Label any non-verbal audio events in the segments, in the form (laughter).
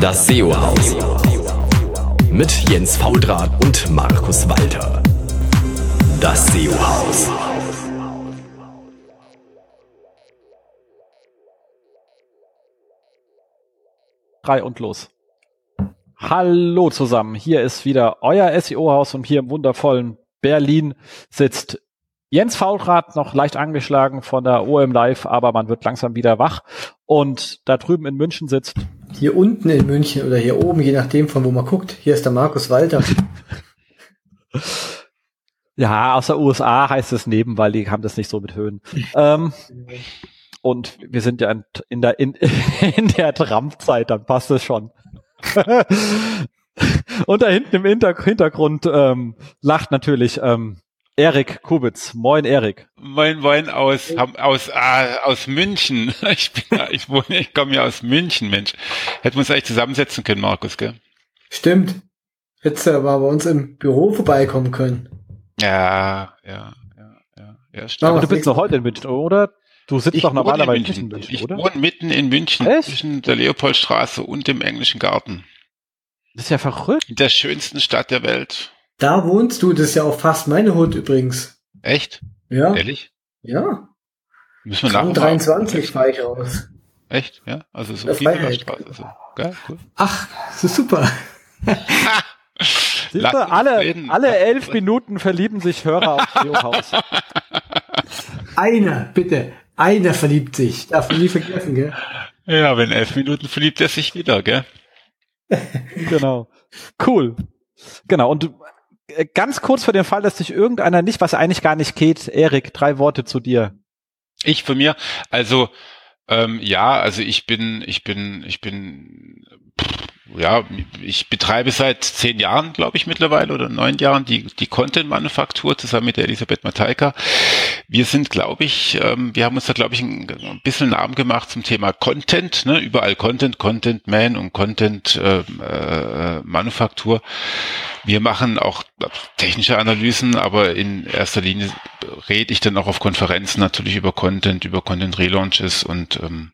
Das SEO-Haus. Mit Jens Faudrat und Markus Walter. Das SEO-Haus. Drei und los. Hallo zusammen, hier ist wieder euer SEO-Haus und hier im wundervollen Berlin sitzt Jens Faulrad noch leicht angeschlagen von der OM Live, aber man wird langsam wieder wach. Und da drüben in München sitzt. Hier unten in München oder hier oben, je nachdem von wo man guckt. Hier ist der Markus Walter. (laughs) ja, aus der USA heißt es neben, weil die haben das nicht so mit Höhen. ähm, und wir sind ja in der, in, (laughs) in der Trump-Zeit, dann passt es schon. (laughs) und da hinten im Hintergrund ähm, lacht natürlich ähm, Erik Kubitz. Moin, Erik. Moin, moin aus, aus, äh, aus München. (laughs) Ich bin, ich wohne, ich komme ja aus München, Mensch. Hätten wir uns eigentlich zusammensetzen können, Markus, gell? Stimmt. Hättest du aber bei uns im Büro vorbeikommen können. Ja, ja, ja, ja, ja stimmt. Aber du bist noch heute in München, oder? Du sitzt ich doch normalerweise in München, in München ich oder? Ich wohne mitten in München, Echt? zwischen der Leopoldstraße und dem englischen Garten. Das ist ja verrückt. In der schönsten Stadt der Welt. Da wohnst du, das ist ja auch fast meine Hut übrigens. Echt? Ja. Ehrlich? Ja. Müssen wir nachher 23 fahre ich aus. Echt? Ja, also so viel Straße. So. Geil, cool. Ach, das ist super. (laughs) Siehst du, alle, alle elf Minuten verlieben sich Hörer auf Geohaus. (laughs) Einer, bitte. Einer verliebt sich. Darf man nie vergessen, gell? Ja, wenn elf Minuten verliebt er sich wieder, gell? (laughs) genau. Cool. Genau. Und ganz kurz für den Fall, dass sich irgendeiner nicht, was eigentlich gar nicht geht, Erik, drei Worte zu dir. Ich von mir, also ähm, ja, also ich bin, ich bin, ich bin, pff, ja, ich betreibe seit zehn Jahren, glaube ich, mittlerweile oder neun Jahren die, die Content-Manufaktur zusammen mit der Elisabeth Mataika. Wir sind, glaube ich, ähm, wir haben uns da, glaube ich, ein, ein bisschen Namen gemacht zum Thema Content, ne? überall Content, Content Man und Content äh, äh, Manufaktur. Wir machen auch technische Analysen, aber in erster Linie rede ich dann auch auf Konferenzen natürlich über Content, über Content Relaunches und ähm,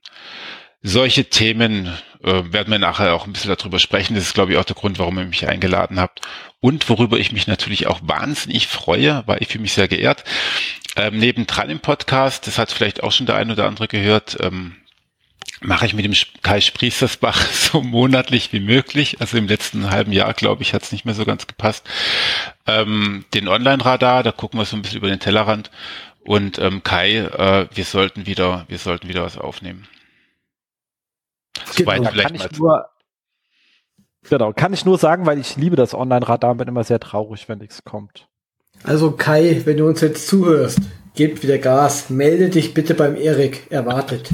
solche Themen äh, werden wir nachher auch ein bisschen darüber sprechen. Das ist, glaube ich, auch der Grund, warum ihr mich eingeladen habt. Und worüber ich mich natürlich auch wahnsinnig freue, weil ich fühle mich sehr geehrt. Ähm, nebendran im Podcast, das hat vielleicht auch schon der ein oder andere gehört, ähm, mache ich mit dem Kai Spriestersbach (laughs) so monatlich wie möglich. Also im letzten halben Jahr, glaube ich, hat es nicht mehr so ganz gepasst. Ähm, den Online-Radar, da gucken wir so ein bisschen über den Tellerrand. Und ähm, Kai, äh, wir sollten wieder, wir sollten wieder was aufnehmen. Genau, kann ich nur, genau, kann ich nur sagen, weil ich liebe das Online-Radar, bin immer sehr traurig, wenn nichts kommt. Also Kai, wenn du uns jetzt zuhörst, gib wieder Gas, melde dich bitte beim Erik, erwartet.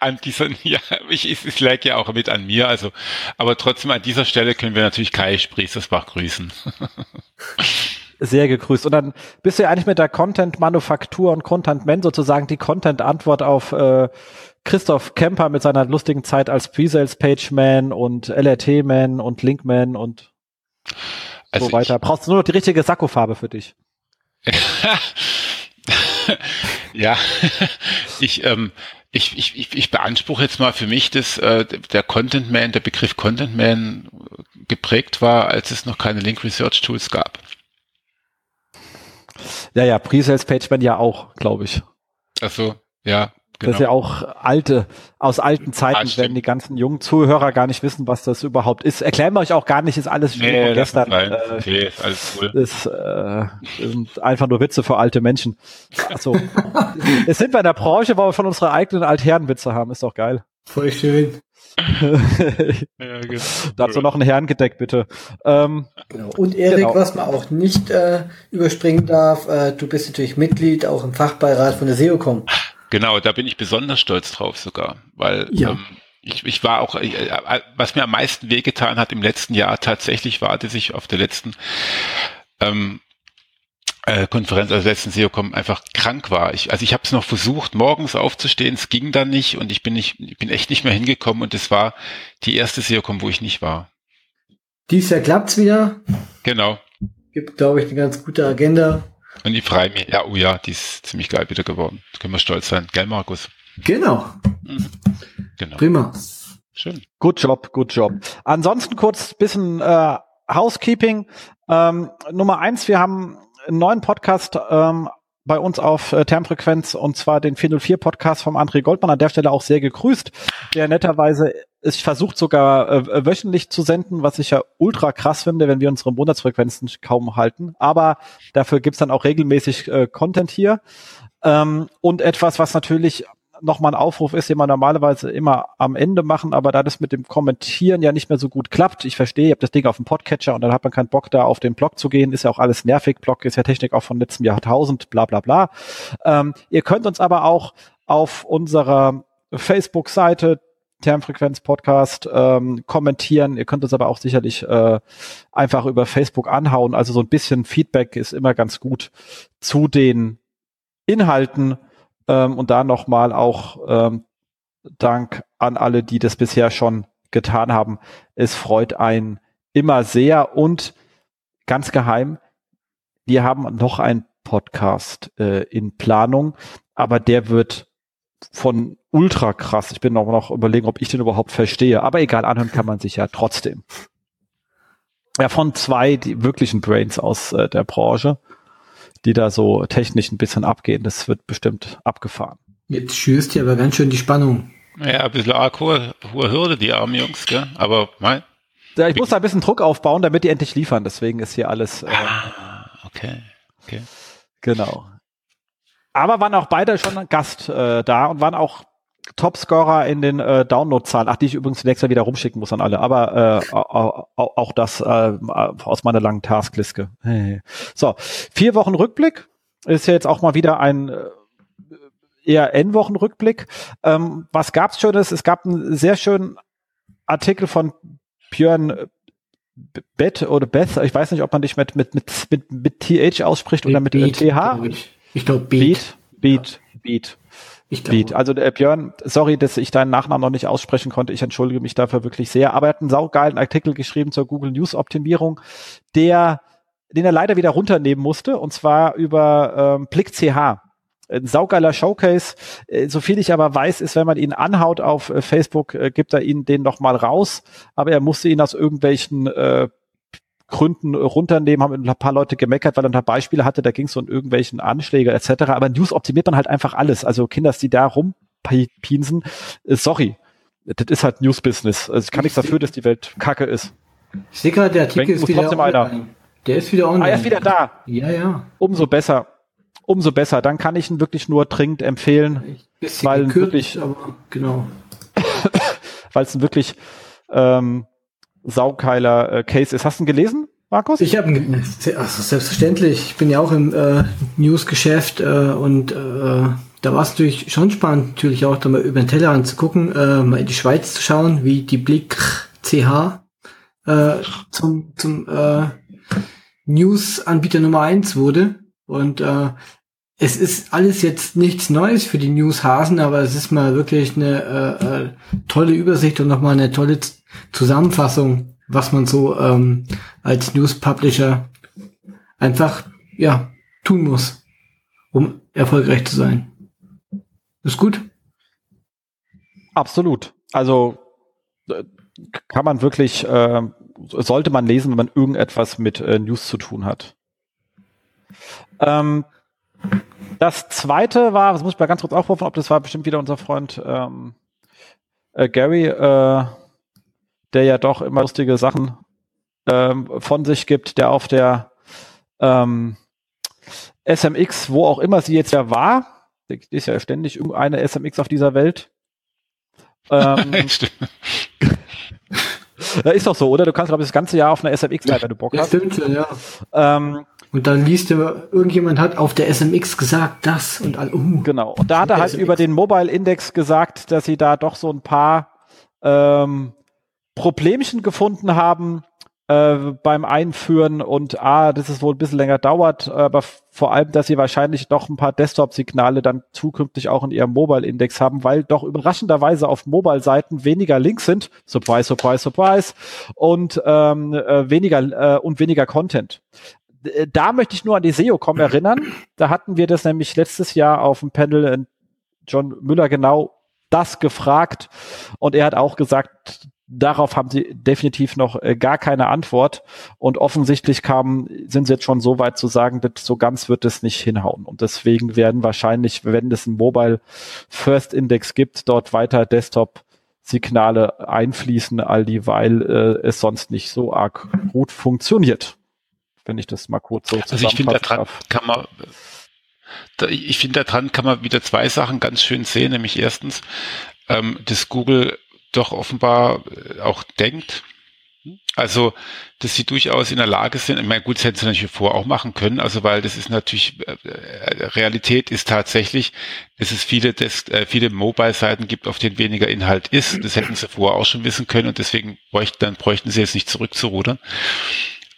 An dieser, (laughs) ja, ich, es lag ja auch mit an mir, also, aber trotzdem an dieser Stelle können wir natürlich Kai Spriestersbach grüßen. (laughs) Sehr gegrüßt. Und dann bist du ja eigentlich mit der Content-Manufaktur und Content-Man sozusagen die Content-Antwort auf äh, Christoph Kemper mit seiner lustigen Zeit als Pre-Sales-Page-Man und LRT-Man und Link-Man und also so weiter. Brauchst du nur noch die richtige Sakkofarbe für dich. (laughs) ja, (laughs) ich, ähm, ich, ich, ich beanspruche jetzt mal für mich, dass äh, der Content Man, der Begriff Content Man geprägt war, als es noch keine Link Research Tools gab. Ja, ja, Pre-Sales Page Man ja auch, glaube ich. Ach so, ja. Genau. Das ist ja auch alte, aus alten Zeiten, ah, werden die ganzen jungen Zuhörer gar nicht wissen, was das überhaupt ist. Erklären wir euch auch gar nicht, ist alles schon nee, gestern. Äh, okay, ist alles cool. Ist, äh, sind einfach nur Witze für alte Menschen. Achso. (laughs) Jetzt sind wir in der Branche, wo wir von unserer eigenen Altherrenwitze haben, ist doch geil. Voll schön. (laughs) ja, genau. Dazu noch ein Herrengedeck, bitte. Ähm, genau. Und Erik, genau. was man auch nicht äh, überspringen darf, äh, du bist natürlich Mitglied auch im Fachbeirat von der SEOCom. Genau, da bin ich besonders stolz drauf sogar, weil ja. ähm, ich, ich war auch, äh, äh, was mir am meisten wehgetan hat im letzten Jahr tatsächlich war, dass ich auf der letzten ähm, äh, Konferenz, also letzten SEOCom einfach krank war. Ich, also ich habe es noch versucht, morgens aufzustehen, es ging dann nicht und ich bin nicht, ich bin echt nicht mehr hingekommen und es war die erste SEOCom, wo ich nicht war. Dies Jahr klappt's wieder. Genau. Gibt, glaube ich, eine ganz gute Agenda. Und die Freimi, ja, oh ja, die ist ziemlich geil wieder geworden. Da können wir stolz sein. Gell, Markus? Genau. Mhm. Genau. Prima. Schön. Good job, good job. Ansonsten kurz bisschen äh, Housekeeping. Ähm, Nummer eins, wir haben einen neuen Podcast ähm, bei uns auf äh, Termfrequenz und zwar den 404 Podcast vom André Goldmann. An der Stelle auch sehr gegrüßt, der netterweise ist versucht sogar äh, wöchentlich zu senden, was ich ja ultra krass finde, wenn wir unsere Monatsfrequenzen kaum halten. Aber dafür gibt's dann auch regelmäßig äh, Content hier. Ähm, und etwas, was natürlich nochmal ein Aufruf ist, den wir normalerweise immer am Ende machen, aber da das mit dem Kommentieren ja nicht mehr so gut klappt, ich verstehe, ihr habt das Ding auf dem Podcatcher und dann hat man keinen Bock da auf den Blog zu gehen, ist ja auch alles nervig, Blog ist ja Technik auch von letztem Jahrtausend, bla bla bla. Ähm, ihr könnt uns aber auch auf unserer Facebook-Seite Termfrequenz Podcast ähm, kommentieren. Ihr könnt uns aber auch sicherlich äh, einfach über Facebook anhauen. Also so ein bisschen Feedback ist immer ganz gut zu den Inhalten ähm, und da nochmal auch ähm, Dank an alle, die das bisher schon getan haben. Es freut einen immer sehr und ganz geheim, wir haben noch einen Podcast äh, in Planung, aber der wird von ultra krass. Ich bin noch, noch überlegen, ob ich den überhaupt verstehe. Aber egal, anhören kann man sich ja trotzdem. Ja, von zwei die wirklichen Brains aus äh, der Branche die da so technisch ein bisschen abgehen. Das wird bestimmt abgefahren. Jetzt schürst du aber ganz schön die Spannung. Ja, ein bisschen arg hohe, hohe Hürde, die armen Jungs, gell? Aber mein. Ja, ich muss da ein bisschen Druck aufbauen, damit die endlich liefern. Deswegen ist hier alles. Äh, ah, okay. Okay. Genau. Aber waren auch beide schon Gast äh, da und waren auch Topscorer in den äh, Downloadzahlen, ach, die ich übrigens nächstes Jahr wieder rumschicken muss an alle, aber äh, auch, auch das äh, aus meiner langen Taskliste. So, vier Wochen Rückblick ist ja jetzt auch mal wieder ein äh, eher N-Wochen-Rückblick. Ähm, was gab's Schönes? Es gab einen sehr schönen Artikel von Björn Beth oder Beth, ich weiß nicht, ob man dich mit, mit, mit, mit, mit TH ausspricht oder mit Beat, TH. Ich glaube Beat. Beat, Beat, Beat. Ich glaube. Also äh, Björn, sorry, dass ich deinen Nachnamen noch nicht aussprechen konnte. Ich entschuldige mich dafür wirklich sehr. Aber er hat einen saugeilen Artikel geschrieben zur Google News Optimierung, der, den er leider wieder runternehmen musste, und zwar über ähm, Blick CH. Ein saugeiler Showcase. Äh, so viel ich aber weiß, ist, wenn man ihn anhaut auf äh, Facebook, äh, gibt er ihn den noch mal raus. Aber er musste ihn aus irgendwelchen äh, Gründen runternehmen, haben ein paar Leute gemeckert, weil er ein paar Beispiele hatte, da ging es um irgendwelchen Anschläge etc. Aber News optimiert man halt einfach alles. Also Kinder, die da rumpinsen, äh, sorry, das ist halt News-Business. Also ich kann nichts dafür, dass die Welt kacke ist. Ich sehe gerade, der Artikel ist wieder online. Der ist wieder online. Ah, er ist wieder da. Ja, ja. Umso besser. Umso besser. Dann kann ich ihn wirklich nur dringend empfehlen. Weil gekürzt, wirklich, aber genau. (coughs) weil es ein wirklich ähm, saugeiler äh, Case ist. Hast du ihn gelesen, Markus? Ich habe ihn, also selbstverständlich. Ich bin ja auch im äh, News-Geschäft äh, und äh, da war es natürlich schon spannend, natürlich auch da mal über den Tellerrand zu gucken, äh, mal in die Schweiz zu schauen, wie die Blick CH äh, zum, zum äh, News-Anbieter Nummer eins wurde. Und äh, es ist alles jetzt nichts Neues für die News-Hasen, aber es ist mal wirklich eine äh, äh, tolle Übersicht und nochmal eine tolle Zusammenfassung, was man so ähm, als News Publisher einfach ja tun muss, um erfolgreich zu sein. Ist gut. Absolut. Also äh, kann man wirklich, äh, sollte man lesen, wenn man irgendetwas mit äh, News zu tun hat. Ähm, das zweite war, das muss ich mal ganz kurz aufrufen, ob das war bestimmt wieder unser Freund ähm, äh, Gary, äh, der ja doch immer lustige Sachen ähm, von sich gibt, der auf der ähm, SMX, wo auch immer sie jetzt ja war, ist ja ständig irgendeine SMX auf dieser Welt. (laughs) Ähm, (laughs) ja, ist doch so, oder? Du kannst, glaube ich, das ganze Jahr auf einer SMX sein, wenn du Bock hast. Stimmt, ja. Ähm, und dann liest du, irgendjemand hat auf der SMX gesagt, das und all, uh, Genau. Und da hat er halt SMX. über den Mobile Index gesagt, dass sie da doch so ein paar ähm, Problemchen gefunden haben äh, beim Einführen und ah, dass es wohl ein bisschen länger dauert, aber vor allem, dass sie wahrscheinlich doch ein paar Desktop-Signale dann zukünftig auch in ihrem Mobile-Index haben, weil doch überraschenderweise auf Mobile-Seiten weniger Links sind, surprise, surprise, surprise, und ähm, äh, weniger äh, und weniger Content. Da möchte ich nur an die SEO.com erinnern. Da hatten wir das nämlich letztes Jahr auf dem Panel John Müller genau das gefragt. Und er hat auch gesagt, darauf haben sie definitiv noch äh, gar keine Antwort. Und offensichtlich kamen, sind sie jetzt schon so weit zu sagen, so ganz wird es nicht hinhauen. Und deswegen werden wahrscheinlich, wenn es einen Mobile First Index gibt, dort weiter Desktop Signale einfließen, all die, weil äh, es sonst nicht so arg gut funktioniert. Wenn ich das mal kurz so Also ich finde, daran kann man, da, ich finde, daran kann man wieder zwei Sachen ganz schön sehen, nämlich erstens, ähm, dass Google doch offenbar äh, auch denkt. Also, dass sie durchaus in der Lage sind, ich meine, gut, das hätten sie natürlich vorher auch machen können, also weil das ist natürlich, äh, äh, Realität ist tatsächlich, dass es viele, Des, viele Mobile-Seiten gibt, auf denen weniger Inhalt ist. Das hätten sie vorher auch schon wissen können und deswegen bräuchten, dann bräuchten sie jetzt nicht zurückzurudern.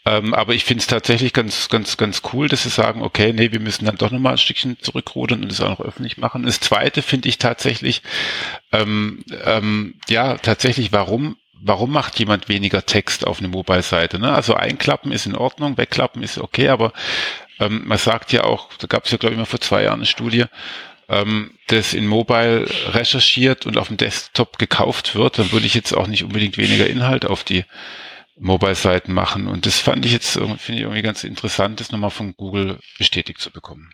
Ähm, aber ich finde es tatsächlich ganz, ganz, ganz cool, dass sie sagen, okay, nee, wir müssen dann doch nochmal ein Stückchen zurückrudern und es auch noch öffentlich machen. Das zweite finde ich tatsächlich, ähm, ähm, ja, tatsächlich, warum warum macht jemand weniger Text auf eine Mobile-Seite? Ne? Also einklappen ist in Ordnung, wegklappen ist okay, aber ähm, man sagt ja auch, da gab es ja glaube ich mal vor zwei Jahren eine Studie, ähm, das in Mobile recherchiert und auf dem Desktop gekauft wird, dann würde ich jetzt auch nicht unbedingt weniger Inhalt auf die Mobile-Seiten machen. Und das fand ich jetzt, finde ich irgendwie ganz interessant, das nochmal von Google bestätigt zu bekommen.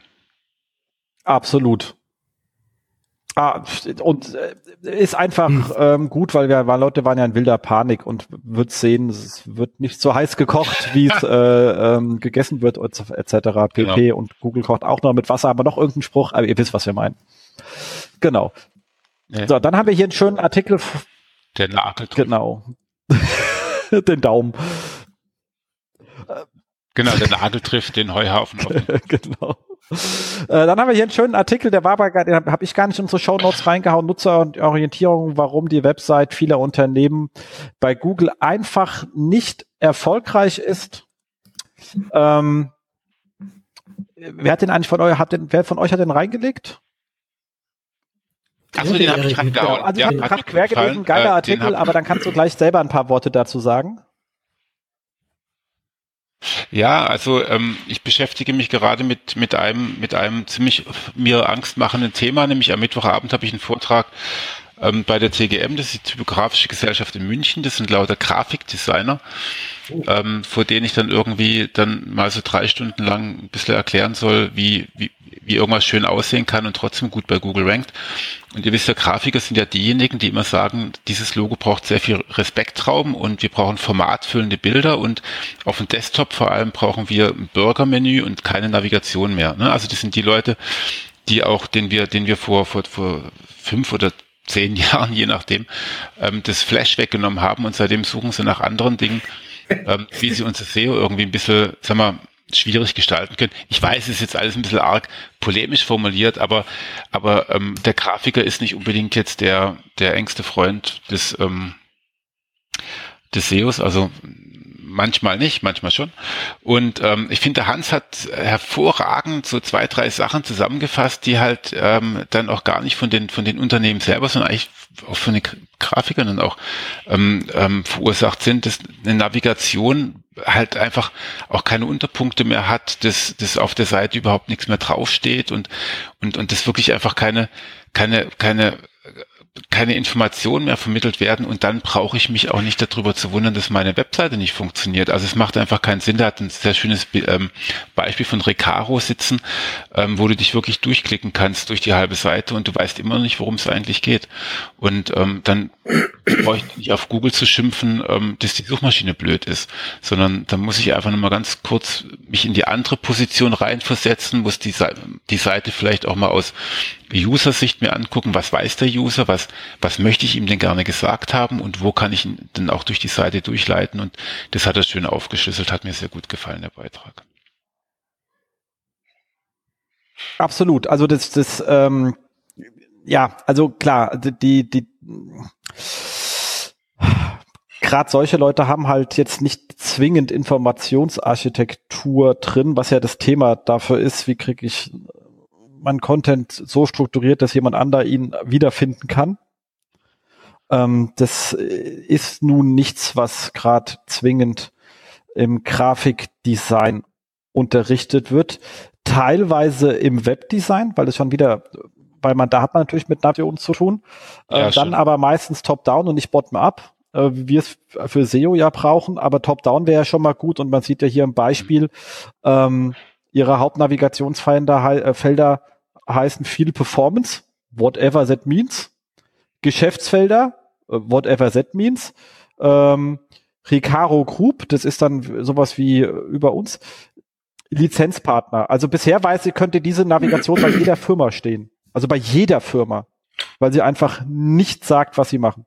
Absolut. Ah, und äh, ist einfach hm. ähm, gut, weil wir weil Leute waren ja in wilder Panik und wird sehen, es wird nicht so heiß gekocht, wie es (laughs) äh, ähm, gegessen wird etc. pp. Genau. Und Google kocht auch noch mit Wasser, aber noch irgendein Spruch, aber ihr wisst, was wir meinen. Genau. Ja. So, dann haben wir hier einen schönen Artikel. Der Nagel. Genau. (laughs) (laughs) den Daumen. Genau, der Nagel trifft den Heuhaufen. (laughs) genau. Äh, dann haben wir hier einen schönen Artikel, der war bei, den habe ich gar nicht in unsere Show Notes reingehauen, Nutzer und Orientierung, warum die Website vieler Unternehmen bei Google einfach nicht erfolgreich ist. Ähm, wer hat den eigentlich von euch, hat den, wer von euch hat den reingelegt? Achso, den habe ich reingehauen. Also ja, ich habe quer gelesen, geiler äh, Artikel, aber dann kannst du gleich selber ein paar Worte dazu sagen. Ja, also ähm, ich beschäftige mich gerade mit mit einem mit einem ziemlich mir angstmachenden Thema, nämlich am Mittwochabend habe ich einen Vortrag ähm, bei der TGM, das ist die Typografische Gesellschaft in München, das sind lauter Grafikdesigner, ähm, vor denen ich dann irgendwie dann mal so drei Stunden lang ein bisschen erklären soll, wie, wie, wie irgendwas schön aussehen kann und trotzdem gut bei Google rankt. Und ihr wisst ja, Grafiker sind ja diejenigen, die immer sagen, dieses Logo braucht sehr viel Respektraum und wir brauchen formatfüllende Bilder und auf dem Desktop vor allem brauchen wir ein Burgermenü und keine Navigation mehr. Ne? Also das sind die Leute, die auch, den wir, den wir vor, vor, vor fünf oder zehn (laughs) Jahren, je nachdem, ähm, das Flash weggenommen haben und seitdem suchen sie nach anderen Dingen, ähm, wie sie unser SEO irgendwie ein bisschen, sag mal, schwierig gestalten können. Ich weiß, es ist jetzt alles ein bisschen arg polemisch formuliert, aber, aber ähm, der Grafiker ist nicht unbedingt jetzt der, der engste Freund des, ähm, des SEOs. Also manchmal nicht, manchmal schon. Und ähm, ich finde, Hans hat hervorragend so zwei, drei Sachen zusammengefasst, die halt ähm, dann auch gar nicht von den von den Unternehmen selber, sondern eigentlich auch von den Grafikern dann auch ähm, ähm, verursacht sind, dass eine Navigation halt einfach auch keine Unterpunkte mehr hat, dass, dass auf der Seite überhaupt nichts mehr draufsteht und und und das wirklich einfach keine keine keine keine Informationen mehr vermittelt werden und dann brauche ich mich auch nicht darüber zu wundern, dass meine Webseite nicht funktioniert. Also es macht einfach keinen Sinn. Da hat ein sehr schönes ähm, Beispiel von Recaro sitzen, ähm, wo du dich wirklich durchklicken kannst durch die halbe Seite und du weißt immer noch nicht, worum es eigentlich geht. Und ähm, dann brauche ich nicht auf Google zu schimpfen, ähm, dass die Suchmaschine blöd ist, sondern dann muss ich einfach nochmal ganz kurz mich in die andere Position reinversetzen, muss die, die Seite vielleicht auch mal aus User-Sicht mir angucken, was weiß der User, was, was möchte ich ihm denn gerne gesagt haben und wo kann ich ihn denn auch durch die Seite durchleiten und das hat er schön aufgeschlüsselt, hat mir sehr gut gefallen, der Beitrag. Absolut, also das, das, ähm, ja, also klar, die, die, gerade solche Leute haben halt jetzt nicht zwingend Informationsarchitektur drin, was ja das Thema dafür ist, wie kriege ich mein Content so strukturiert, dass jemand anderer ihn wiederfinden kann. Ähm, das ist nun nichts, was gerade zwingend im Grafikdesign unterrichtet wird. Teilweise im Webdesign, weil es schon wieder weil man da hat man natürlich mit Navigation zu tun. Äh, ja, dann aber meistens top-down und nicht bottom-up, äh, wie wir es für SEO ja brauchen. Aber top-down wäre ja schon mal gut und man sieht ja hier im Beispiel, ähm, ihre Hauptnavigationsfelder äh, heißen viel Performance, whatever that means, Geschäftsfelder, äh, whatever that means, ähm, Recaro Group, das ist dann sowas wie über uns, Lizenzpartner. Also bisher weiß ich, könnte diese Navigation bei jeder Firma stehen. Also bei jeder Firma. Weil sie einfach nicht sagt, was sie machen.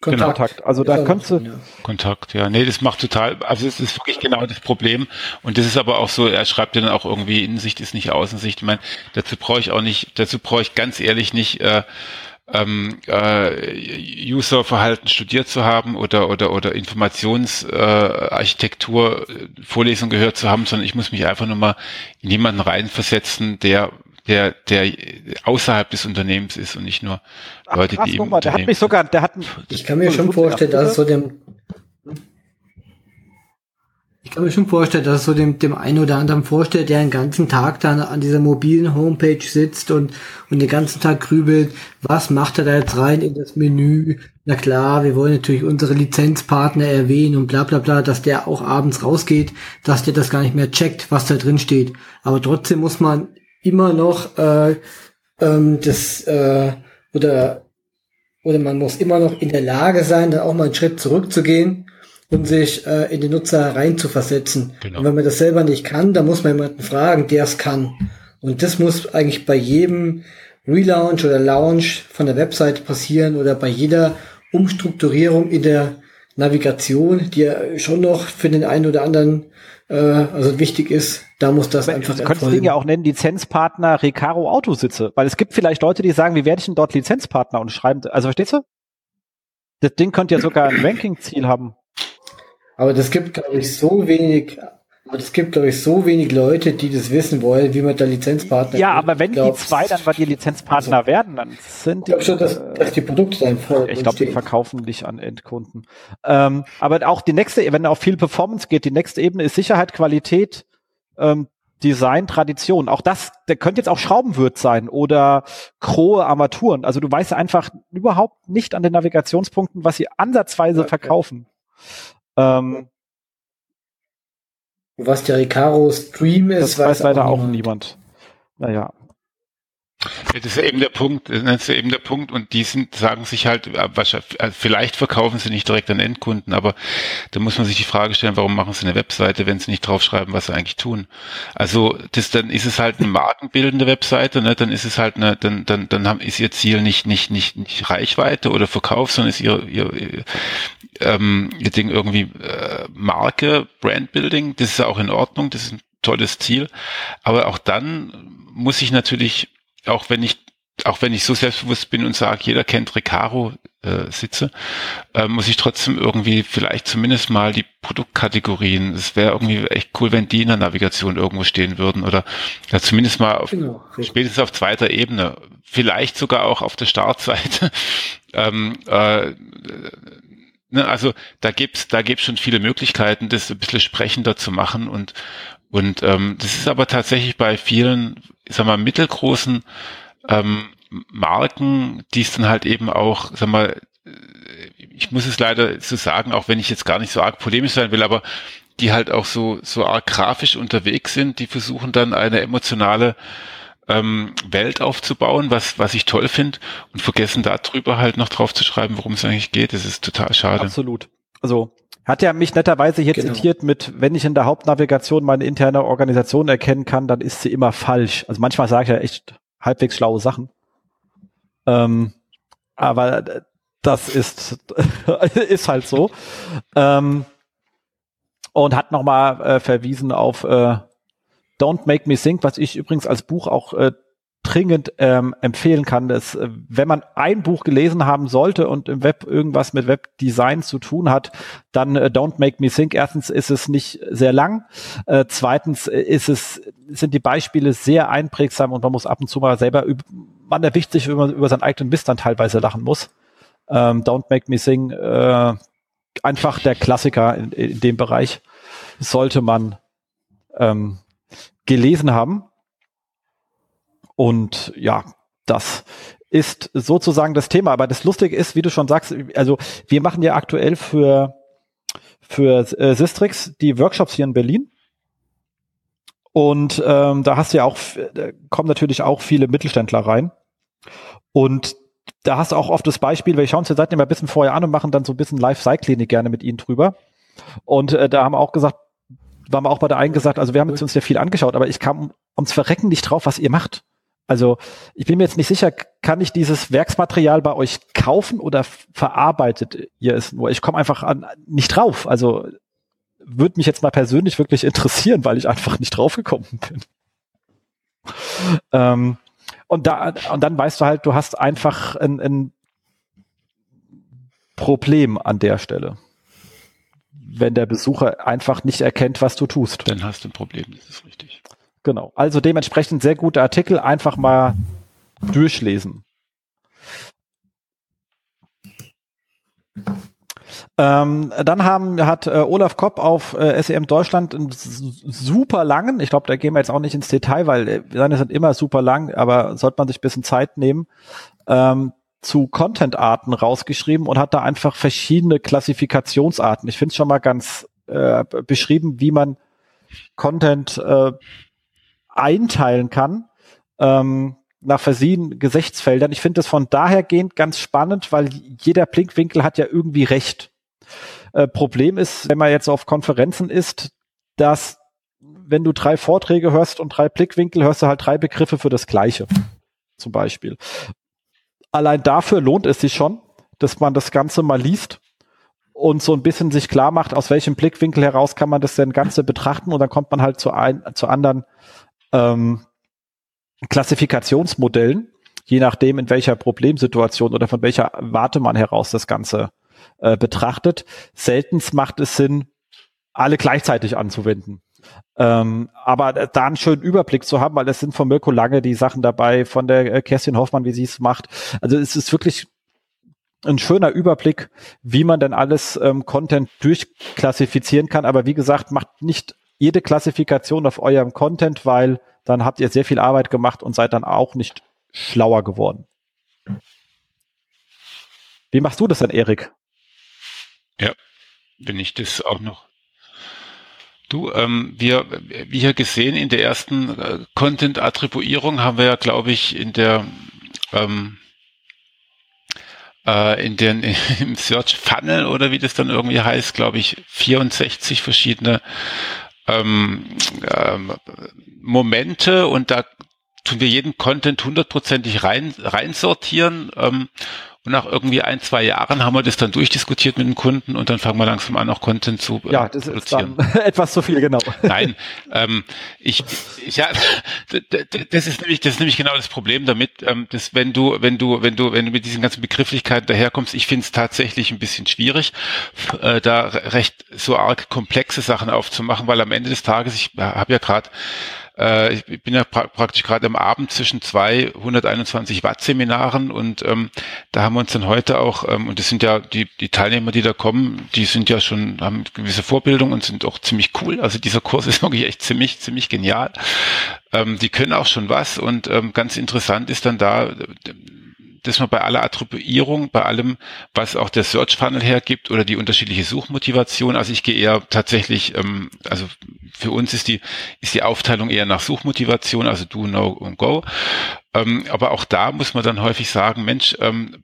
Kontakt. Kontakt. Also da kannst du. Kontakt, ja. Nee, das macht total, also es ist wirklich genau das Problem. Und das ist aber auch so, er schreibt ja dann auch irgendwie, Innensicht ist nicht Außensicht. Ich meine, dazu brauche ich auch nicht, dazu brauche ich ganz ehrlich nicht, äh, ähm, äh, Userverhalten studiert zu haben oder oder oder Informationsarchitektur äh, Vorlesung gehört zu haben, sondern ich muss mich einfach nur mal in jemanden reinversetzen, der der der außerhalb des Unternehmens ist und nicht nur Leute, Ach, krass, die im mal, Der hat mich sogar, der hat. Ich kann mir schon vorstellen, dass so dem ich kann mir schon vorstellen, dass es so dem, dem einen oder anderen vorstellt, der den ganzen Tag dann an dieser mobilen Homepage sitzt und, und den ganzen Tag grübelt, was macht er da jetzt rein in das Menü? Na klar, wir wollen natürlich unsere Lizenzpartner erwähnen und bla bla bla, dass der auch abends rausgeht, dass der das gar nicht mehr checkt, was da drin steht. Aber trotzdem muss man immer noch äh, ähm, das äh, oder oder man muss immer noch in der Lage sein, da auch mal einen Schritt zurückzugehen und sich äh, in den Nutzer reinzuversetzen. Genau. Und wenn man das selber nicht kann, dann muss man jemanden fragen, der es kann. Und das muss eigentlich bei jedem Relaunch oder Launch von der Website passieren oder bei jeder Umstrukturierung in der Navigation, die ja schon noch für den einen oder anderen äh, also wichtig ist, da muss das einfach Du könntest Ding ja auch nennen, Lizenzpartner Recaro Autositze, weil es gibt vielleicht Leute, die sagen, wie werde ich denn dort Lizenzpartner und schreiben, also verstehst du? Das Ding könnte ja sogar ein (clears throat) Ranking-Ziel haben. Aber das gibt, glaube ich, so wenig, aber das gibt, glaube ich, so wenig Leute, die das wissen wollen, wie man da Lizenzpartner Ja, aber wenn glaub, die zwei dann bei dir Lizenzpartner also, werden, dann sind die. Ich glaube schon, dass, dass die Produkte dann voll Ich glaube, die verkaufen dich an Endkunden. Ähm, aber auch die nächste, wenn auf viel Performance geht, die nächste Ebene ist Sicherheit, Qualität, ähm, Design, Tradition. Auch das, der könnte jetzt auch Schraubenwirt sein oder krohe Armaturen. Also du weißt einfach überhaupt nicht an den Navigationspunkten, was sie ansatzweise verkaufen. Ähm, was der Recaro Stream ist, das weiß, weiß leider auch niemand. niemand. Naja. Das ist ja eben der Punkt, das ist ja eben der Punkt und die sind, sagen sich halt, äh, äh, vielleicht verkaufen sie nicht direkt an Endkunden, aber da muss man sich die Frage stellen, warum machen sie eine Webseite, wenn sie nicht draufschreiben, was sie eigentlich tun. Also das, dann ist es halt eine markenbildende Webseite, ne? dann ist es halt eine, dann, dann, dann haben, ist ihr Ziel nicht, nicht, nicht, nicht Reichweite oder Verkauf, sondern ist ihr, ihr, ihr, ähm, ihr Ding irgendwie äh, Marke, Brandbuilding, das ist auch in Ordnung, das ist ein tolles Ziel, aber auch dann muss ich natürlich auch wenn ich auch wenn ich so selbstbewusst bin und sage, jeder kennt Recaro äh, Sitze, äh, muss ich trotzdem irgendwie vielleicht zumindest mal die Produktkategorien, es wäre irgendwie echt cool, wenn die in der Navigation irgendwo stehen würden oder ja, zumindest mal auf, genau. spätestens auf zweiter Ebene, vielleicht sogar auch auf der Startseite. (laughs) ähm, äh, ne, also da gibt's da gibt's schon viele Möglichkeiten, das ein bisschen sprechender zu machen und und ähm, das ist aber tatsächlich bei vielen, ich sag mal, mittelgroßen ähm, Marken, die es dann halt eben auch, sag mal, ich muss es leider so sagen, auch wenn ich jetzt gar nicht so arg polemisch sein will, aber die halt auch so, so arg grafisch unterwegs sind, die versuchen dann eine emotionale ähm, Welt aufzubauen, was, was ich toll finde und vergessen darüber halt noch drauf zu schreiben, worum es eigentlich geht. Das ist total schade. Absolut. Also hat ja mich netterweise hier genau. zitiert mit, wenn ich in der Hauptnavigation meine interne Organisation erkennen kann, dann ist sie immer falsch. Also manchmal sage ich ja echt halbwegs schlaue Sachen. Ähm, aber das ist, (laughs) ist halt so. Ähm, und hat nochmal äh, verwiesen auf äh, Don't Make Me Think, was ich übrigens als Buch auch äh, dringend ähm, empfehlen kann, dass äh, wenn man ein Buch gelesen haben sollte und im Web irgendwas mit Webdesign zu tun hat, dann äh, Don't Make Me Think. Erstens ist es nicht sehr lang. Äh, zweitens ist es, sind die Beispiele sehr einprägsam und man muss ab und zu mal selber, man erwischt sich, wenn man über seinen eigenen Mist dann teilweise lachen muss. Ähm, Don't Make Me Sing, äh, einfach der Klassiker in, in dem Bereich sollte man ähm, gelesen haben. Und ja, das ist sozusagen das Thema. Aber das Lustige ist, wie du schon sagst, also wir machen ja aktuell für, für äh, Sistrix die Workshops hier in Berlin. Und ähm, da hast du ja auch, da kommen natürlich auch viele Mittelständler rein. Und da hast du auch oft das Beispiel, wir schauen uns die Seiten immer ein bisschen vorher an und machen dann so ein bisschen Live-Cycling gerne mit ihnen drüber. Und äh, da haben wir auch gesagt, waren wir auch bei der einen gesagt, also wir haben uns ja viel angeschaut, aber ich kam ums Verrecken nicht drauf, was ihr macht. Also ich bin mir jetzt nicht sicher, kann ich dieses Werksmaterial bei euch kaufen oder verarbeitet ihr es nur? Ich komme einfach an, nicht drauf. Also würde mich jetzt mal persönlich wirklich interessieren, weil ich einfach nicht draufgekommen (laughs) bin. Ähm, und, da, und dann weißt du halt, du hast einfach ein, ein Problem an der Stelle. Wenn der Besucher einfach nicht erkennt, was du tust. Dann hast du ein Problem, das ist richtig. Genau. Also dementsprechend sehr gute Artikel, einfach mal durchlesen. Ähm, dann haben, hat äh, Olaf Kopp auf äh, SEM Deutschland einen super langen, ich glaube, da gehen wir jetzt auch nicht ins Detail, weil äh, seine sind immer super lang, aber sollte man sich ein bisschen Zeit nehmen, ähm, zu Content-Arten rausgeschrieben und hat da einfach verschiedene Klassifikationsarten. Ich finde es schon mal ganz äh, beschrieben, wie man Content äh, einteilen kann ähm, nach versiehenen Gesichtsfeldern. Ich finde das von dahergehend ganz spannend, weil jeder Blinkwinkel hat ja irgendwie recht. Äh, Problem ist, wenn man jetzt auf Konferenzen ist, dass wenn du drei Vorträge hörst und drei Blickwinkel, hörst du halt drei Begriffe für das Gleiche. Zum Beispiel. Allein dafür lohnt es sich schon, dass man das Ganze mal liest und so ein bisschen sich klar macht, aus welchem Blickwinkel heraus kann man das denn Ganze betrachten und dann kommt man halt zu, ein, zu anderen ähm, Klassifikationsmodellen, je nachdem, in welcher Problemsituation oder von welcher Warte man heraus das Ganze äh, betrachtet. Seltens macht es Sinn, alle gleichzeitig anzuwenden. Ähm, aber da einen schönen Überblick zu haben, weil es sind von Mirko Lange die Sachen dabei, von der äh, Kerstin Hoffmann, wie sie es macht. Also es ist wirklich ein schöner Überblick, wie man denn alles ähm, Content durchklassifizieren kann. Aber wie gesagt, macht nicht jede Klassifikation auf eurem Content, weil dann habt ihr sehr viel Arbeit gemacht und seid dann auch nicht schlauer geworden. Wie machst du das denn, Erik? Ja, wenn ich das auch noch. Du, ähm, wir, wie hier gesehen, in der ersten äh, Content-Attribuierung haben wir ja, glaube ich, in der ähm, äh, in den (laughs) im Search Funnel oder wie das dann irgendwie heißt, glaube ich, 64 verschiedene ähm, ähm, Momente und da tun wir jeden Content hundertprozentig rein, rein sortieren. Ähm, und nach irgendwie ein, zwei Jahren haben wir das dann durchdiskutiert mit dem Kunden und dann fangen wir langsam an, auch Content zu äh, ja, das produzieren. Ist dann (laughs) etwas zu viel, genau. Nein, ähm, ich, ich, ja, das ist nämlich, das ist nämlich genau das Problem damit, ähm, dass wenn du, wenn du, wenn du, wenn du mit diesen ganzen Begrifflichkeiten daherkommst, ich finde es tatsächlich ein bisschen schwierig, äh, da recht so arg komplexe Sachen aufzumachen, weil am Ende des Tages, ich habe ja gerade äh, ich bin ja pra praktisch gerade am Abend zwischen zwei 121 Watt Seminaren und ähm, da haben wir uns dann heute auch, ähm, und das sind ja die, die Teilnehmer, die da kommen, die sind ja schon, haben gewisse Vorbildung und sind auch ziemlich cool. Also dieser Kurs (laughs) ist wirklich echt ziemlich, ziemlich genial. Ähm, die können auch schon was und ähm, ganz interessant ist dann da, dass man bei aller Attribuierung, bei allem, was auch der Search Funnel hergibt oder die unterschiedliche Suchmotivation, also ich gehe eher tatsächlich, ähm, also für uns ist die, ist die Aufteilung eher nach Suchmotivation, also Do, Know und Go. Ähm, aber auch da muss man dann häufig sagen, Mensch, ähm,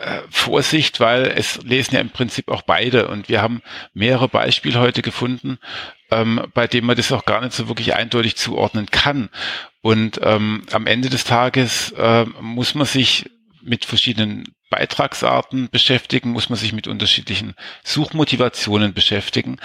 äh, Vorsicht, weil es lesen ja im Prinzip auch beide und wir haben mehrere Beispiele heute gefunden, ähm, bei denen man das auch gar nicht so wirklich eindeutig zuordnen kann. Und ähm, am Ende des Tages äh, muss man sich mit verschiedenen Beitragsarten beschäftigen, muss man sich mit unterschiedlichen Suchmotivationen beschäftigen.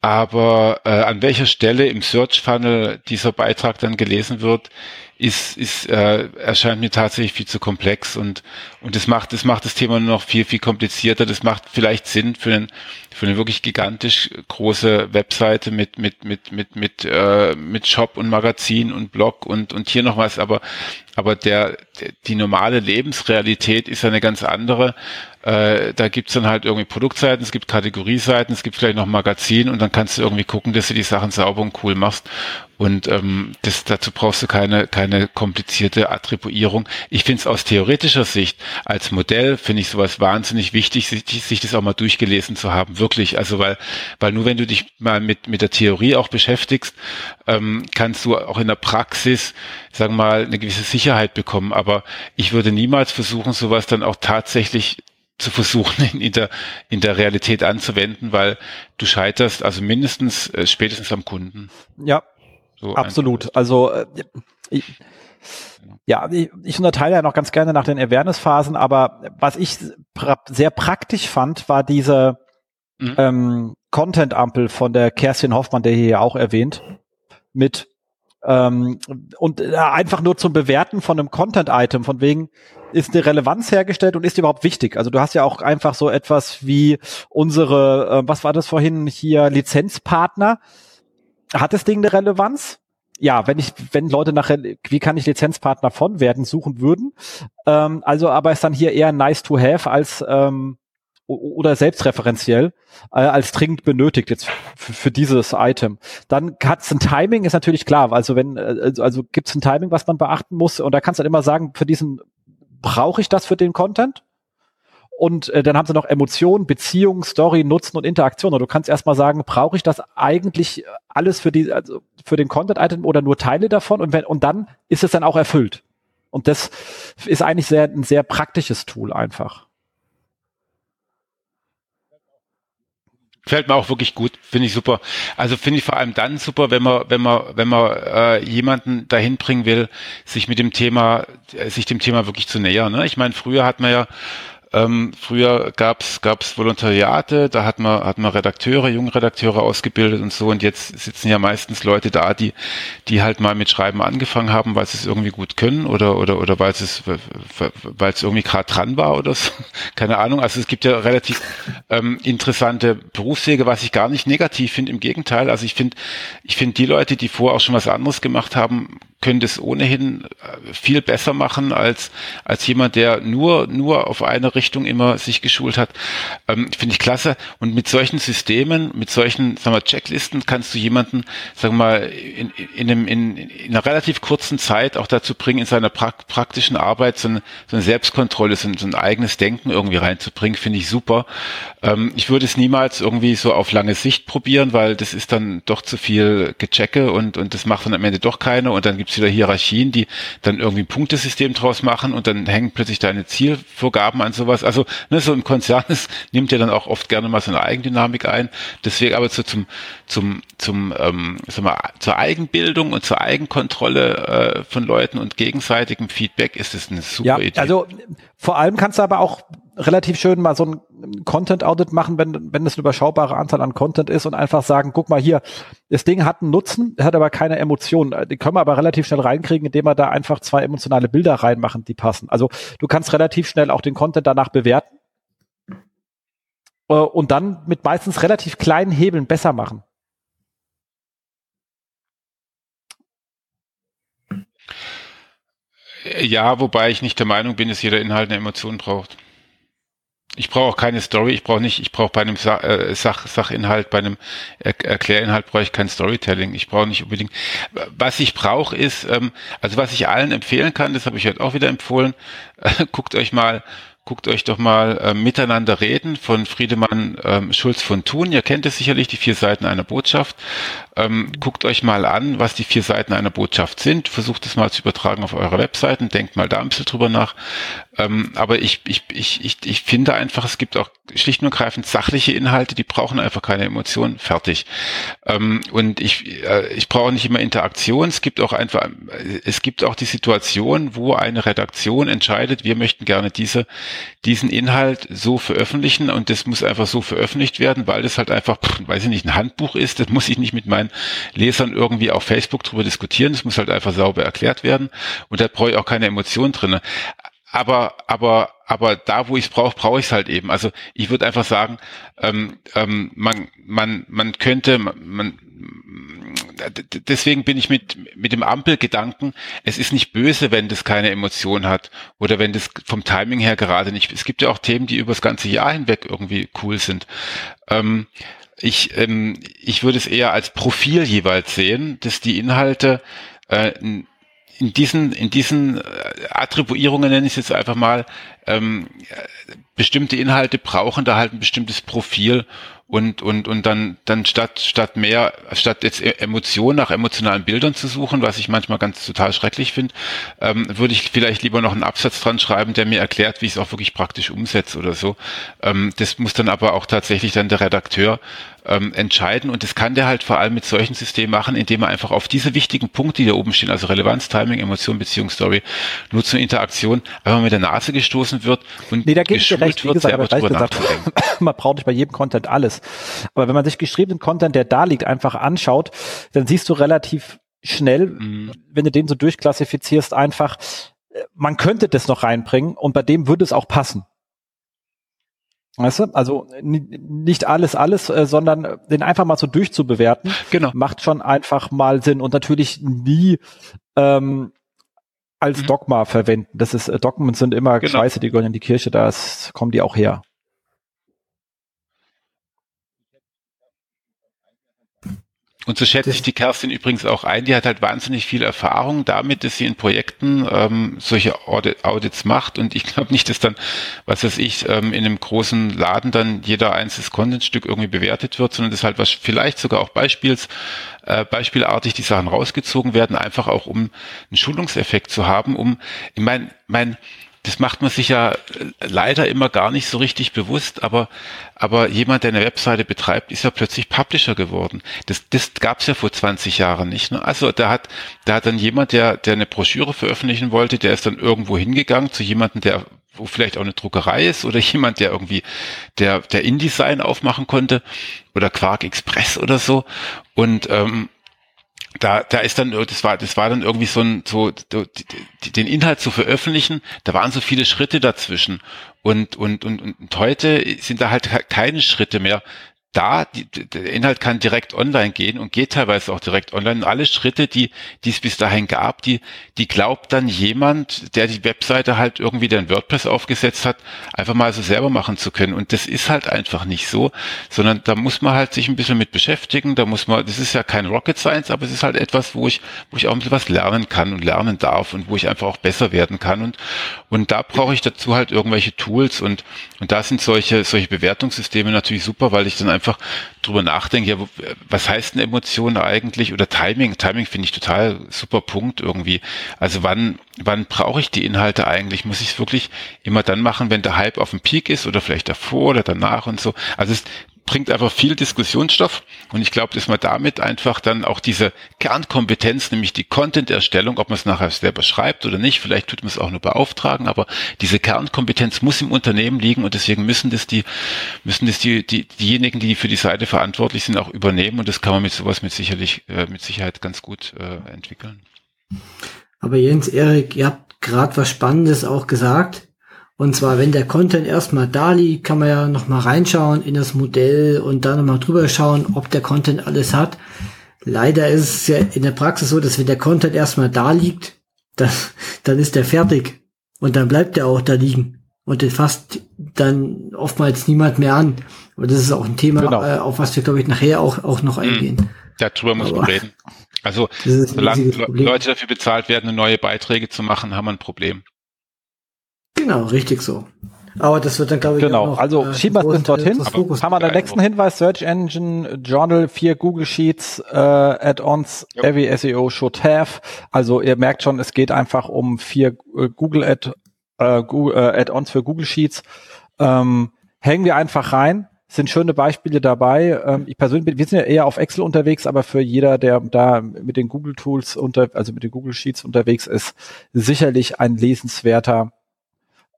Aber äh, an welcher Stelle im Search Funnel dieser Beitrag dann gelesen wird, ist, ist äh, erscheint mir tatsächlich viel zu komplex und und das macht das macht das Thema nur noch viel viel komplizierter. Das macht vielleicht Sinn für einen für eine wirklich gigantisch große Webseite mit mit mit mit mit äh, mit Shop und Magazin und Blog und und hier noch was, aber aber der, die normale Lebensrealität ist eine ganz andere. Äh, da gibt's dann halt irgendwie Produktseiten, es gibt Kategorieseiten, es gibt vielleicht noch Magazin und dann kannst du irgendwie gucken, dass du die Sachen sauber und cool machst. Und ähm, das, dazu brauchst du keine, keine komplizierte Attribuierung. Ich finde es aus theoretischer Sicht als Modell, finde ich sowas wahnsinnig wichtig, sich, sich das auch mal durchgelesen zu haben, wirklich. Also weil, weil nur wenn du dich mal mit, mit der Theorie auch beschäftigst, ähm, kannst du auch in der Praxis, sagen wir mal, eine gewisse Sicherheit bekommen. Aber ich würde niemals versuchen, sowas dann auch tatsächlich zu versuchen, (laughs) in, in, der, in der Realität anzuwenden, weil du scheiterst also mindestens äh, spätestens am Kunden. Ja, so absolut. Also äh, ich, ja, ich, ich unterteile ja noch ganz gerne nach den Awareness-Phasen, aber was ich pra sehr praktisch fand, war diese mhm. ähm, Content-Ampel von der Kerstin Hoffmann, der hier ja auch erwähnt, mit ähm, und äh, einfach nur zum Bewerten von einem Content-Item, von wegen, ist eine Relevanz hergestellt und ist überhaupt wichtig? Also du hast ja auch einfach so etwas wie unsere, äh, was war das vorhin hier, Lizenzpartner. Hat das Ding eine Relevanz? Ja, wenn ich, wenn Leute nach, wie kann ich Lizenzpartner von werden, suchen würden. Ähm, also aber ist dann hier eher nice to have als ähm, oder selbstreferenziell äh, als dringend benötigt jetzt für dieses Item. Dann hat es ein Timing, ist natürlich klar. Also wenn, äh, also, also gibt es ein Timing, was man beachten muss und da kannst du dann immer sagen, für diesen brauche ich das für den Content? Und äh, dann haben sie noch Emotionen, Beziehung, Story, Nutzen und Interaktion. Und du kannst erstmal sagen, brauche ich das eigentlich alles für die, also für den Content-Item oder nur Teile davon? Und wenn, und dann ist es dann auch erfüllt. Und das ist eigentlich sehr, ein sehr praktisches Tool einfach. Fällt mir auch wirklich gut, finde ich super. Also finde ich vor allem dann super, wenn man, wenn man, wenn man äh, jemanden dahin bringen will, sich mit dem Thema, äh, sich dem Thema wirklich zu nähern. Ne? Ich meine, früher hat man ja ähm, früher gab's gab's Volontariate, da hat man hat man Redakteure, junge Redakteure ausgebildet und so und jetzt sitzen ja meistens Leute da, die die halt mal mit Schreiben angefangen haben, weil sie es irgendwie gut können oder oder oder weil es weil es irgendwie gerade dran war oder so. (laughs) keine Ahnung. Also es gibt ja relativ ähm, interessante Berufswege, was ich gar nicht negativ finde. Im Gegenteil, also ich finde ich finde die Leute, die vorher auch schon was anderes gemacht haben, können das ohnehin äh, viel besser machen als, als jemand, der nur, nur auf eine Richtung immer sich geschult hat. Ähm, Finde ich klasse. Und mit solchen Systemen, mit solchen, sagen wir, Checklisten kannst du jemanden, sagen wir mal, in, in, einem, in, in einer relativ kurzen Zeit auch dazu bringen, in seiner pra praktischen Arbeit so eine, so eine Selbstkontrolle, so ein, so ein eigenes Denken irgendwie reinzubringen, finde ich super. Ähm, ich würde es niemals irgendwie so auf lange Sicht probieren, weil das ist dann doch zu viel Gechecke und, und das macht dann am Ende doch keiner und dann gibt's wieder Hierarchien, die dann irgendwie ein Punktesystem draus machen und dann hängen plötzlich deine Zielvorgaben an sowas. Also ne, so ein Konzern (laughs) ist, nimmt ja dann auch oft gerne mal so eine Eigendynamik ein. Deswegen aber so zum, zum, zum ähm, sag mal, zur Eigenbildung und zur Eigenkontrolle äh, von Leuten und gegenseitigem Feedback ist es eine super ja, Idee. Also vor allem kannst du aber auch relativ schön mal so ein Content-Audit machen, wenn, wenn es eine überschaubare Anzahl an Content ist und einfach sagen, guck mal hier, das Ding hat einen Nutzen, hat aber keine Emotionen. Die können wir aber relativ schnell reinkriegen, indem wir da einfach zwei emotionale Bilder reinmachen, die passen. Also du kannst relativ schnell auch den Content danach bewerten äh, und dann mit meistens relativ kleinen Hebeln besser machen. Ja, wobei ich nicht der Meinung bin, dass jeder Inhalt eine Emotion braucht. Ich brauche auch keine Story, ich brauche nicht, ich brauche bei einem Sa äh, Sach Sachinhalt, bei einem er Erklärinhalt brauche ich kein Storytelling. Ich brauche nicht unbedingt. Was ich brauche ist, ähm, also was ich allen empfehlen kann, das habe ich heute auch wieder empfohlen, äh, (laughs) guckt euch mal guckt euch doch mal äh, Miteinander reden von Friedemann ähm, Schulz von Thun. Ihr kennt es sicherlich, die vier Seiten einer Botschaft. Ähm, guckt euch mal an, was die vier Seiten einer Botschaft sind. Versucht es mal zu übertragen auf eure Webseiten. Denkt mal da ein bisschen drüber nach. Ähm, aber ich, ich, ich, ich, ich finde einfach, es gibt auch schlicht und ergreifend sachliche Inhalte, die brauchen einfach keine Emotionen. Fertig. Ähm, und ich, äh, ich brauche nicht immer Interaktion. Es gibt auch einfach, es gibt auch die Situation, wo eine Redaktion entscheidet, wir möchten gerne diese diesen Inhalt so veröffentlichen und das muss einfach so veröffentlicht werden, weil das halt einfach, weiß ich nicht, ein Handbuch ist. Das muss ich nicht mit meinen Lesern irgendwie auf Facebook drüber diskutieren. Das muss halt einfach sauber erklärt werden und da brauche ich auch keine Emotionen drin. aber, aber, aber da, wo ich es brauche, brauche ich es halt eben. Also ich würde einfach sagen, ähm, ähm, man, man, man könnte, man, deswegen bin ich mit, mit dem Ampelgedanken, es ist nicht böse, wenn das keine Emotion hat oder wenn das vom Timing her gerade nicht, es gibt ja auch Themen, die über das ganze Jahr hinweg irgendwie cool sind. Ähm, ich, ähm, ich würde es eher als Profil jeweils sehen, dass die Inhalte äh, in diesen, in diesen äh, Attribuierungen nenne ich es jetzt einfach mal, ähm, bestimmte Inhalte brauchen da halt ein bestimmtes Profil und und und dann dann statt statt mehr statt jetzt e-, Emotionen nach emotionalen Bildern zu suchen, was ich manchmal ganz total schrecklich finde, ähm, würde ich vielleicht lieber noch einen Absatz dran schreiben, der mir erklärt, wie ich es auch wirklich praktisch umsetze oder so. Ähm, das muss dann aber auch tatsächlich dann der Redakteur ähm, entscheiden und das kann der halt vor allem mit solchen Systemen machen, indem er einfach auf diese wichtigen Punkte, die da oben stehen, also Relevanz, Timing, Emotion, Beziehungsstory, Nutzen, Interaktion, einfach mit der Nase gestoßen wird und nee, da gebe ich dir recht, wie gesagt, aber gleich gesagt, (laughs) man braucht nicht bei jedem Content alles. Aber wenn man sich geschriebenen Content, der da liegt, einfach anschaut, dann siehst du relativ schnell, mhm. wenn du den so durchklassifizierst, einfach, äh, man könnte das noch reinbringen und bei dem würde es auch passen. Weißt du? Also nicht alles, alles, äh, sondern den einfach mal so durchzubewerten, genau. macht schon einfach mal Sinn und natürlich nie ähm, als mhm. Dogma verwenden. Das ist äh, Dogmen sind immer genau. Scheiße, die gehören in die Kirche, da kommen die auch her. Und so schätze ich die Kerstin übrigens auch ein. Die hat halt wahnsinnig viel Erfahrung damit, dass sie in Projekten ähm, solche Audit Audits macht. Und ich glaube nicht, dass dann, was weiß ich, ähm, in einem großen Laden dann jeder einzelnes Contentstück irgendwie bewertet wird, sondern dass halt was vielleicht sogar auch Beispiels, äh, beispielartig die Sachen rausgezogen werden, einfach auch um einen Schulungseffekt zu haben, um, ich mein, mein, das macht man sich ja leider immer gar nicht so richtig bewusst, aber, aber jemand, der eine Webseite betreibt, ist ja plötzlich Publisher geworden. Das, das gab es ja vor 20 Jahren nicht. Ne? Also da hat, da hat dann jemand, der, der eine Broschüre veröffentlichen wollte, der ist dann irgendwo hingegangen zu jemandem, der wo vielleicht auch eine Druckerei ist oder (laughs) jemand, der irgendwie der, der InDesign aufmachen konnte oder Quark Express oder so. Und ähm, da, da ist dann, das war, das war dann irgendwie so ein, so, den Inhalt zu veröffentlichen, da waren so viele Schritte dazwischen. Und, und, und, und heute sind da halt keine Schritte mehr da, die, der Inhalt kann direkt online gehen und geht teilweise auch direkt online. Und alle Schritte, die, die es bis dahin gab, die, die glaubt dann jemand, der die Webseite halt irgendwie den WordPress aufgesetzt hat, einfach mal so selber machen zu können. Und das ist halt einfach nicht so, sondern da muss man halt sich ein bisschen mit beschäftigen. Da muss man, das ist ja kein Rocket Science, aber es ist halt etwas, wo ich, wo ich auch ein bisschen was lernen kann und lernen darf und wo ich einfach auch besser werden kann. Und, und da brauche ich dazu halt irgendwelche Tools und, und da sind solche, solche Bewertungssysteme natürlich super, weil ich dann einfach einfach drüber nachdenke, ja, was heißt eine Emotion eigentlich oder Timing? Timing finde ich total super Punkt irgendwie. Also wann, wann brauche ich die Inhalte eigentlich? Muss ich es wirklich immer dann machen, wenn der Hype auf dem Peak ist oder vielleicht davor oder danach und so? Also es, bringt einfach viel Diskussionsstoff und ich glaube, dass man damit einfach dann auch diese Kernkompetenz, nämlich die Content-Erstellung, ob man es nachher selber schreibt oder nicht, vielleicht tut man es auch nur beauftragen, aber diese Kernkompetenz muss im Unternehmen liegen und deswegen müssen das die, müssen das die, die diejenigen, die für die Seite verantwortlich sind, auch übernehmen und das kann man mit sowas mit sicherlich, äh, mit Sicherheit ganz gut äh, entwickeln. Aber Jens, Erik, ihr habt gerade was Spannendes auch gesagt. Und zwar, wenn der Content erstmal da liegt, kann man ja nochmal reinschauen in das Modell und dann nochmal drüber schauen, ob der Content alles hat. Leider ist es ja in der Praxis so, dass wenn der Content erstmal da liegt, dann, (laughs) dann ist der fertig. Und dann bleibt der auch da liegen. Und den fasst dann oftmals niemand mehr an. Und das ist auch ein Thema, genau. äh, auf was wir, glaube ich, nachher auch, auch noch mhm. eingehen. Darüber muss man reden. Also, solange Leute dafür bezahlt werden, neue Beiträge zu machen, haben wir ein Problem. Genau, richtig so. Aber das wird dann, glaube ich, Genau, noch, also äh, schieben wir es dorthin. Haben wir den nächsten Hinweis, Search Engine, Journal, vier Google Sheets, äh, Add-ons, yep. every SEO should have. Also ihr merkt schon, es geht einfach um vier äh, Google Add, äh, Google, äh, Add-ons für Google Sheets. Ähm, hängen wir einfach rein, sind schöne Beispiele dabei. Ähm, ich persönlich, wir sind ja eher auf Excel unterwegs, aber für jeder, der da mit den Google Tools unter, also mit den Google Sheets unterwegs ist, sicherlich ein lesenswerter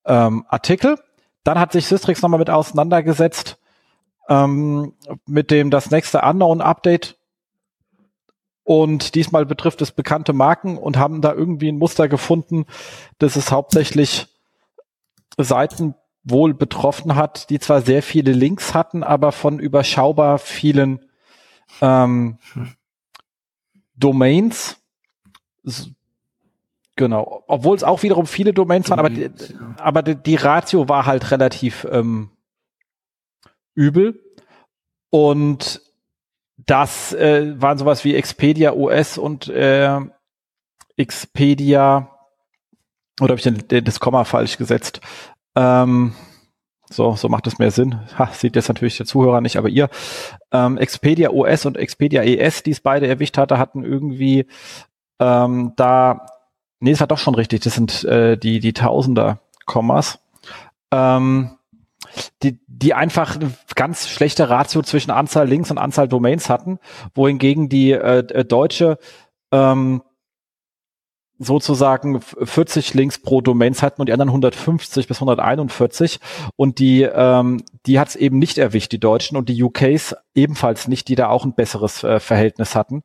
ähm, Artikel. Dann hat sich Systrix nochmal mit auseinandergesetzt ähm, mit dem das nächste Unknown Update. Und diesmal betrifft es bekannte Marken und haben da irgendwie ein Muster gefunden, dass es hauptsächlich Seiten wohl betroffen hat, die zwar sehr viele Links hatten, aber von überschaubar vielen ähm, Domains. Genau, obwohl es auch wiederum viele Domains waren, aber, die, aber die, die Ratio war halt relativ ähm, übel. Und das äh, waren sowas wie Expedia OS und äh, Expedia, oder habe ich den, das Komma falsch gesetzt? Ähm, so, so macht es mehr Sinn. Ha, sieht jetzt natürlich der Zuhörer nicht, aber ihr. Ähm, Expedia OS und Expedia ES, die es beide erwischt hatte, hatten irgendwie ähm, da, nee, es war doch schon richtig, das sind äh, die, die Tausender Kommas. Ähm, die, die einfach eine ganz schlechte Ratio zwischen Anzahl Links und Anzahl Domains hatten, wohingegen die äh, äh deutsche ähm, sozusagen 40 Links pro Domains hatten und die anderen 150 bis 141 und die ähm, die hat es eben nicht erwischt die Deutschen. Und die UKs ebenfalls nicht die da auch ein besseres äh, Verhältnis hatten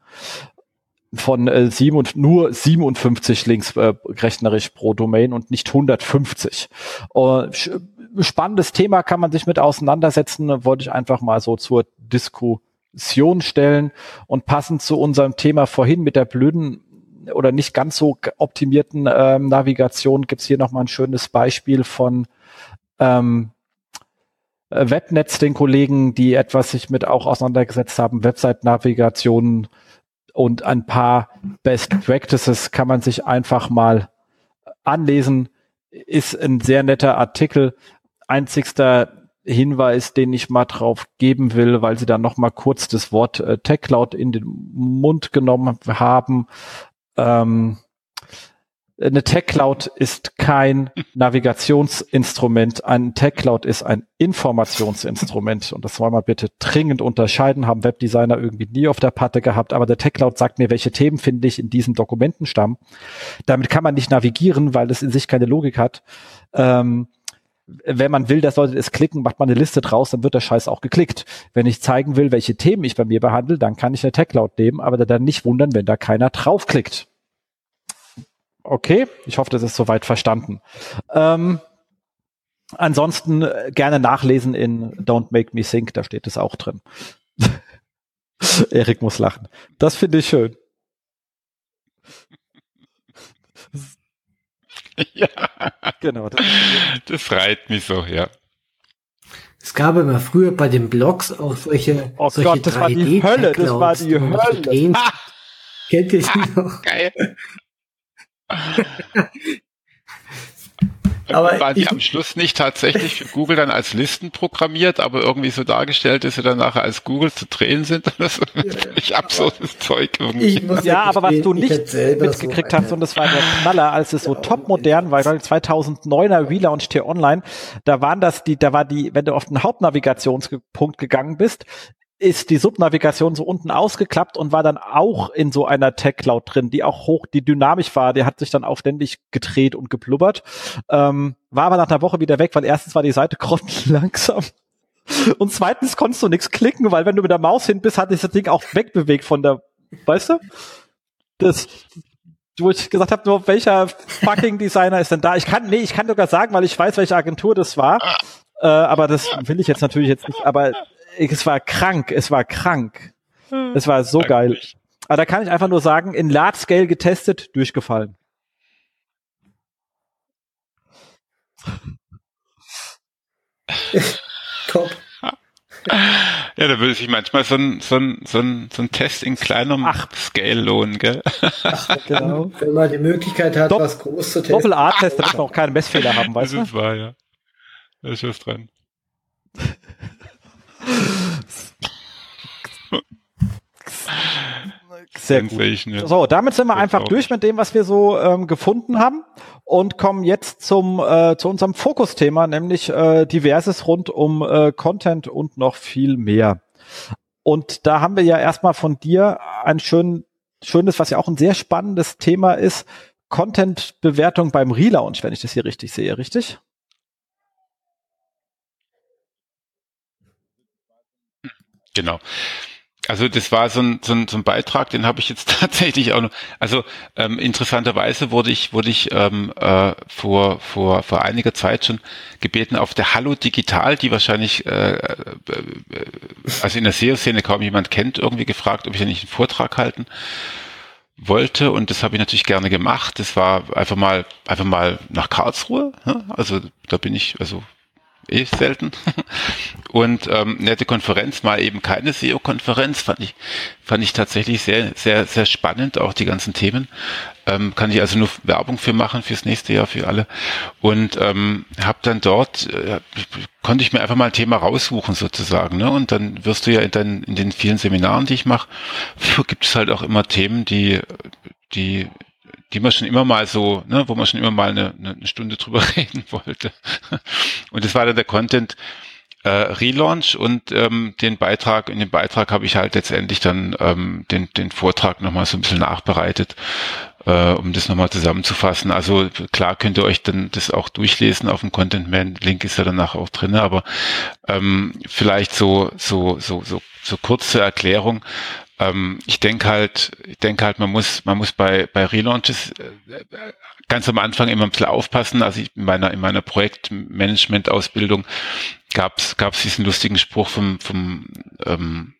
von äh, sieben und nur 57 Links äh, rechnerisch pro Domain und nicht 150 uh, spannendes Thema kann man sich mit auseinandersetzen. Wollte ich einfach mal so zur Diskussion stellen. Und passend zu unserem Thema vorhin mit der blöden oder nicht ganz so optimierten ähm, Navigation gibt es hier nochmal ein schönes Beispiel von ähm, äh, Webnetz, den Kollegen, die etwas sich mit auch auseinandergesetzt haben, Website-Navigationen und ein paar Best Practices kann man sich einfach mal anlesen. Ist ein sehr netter Artikel. Einzigster Hinweis, den ich mal drauf geben will, weil sie da noch mal kurz das Wort äh, Tech Cloud in den Mund genommen haben. Ähm, eine Tech Cloud ist kein Navigationsinstrument. Ein Tech Cloud ist ein Informationsinstrument. Und das wollen wir bitte dringend unterscheiden. Haben Webdesigner irgendwie nie auf der Patte gehabt. Aber der Tech Cloud sagt mir, welche Themen finde ich in diesen Dokumentenstamm. Damit kann man nicht navigieren, weil es in sich keine Logik hat. Ähm, wenn man will, dass Leute es klicken, macht man eine Liste draus, dann wird der Scheiß auch geklickt. Wenn ich zeigen will, welche Themen ich bei mir behandle, dann kann ich eine Tech Cloud nehmen, aber dann nicht wundern, wenn da keiner draufklickt. Okay, ich hoffe, das ist soweit verstanden. Ähm, ansonsten äh, gerne nachlesen in Don't Make Me Think, da steht es auch drin. (laughs) Erik muss lachen. Das finde ich schön. (laughs) Ja. Genau. Das, das reiht mich so, ja. Es gab immer früher bei den Blogs auch solche, oh solche Gott, das war die Hölle, das war die Hölle. (laughs) Kennt ihr die noch? Geil. Aber waren die am Schluss nicht tatsächlich für Google dann als Listen programmiert, aber irgendwie so dargestellt, dass sie dann nachher als Google zu drehen sind oder so? Ja, Völlig absurdes Zeug irgendwie. Ja, aber was du nicht mitgekriegt so hast, und das war der Knaller, als es so topmodern war, 2009er Relaunch T-Online, da waren das die, da war die, wenn du auf den Hauptnavigationspunkt gegangen bist, ist die Subnavigation so unten ausgeklappt und war dann auch in so einer Tech Cloud drin, die auch hoch, die dynamisch war. Der hat sich dann auch ständig gedreht und geblubbert. Ähm, war aber nach einer Woche wieder weg, weil erstens war die Seite (laughs) grottenlangsam. Und zweitens konntest du nichts klicken, weil wenn du mit der Maus hin bist, hat sich das Ding auch wegbewegt von der, weißt du? Das, wo ich gesagt habe, nur welcher fucking Designer ist denn da? Ich kann, nee, ich kann sogar sagen, weil ich weiß, welche Agentur das war. Äh, aber das will ich jetzt natürlich jetzt nicht. Aber es war krank, es war krank. Hm. Es war so geil. Aber da kann ich einfach nur sagen, in Large Scale getestet, durchgefallen. (laughs) Top. Ja, da würde sich manchmal so ein, so ein, so ein, so ein Test in kleinem Ach. Scale lohnen, gell? Ach, (laughs) genau. Wenn man die Möglichkeit hat, Dopp was groß zu testen. Doppel-A-Test, damit wir auch keine Messfehler haben, weißt du? Das ist wahr, ja. Da ist was dran. Sehr gut. So, damit sind wir einfach durch mit dem, was wir so ähm, gefunden haben und kommen jetzt zum äh, zu unserem Fokusthema, nämlich äh, diverses rund um äh, Content und noch viel mehr. Und da haben wir ja erstmal von dir ein schön, schönes, was ja auch ein sehr spannendes Thema ist, Content-Bewertung beim Relaunch, wenn ich das hier richtig sehe, richtig? Genau. Also das war so ein, so ein, so ein Beitrag, den habe ich jetzt (laughs) tatsächlich auch noch. Also ähm, interessanterweise wurde ich wurde ich ähm, äh, vor vor vor einiger Zeit schon gebeten auf der Hallo Digital, die wahrscheinlich äh, äh, also in der SEO-Szene kaum jemand kennt, irgendwie gefragt, ob ich ja nicht einen Vortrag halten wollte und das habe ich natürlich gerne gemacht. Das war einfach mal einfach mal nach Karlsruhe. Ne? Also da bin ich also eh selten. (laughs) Und ähm, nette Konferenz, mal eben keine SEO-Konferenz, fand ich, fand ich tatsächlich sehr, sehr, sehr spannend, auch die ganzen Themen. Ähm, kann ich also nur Werbung für machen fürs nächste Jahr, für alle. Und ähm, habe dann dort, äh, konnte ich mir einfach mal ein Thema raussuchen sozusagen. Ne? Und dann wirst du ja in, dein, in den vielen Seminaren, die ich mache, (laughs) gibt es halt auch immer Themen, die, die die man schon immer mal so, ne, wo man schon immer mal eine, eine Stunde drüber (laughs) reden wollte. Und das war dann der Content äh, Relaunch und ähm, den Beitrag, in dem Beitrag habe ich halt letztendlich dann ähm, den, den Vortrag nochmal so ein bisschen nachbereitet, äh, um das nochmal zusammenzufassen. Also klar könnt ihr euch dann das auch durchlesen auf dem Content Man, Link ist ja danach auch drinne, aber ähm, vielleicht so, so, so, so, so kurze Erklärung ähm, ich denke halt, ich denke halt, man muss, man muss bei, bei Relaunches äh, ganz am Anfang immer ein bisschen aufpassen. Also ich, in meiner, in meiner Projektmanagement-Ausbildung gab es diesen lustigen Spruch vom, vom ähm,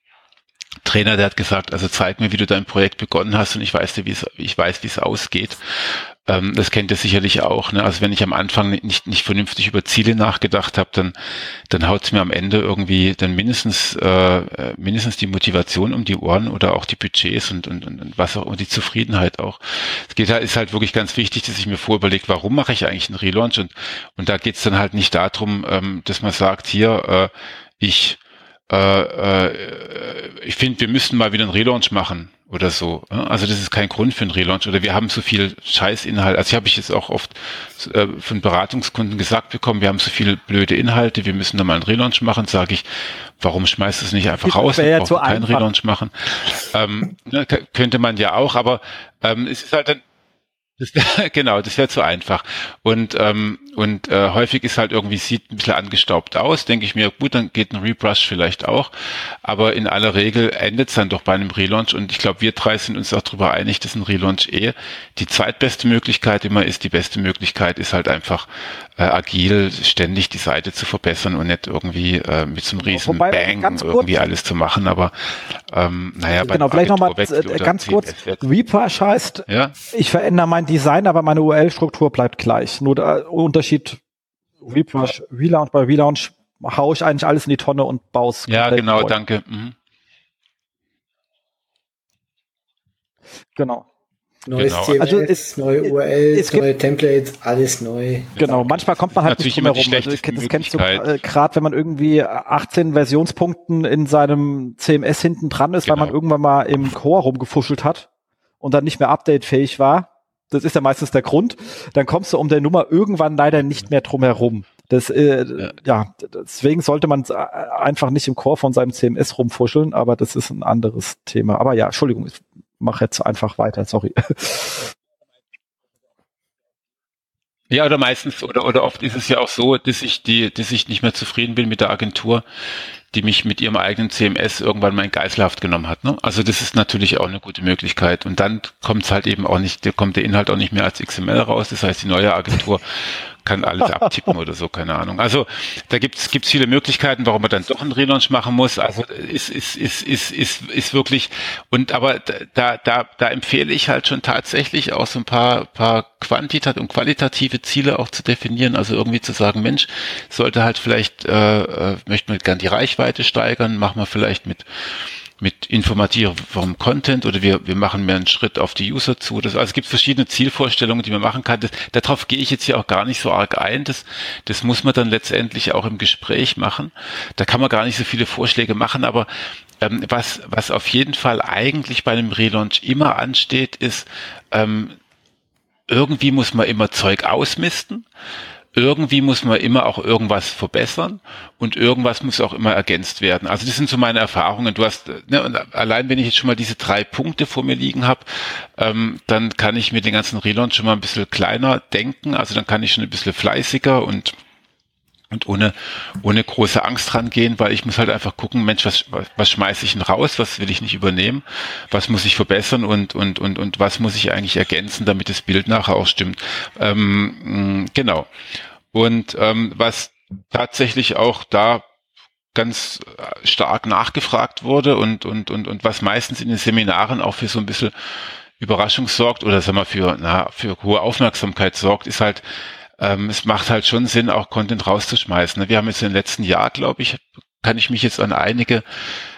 Trainer, der hat gesagt, also zeig mir, wie du dein Projekt begonnen hast und ich weiß, wie es, ich weiß, wie es ausgeht. Ähm, das kennt ihr sicherlich auch. Ne? Also wenn ich am Anfang nicht, nicht vernünftig über Ziele nachgedacht habe, dann, dann haut es mir am Ende irgendwie dann mindestens, äh, mindestens die Motivation um die Ohren oder auch die Budgets und, und, und was auch und die Zufriedenheit auch. Es geht halt, ist halt wirklich ganz wichtig, dass ich mir vorüberlege, warum mache ich eigentlich einen Relaunch? Und, und da geht es dann halt nicht darum, ähm, dass man sagt, hier, äh, ich äh, äh, ich finde, wir müssten mal wieder einen Relaunch machen oder so. Also das ist kein Grund für einen Relaunch oder wir haben so viel Scheißinhalt. Also ich habe ich jetzt auch oft äh, von Beratungskunden gesagt bekommen, wir haben so viele blöde Inhalte, wir müssen da mal einen Relaunch machen. Sage ich, warum schmeißt du es nicht einfach raus? Wir brauchen keinen Relaunch machen. Ähm, ne, könnte man ja auch, aber ähm, es ist halt dann das (laughs) genau, das wäre zu einfach. Und, ähm, und äh, häufig ist halt irgendwie, sieht ein bisschen angestaubt aus, denke ich mir, gut, dann geht ein Rebrush vielleicht auch. Aber in aller Regel endet es dann doch bei einem Relaunch. Und ich glaube, wir drei sind uns auch darüber einig, dass ein Relaunch eh die zweitbeste Möglichkeit immer ist. Die beste Möglichkeit ist halt einfach äh, agil ständig die Seite zu verbessern und nicht irgendwie äh, mit so einem riesen Wobei, Bang irgendwie alles zu machen. Aber ähm, naja, genau, vielleicht nochmal äh, ganz kurz. Rebrush heißt, ja? ich verändere mein Design, aber meine URL-Struktur bleibt gleich. Nur der Unterschied Rebrush, Relaunch, bei Relaunch haue ich eigentlich alles in die Tonne und baue es. Ja, genau, neu. danke. Mhm. Genau. Neues genau. CMS, also es, neue URLs, neue Templates, alles neu. Genau, manchmal kommt man halt Natürlich nicht drum herum. Also, das kennst du äh, gerade, wenn man irgendwie 18 Versionspunkten in seinem CMS hinten dran ist, genau. weil man genau. irgendwann mal im Core rumgefuschelt hat und dann nicht mehr updatefähig war. Das ist ja meistens der Grund. Dann kommst du um der Nummer irgendwann leider nicht mehr drum herum. Das, äh, ja. ja, deswegen sollte man äh, einfach nicht im Core von seinem CMS rumfuscheln, aber das ist ein anderes Thema. Aber ja, Entschuldigung, mach jetzt einfach weiter, sorry. Ja, oder meistens, oder, oder oft ist es ja auch so, dass ich die, dass ich nicht mehr zufrieden bin mit der Agentur, die mich mit ihrem eigenen CMS irgendwann mal in Geiselhaft genommen hat. Ne? Also das ist natürlich auch eine gute Möglichkeit. Und dann kommt es halt eben auch nicht, kommt der Inhalt auch nicht mehr als XML raus. Das heißt, die neue Agentur kann alles abtippen oder so, keine Ahnung. Also da gibt's gibt's viele Möglichkeiten, warum man dann doch einen Relaunch machen muss. Also ist ist ist ist ist, ist wirklich und aber da da da empfehle ich halt schon tatsächlich auch so ein paar paar quantitative und qualitative Ziele auch zu definieren. Also irgendwie zu sagen, Mensch, sollte halt vielleicht äh, äh, möchte man gern die Reichweite steigern, machen wir vielleicht mit mit informativem Content oder wir, wir machen mehr einen Schritt auf die User zu. Das, also es gibt verschiedene Zielvorstellungen, die man machen kann. Das, darauf gehe ich jetzt hier auch gar nicht so arg ein. Das, das muss man dann letztendlich auch im Gespräch machen. Da kann man gar nicht so viele Vorschläge machen, aber ähm, was, was auf jeden Fall eigentlich bei einem Relaunch immer ansteht, ist, ähm, irgendwie muss man immer Zeug ausmisten irgendwie muss man immer auch irgendwas verbessern und irgendwas muss auch immer ergänzt werden. Also das sind so meine Erfahrungen. Du hast, ne, und allein wenn ich jetzt schon mal diese drei Punkte vor mir liegen habe, ähm, dann kann ich mir den ganzen Relaunch schon mal ein bisschen kleiner denken. Also dann kann ich schon ein bisschen fleißiger und und ohne, ohne große Angst rangehen, weil ich muss halt einfach gucken, Mensch, was, was, schmeiße ich denn raus, was will ich nicht übernehmen, was muss ich verbessern und, und, und, und was muss ich eigentlich ergänzen, damit das Bild nachher auch stimmt. Ähm, genau. Und ähm, was tatsächlich auch da ganz stark nachgefragt wurde und, und, und, und was meistens in den Seminaren auch für so ein bisschen Überraschung sorgt oder sagen wir für, na, für hohe Aufmerksamkeit sorgt, ist halt, ähm, es macht halt schon Sinn, auch Content rauszuschmeißen. Ne? Wir haben jetzt im letzten Jahr, glaube ich, kann ich mich jetzt an einige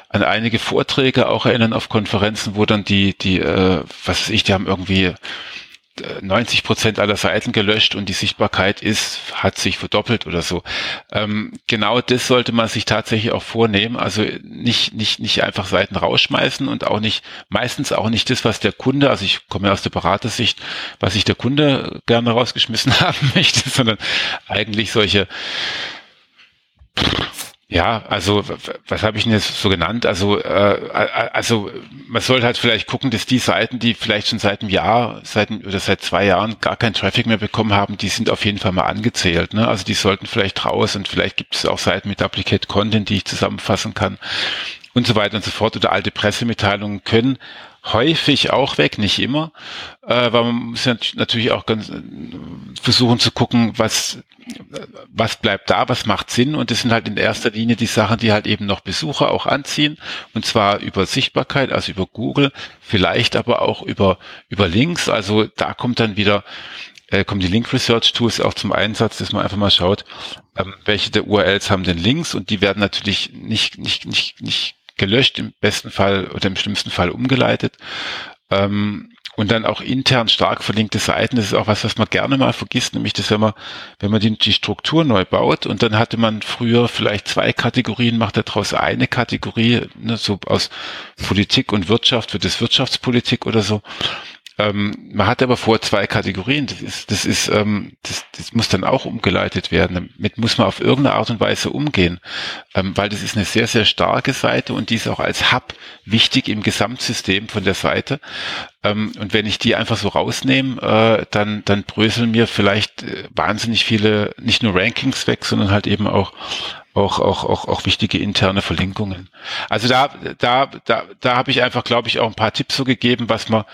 an einige Vorträge auch erinnern auf Konferenzen, wo dann die, die, äh, was weiß ich, die haben irgendwie 90 Prozent aller Seiten gelöscht und die Sichtbarkeit ist, hat sich verdoppelt oder so. Ähm, genau das sollte man sich tatsächlich auch vornehmen. Also nicht, nicht, nicht einfach Seiten rausschmeißen und auch nicht, meistens auch nicht das, was der Kunde, also ich komme ja aus der Beratersicht, was sich der Kunde gerne rausgeschmissen (laughs) haben möchte, sondern eigentlich solche ja, also was habe ich denn jetzt so genannt? Also äh, also man sollte halt vielleicht gucken, dass die Seiten, die vielleicht schon seit einem Jahr, seit oder seit zwei Jahren gar keinen Traffic mehr bekommen haben, die sind auf jeden Fall mal angezählt. Ne? Also die sollten vielleicht raus und vielleicht gibt es auch Seiten mit Applicate Content, die ich zusammenfassen kann und so weiter und so fort. Oder alte Pressemitteilungen können häufig auch weg, nicht immer, äh, weil man muss ja natürlich auch ganz versuchen zu gucken, was was bleibt da, was macht Sinn. Und das sind halt in erster Linie die Sachen, die halt eben noch Besucher auch anziehen. Und zwar über Sichtbarkeit, also über Google, vielleicht aber auch über über Links, also da kommt dann wieder äh, kommen die Link Research Tools auch zum Einsatz, dass man einfach mal schaut, ähm, welche der URLs haben denn Links. Und die werden natürlich nicht nicht nicht nicht gelöscht, im besten Fall oder im schlimmsten Fall umgeleitet. Ähm, und dann auch intern stark verlinkte Seiten, das ist auch was, was man gerne mal vergisst, nämlich das, wenn man, wenn man die, die Struktur neu baut und dann hatte man früher vielleicht zwei Kategorien, macht daraus eine Kategorie, ne, so aus Politik und Wirtschaft, wird das Wirtschaftspolitik oder so. Ähm, man hat aber vor zwei Kategorien. Das ist, das ist, ähm, das, das muss dann auch umgeleitet werden. Damit muss man auf irgendeine Art und Weise umgehen, ähm, weil das ist eine sehr, sehr starke Seite und die ist auch als Hub wichtig im Gesamtsystem von der Seite. Ähm, und wenn ich die einfach so rausnehme, äh, dann, dann bröseln mir vielleicht äh, wahnsinnig viele, nicht nur Rankings weg, sondern halt eben auch auch, auch, auch, auch wichtige interne Verlinkungen. Also da, da, da, da habe ich einfach, glaube ich, auch ein paar Tipps so gegeben, was man,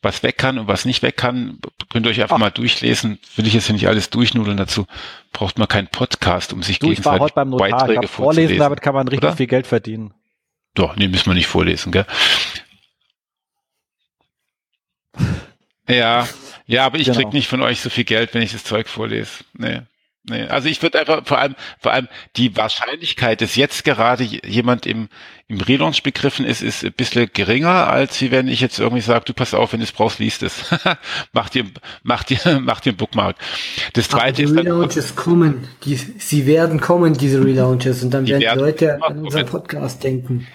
was weg kann und was nicht weg kann. Könnt ihr euch einfach Ach. mal durchlesen. Will ich jetzt hier nicht alles durchnudeln. Dazu braucht man keinen Podcast, um sich du, gegenseitig ich war heute beim Notar. Beiträge ich vorlesen. Damit kann man richtig Oder? viel Geld verdienen. Doch, nee, müssen wir nicht vorlesen, gell? Ja, ja, aber ich genau. krieg nicht von euch so viel Geld, wenn ich das Zeug vorlese. Nee. Nee, also ich würde einfach vor allem, vor allem die Wahrscheinlichkeit, dass jetzt gerade jemand im, im Relaunch begriffen ist, ist ein bisschen geringer, als wie wenn ich jetzt irgendwie sage, du pass auf, wenn du es brauchst, liest es. (laughs) mach dir, mach dir, (laughs) mach dir einen Bookmark. Das zweite ist dann. Relaunches kommen, die, sie werden kommen, diese Relaunches, und dann werden, werden Leute an unseren Podcast denken.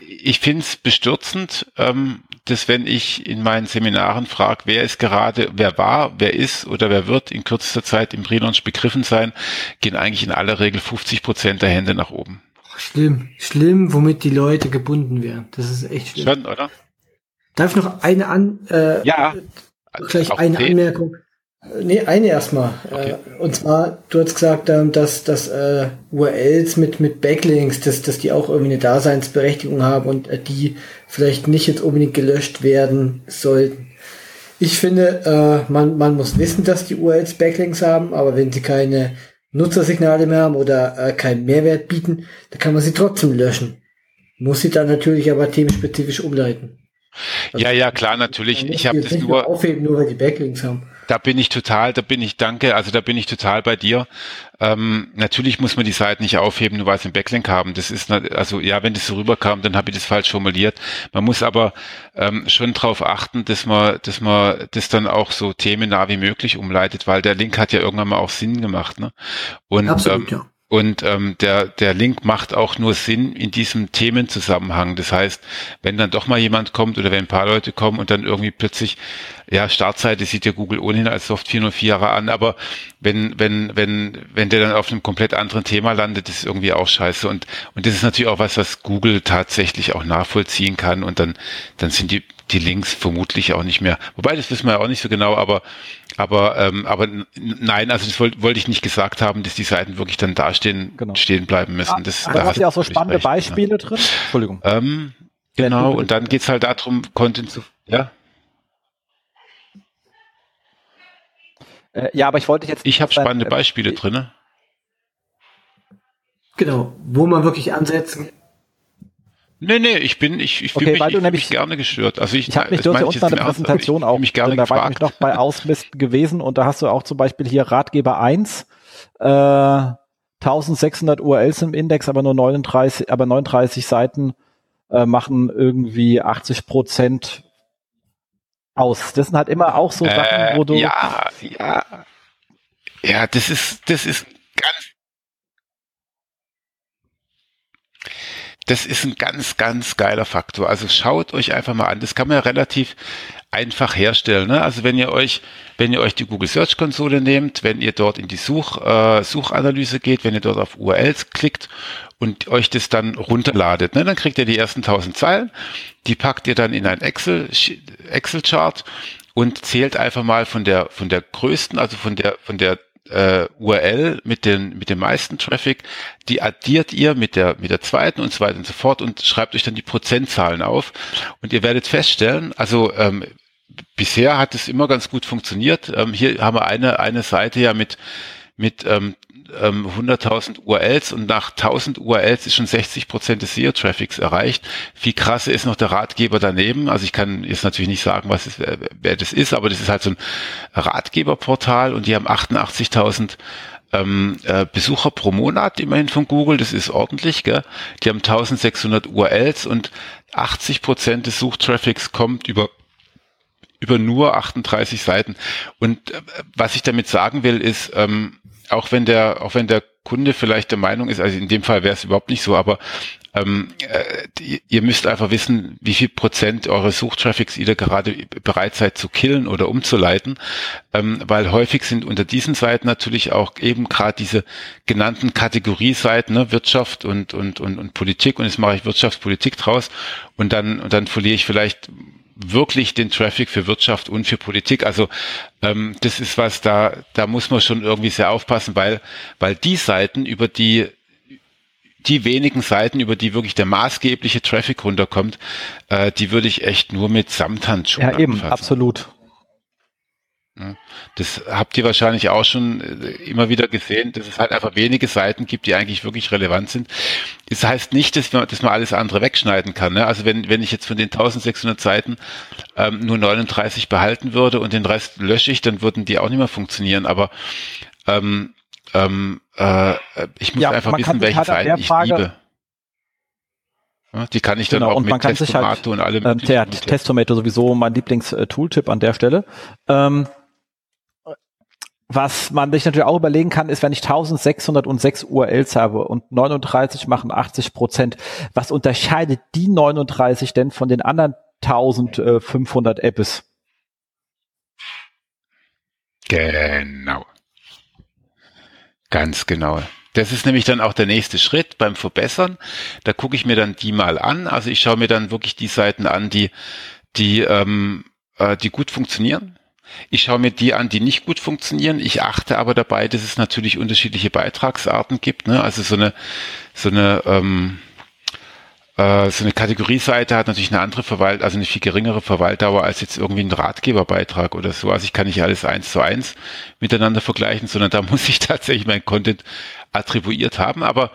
Ich finde es bestürzend, ähm, dass wenn ich in meinen Seminaren frage, wer ist gerade, wer war, wer ist oder wer wird in kürzester Zeit im Relaunch begriffen sein, gehen eigentlich in aller Regel 50 Prozent der Hände nach oben. Schlimm, schlimm, womit die Leute gebunden werden. Das ist echt schlimm. Schon, oder? Darf ich noch eine an, äh, ja, gleich eine Anmerkung. Nee, eine erstmal. Okay. Äh, und zwar, du hast gesagt, ähm, dass, dass äh, URLs mit, mit Backlinks, dass, dass die auch irgendwie eine Daseinsberechtigung haben und äh, die vielleicht nicht jetzt unbedingt gelöscht werden sollten. Ich finde, äh, man, man muss wissen, dass die URLs Backlinks haben, aber wenn sie keine Nutzersignale mehr haben oder äh, keinen Mehrwert bieten, dann kann man sie trotzdem löschen. Muss sie dann natürlich aber themenspezifisch umleiten. Also ja, ja, klar, natürlich. Ich habe das nur aufheben, nur weil die Backlinks haben da bin ich total, da bin ich, danke, also da bin ich total bei dir. Ähm, natürlich muss man die Seiten nicht aufheben, nur weil sie einen Backlink haben. Das ist, also ja, wenn das so rüberkam, dann habe ich das falsch formuliert. Man muss aber ähm, schon darauf achten, dass man, dass man das dann auch so themennah wie möglich umleitet, weil der Link hat ja irgendwann mal auch Sinn gemacht. Ne? Und Absolut, ähm, ja. Und ähm, der, der Link macht auch nur Sinn in diesem Themenzusammenhang. Das heißt, wenn dann doch mal jemand kommt oder wenn ein paar Leute kommen und dann irgendwie plötzlich, ja, Startseite sieht ja Google ohnehin als Soft 404 an, aber wenn, wenn, wenn, wenn der dann auf einem komplett anderen Thema landet, ist irgendwie auch scheiße. Und, und das ist natürlich auch was, was Google tatsächlich auch nachvollziehen kann und dann, dann sind die, die Links vermutlich auch nicht mehr. Wobei, das wissen wir ja auch nicht so genau, aber Aber, ähm, aber nein, also das wollte wollt ich nicht gesagt haben, dass die Seiten wirklich dann dastehen, genau. stehen bleiben müssen. Ah, das, aber da hast du ja auch so spannende recht, Beispiele ja. drin. Entschuldigung. Ähm, genau, und dann geht's halt darum, Content zu, ja. Äh, ja, aber ich wollte jetzt. Ich habe spannende äh, Beispiele drin. Ne? Genau, wo man wirklich ansetzen Nee, nee, ich bin, ich, ich fühle okay, mich, ich nämlich, mich gerne gestört. Also ich, ich habe mich, du hast ja unten eine Präsentation auch, mich gerne da war ich noch bei Ausmisten gewesen und da hast du auch zum Beispiel hier Ratgeber 1, äh, 1600 URLs im Index, aber nur 39, aber 39 Seiten äh, machen irgendwie 80 Prozent aus. Das sind halt immer auch so Sachen, äh, wo du. Ja, ja. Ja, das ist, das ist ganz das ist ein ganz, ganz geiler Faktor. Also schaut euch einfach mal an. Das kann man ja relativ einfach herstellen. Ne? Also wenn ihr euch, wenn ihr euch die Google Search Konsole nehmt, wenn ihr dort in die Such, äh, Suchanalyse geht, wenn ihr dort auf URLs klickt und euch das dann runterladet, ne? dann kriegt ihr die ersten 1000 Zeilen, die packt ihr dann in ein Excel, Excel Chart und zählt einfach mal von der, von der größten, also von der, von der äh, URL mit den mit dem meisten Traffic, die addiert ihr mit der mit der zweiten und so weiter und so fort und schreibt euch dann die Prozentzahlen auf und ihr werdet feststellen, also ähm, bisher hat es immer ganz gut funktioniert. Ähm, hier haben wir eine eine Seite ja mit mit ähm, 100.000 ähm, URLs und nach 1000 URLs ist schon 60 Prozent des SEO-Traffics erreicht. Viel krasser ist noch der Ratgeber daneben. Also ich kann jetzt natürlich nicht sagen, was es, wer das ist, aber das ist halt so ein Ratgeberportal und die haben 88.000 ähm, äh, Besucher pro Monat immerhin von Google. Das ist ordentlich. Gell? Die haben 1600 URLs und 80 Prozent des Suchtraffics kommt über über nur 38 Seiten. Und äh, was ich damit sagen will, ist, ähm, auch wenn der, auch wenn der Kunde vielleicht der Meinung ist, also in dem Fall wäre es überhaupt nicht so, aber ähm, äh, ihr müsst einfach wissen, wie viel Prozent eures Suchtraffics ihr gerade bereit seid zu killen oder umzuleiten, ähm, weil häufig sind unter diesen Seiten natürlich auch eben gerade diese genannten Kategorieseiten, ne, Wirtschaft und, und, und, und Politik und jetzt mache ich Wirtschaftspolitik draus und dann, und dann verliere ich vielleicht wirklich den Traffic für Wirtschaft und für Politik. Also ähm, das ist was, da, da muss man schon irgendwie sehr aufpassen, weil, weil die Seiten, über die die wenigen Seiten, über die wirklich der maßgebliche Traffic runterkommt, äh, die würde ich echt nur mit Samthandschuhen Ja, eben, anfassen. absolut. Das habt ihr wahrscheinlich auch schon äh, immer wieder gesehen, dass es halt einfach wenige Seiten gibt, die eigentlich wirklich relevant sind. Das heißt nicht, dass man, dass man alles andere wegschneiden kann. Ne? Also wenn, wenn ich jetzt von den 1600 Seiten ähm, nur 39 behalten würde und den Rest lösche ich, dann würden die auch nicht mehr funktionieren. Aber ähm, ähm, äh, ich muss ja, einfach wissen, welche halt Seiten ich Frage liebe. Ja, die kann ich dann genau, auch und mit man Testomato halt, und allem. Ähm, der Testomato sowieso mein Lieblings-Tooltip an der Stelle. Ähm, was man sich natürlich auch überlegen kann, ist, wenn ich 1606 URLs habe und 39 machen 80 Prozent, was unterscheidet die 39 denn von den anderen 1500 Apps? Genau. Ganz genau. Das ist nämlich dann auch der nächste Schritt beim Verbessern. Da gucke ich mir dann die mal an. Also ich schaue mir dann wirklich die Seiten an, die, die, ähm, äh, die gut funktionieren ich schaue mir die an, die nicht gut funktionieren. Ich achte aber dabei, dass es natürlich unterschiedliche Beitragsarten gibt. Ne? Also so eine, so eine, ähm, äh, so eine Kategorieseite hat natürlich eine andere Verwalt, also eine viel geringere Verweildauer als jetzt irgendwie ein Ratgeberbeitrag oder so. Also ich kann nicht alles eins zu eins miteinander vergleichen, sondern da (laughs) muss ich tatsächlich mein Content attribuiert haben. Aber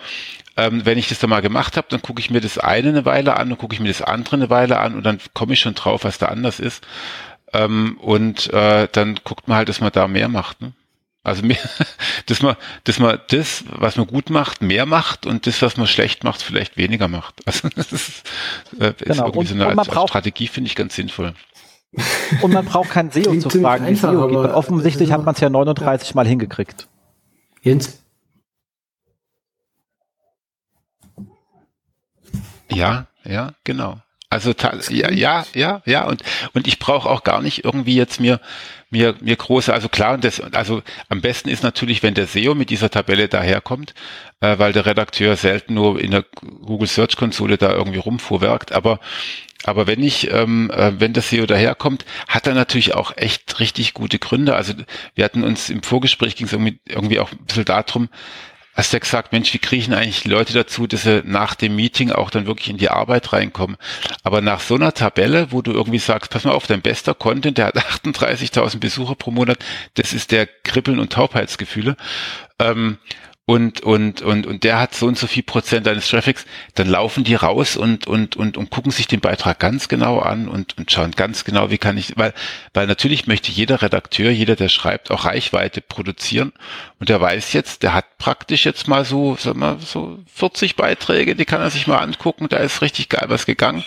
ähm, wenn ich das dann mal gemacht habe, dann gucke ich mir das eine eine Weile an und gucke ich mir das andere eine Weile an und dann komme ich schon drauf, was da anders ist. Ähm, und äh, dann guckt man halt, dass man da mehr macht. Ne? Also mehr, (laughs) dass man, dass man das, was man gut macht, mehr macht und das, was man schlecht macht, vielleicht weniger macht. (laughs) Also das ist, äh, ist genau. irgendwie und, so eine braucht, Strategie, finde ich ganz sinnvoll. Und man braucht kein (laughs) SEO zu fragen, wie SEO geht. Offensichtlich hat man es ja 39 Mal hingekriegt. Jens? Ja, ja, genau. Also ja, ja, ja, ja, und und ich brauche auch gar nicht irgendwie jetzt mir mir mir große, also klar, und das, also am besten ist natürlich, wenn der SEO mit dieser Tabelle daherkommt, äh, weil der Redakteur selten nur in der Google Search Konsole da irgendwie rumfuhrwerkt, aber aber wenn ich, ähm, äh, wenn das SEO daherkommt, hat er natürlich auch echt richtig gute Gründe. Also wir hatten uns im Vorgespräch ging es irgendwie, irgendwie auch ein bisschen darum, hast du ja gesagt, Mensch, wie kriegen eigentlich Leute dazu, dass sie nach dem Meeting auch dann wirklich in die Arbeit reinkommen? Aber nach so einer Tabelle, wo du irgendwie sagst, pass mal auf, dein bester Content, der hat (laughs) 38.000 Besucher pro Monat, das ist der Kribbeln und Taubheitsgefühle. Ähm, und, und, und, und der hat so und so viel Prozent deines Traffics, dann laufen die raus und, und, und, und gucken sich den Beitrag ganz genau an und, und schauen ganz genau, wie kann ich, weil, weil natürlich möchte jeder Redakteur, jeder, der schreibt, auch Reichweite produzieren. Und der weiß jetzt, der hat praktisch jetzt mal so, sag mal, so 40 Beiträge, die kann er sich mal angucken, da ist richtig geil was gegangen.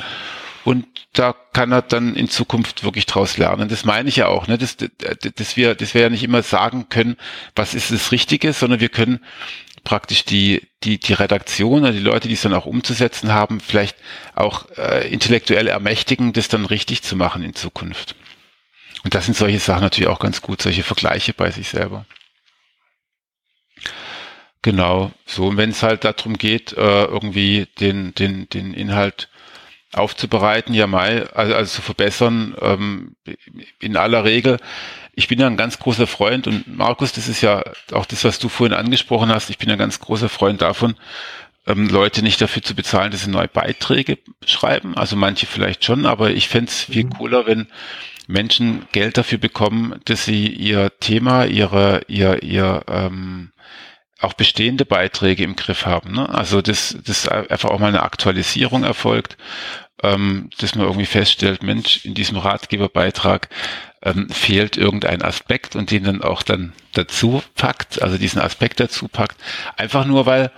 Und da kann er dann in Zukunft wirklich draus lernen. Das meine ich ja auch, ne? dass, dass, wir, dass wir ja nicht immer sagen können, was ist das Richtige, sondern wir können praktisch die, die, die Redaktion oder die Leute, die es dann auch umzusetzen haben, vielleicht auch äh, intellektuell ermächtigen, das dann richtig zu machen in Zukunft. Und das sind solche Sachen natürlich auch ganz gut, solche Vergleiche bei sich selber. Genau, so. Und wenn es halt darum geht, äh, irgendwie den, den, den Inhalt aufzubereiten, ja mal, also, also zu verbessern, ähm, in aller Regel. Ich bin ja ein ganz großer Freund und Markus, das ist ja auch das, was du vorhin angesprochen hast, ich bin ja ein ganz großer Freund davon, ähm, Leute nicht dafür zu bezahlen, dass sie neue Beiträge schreiben. Also manche vielleicht schon, aber ich fände es viel mhm. cooler, wenn Menschen Geld dafür bekommen, dass sie ihr Thema, ihre, ihr, ihr, ähm, auch bestehende Beiträge im Griff haben. Ne? Also dass, dass einfach auch mal eine Aktualisierung erfolgt, ähm, dass man irgendwie feststellt, Mensch, in diesem Ratgeberbeitrag ähm, fehlt irgendein Aspekt und den dann auch dann dazu packt, also diesen Aspekt dazu packt, einfach nur weil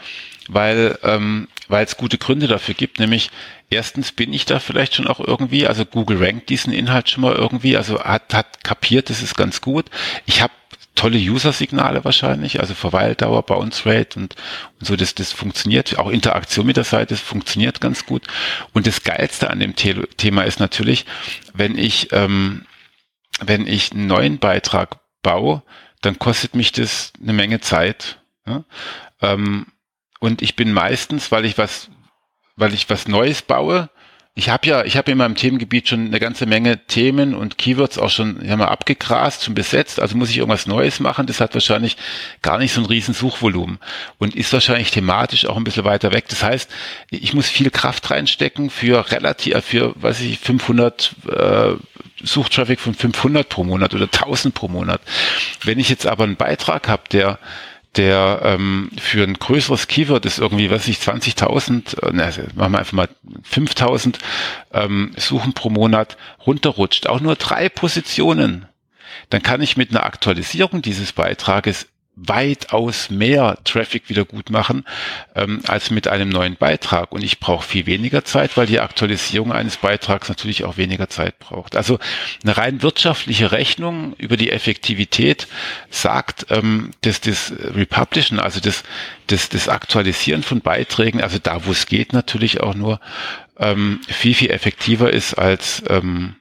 weil ähm, weil es gute Gründe dafür gibt, nämlich erstens bin ich da vielleicht schon auch irgendwie, also Google rankt diesen Inhalt schon mal irgendwie, also hat hat kapiert, das ist ganz gut. Ich habe tolle User-Signale wahrscheinlich, also Verweildauer, Bounce Rate und, und so, das, das funktioniert. Auch Interaktion mit der Seite funktioniert ganz gut. Und das Geilste an dem The Thema ist natürlich, wenn ich, ähm, wenn ich einen neuen Beitrag baue, dann kostet mich das eine Menge Zeit. Ja? Ähm, und ich bin meistens, weil ich was, weil ich was Neues baue, ich habe ja, ich habe in meinem Themengebiet schon eine ganze Menge Themen und Keywords auch schon ja mal abgegrast, schon besetzt. Also muss ich irgendwas Neues machen. Das hat wahrscheinlich gar nicht so ein riesen Suchvolumen und ist wahrscheinlich thematisch auch ein bisschen weiter weg. Das heißt, ich muss viel Kraft reinstecken für relativ, für, weiß ich, 500 äh, Suchtraffic von 500 pro Monat oder 1000 pro Monat. Wenn ich jetzt aber einen Beitrag habe, der der ähm, für ein größeres Keyword ist irgendwie, was ich 20.000, äh, ne, machen wir einfach mal 5.000 ähm, Suchen pro Monat runterrutscht, auch nur drei Positionen, dann kann ich mit einer Aktualisierung dieses Beitrages weitaus mehr Traffic wieder gut machen ähm, als mit einem neuen Beitrag. Und ich brauche viel weniger Zeit, weil die Aktualisierung eines Beitrags natürlich auch weniger Zeit braucht. Also eine rein wirtschaftliche Rechnung über die Effektivität sagt, ähm, dass das Republishen, also das, das, das Aktualisieren von Beiträgen, also da, wo es geht, natürlich auch nur ähm, viel, viel effektiver ist als ähm,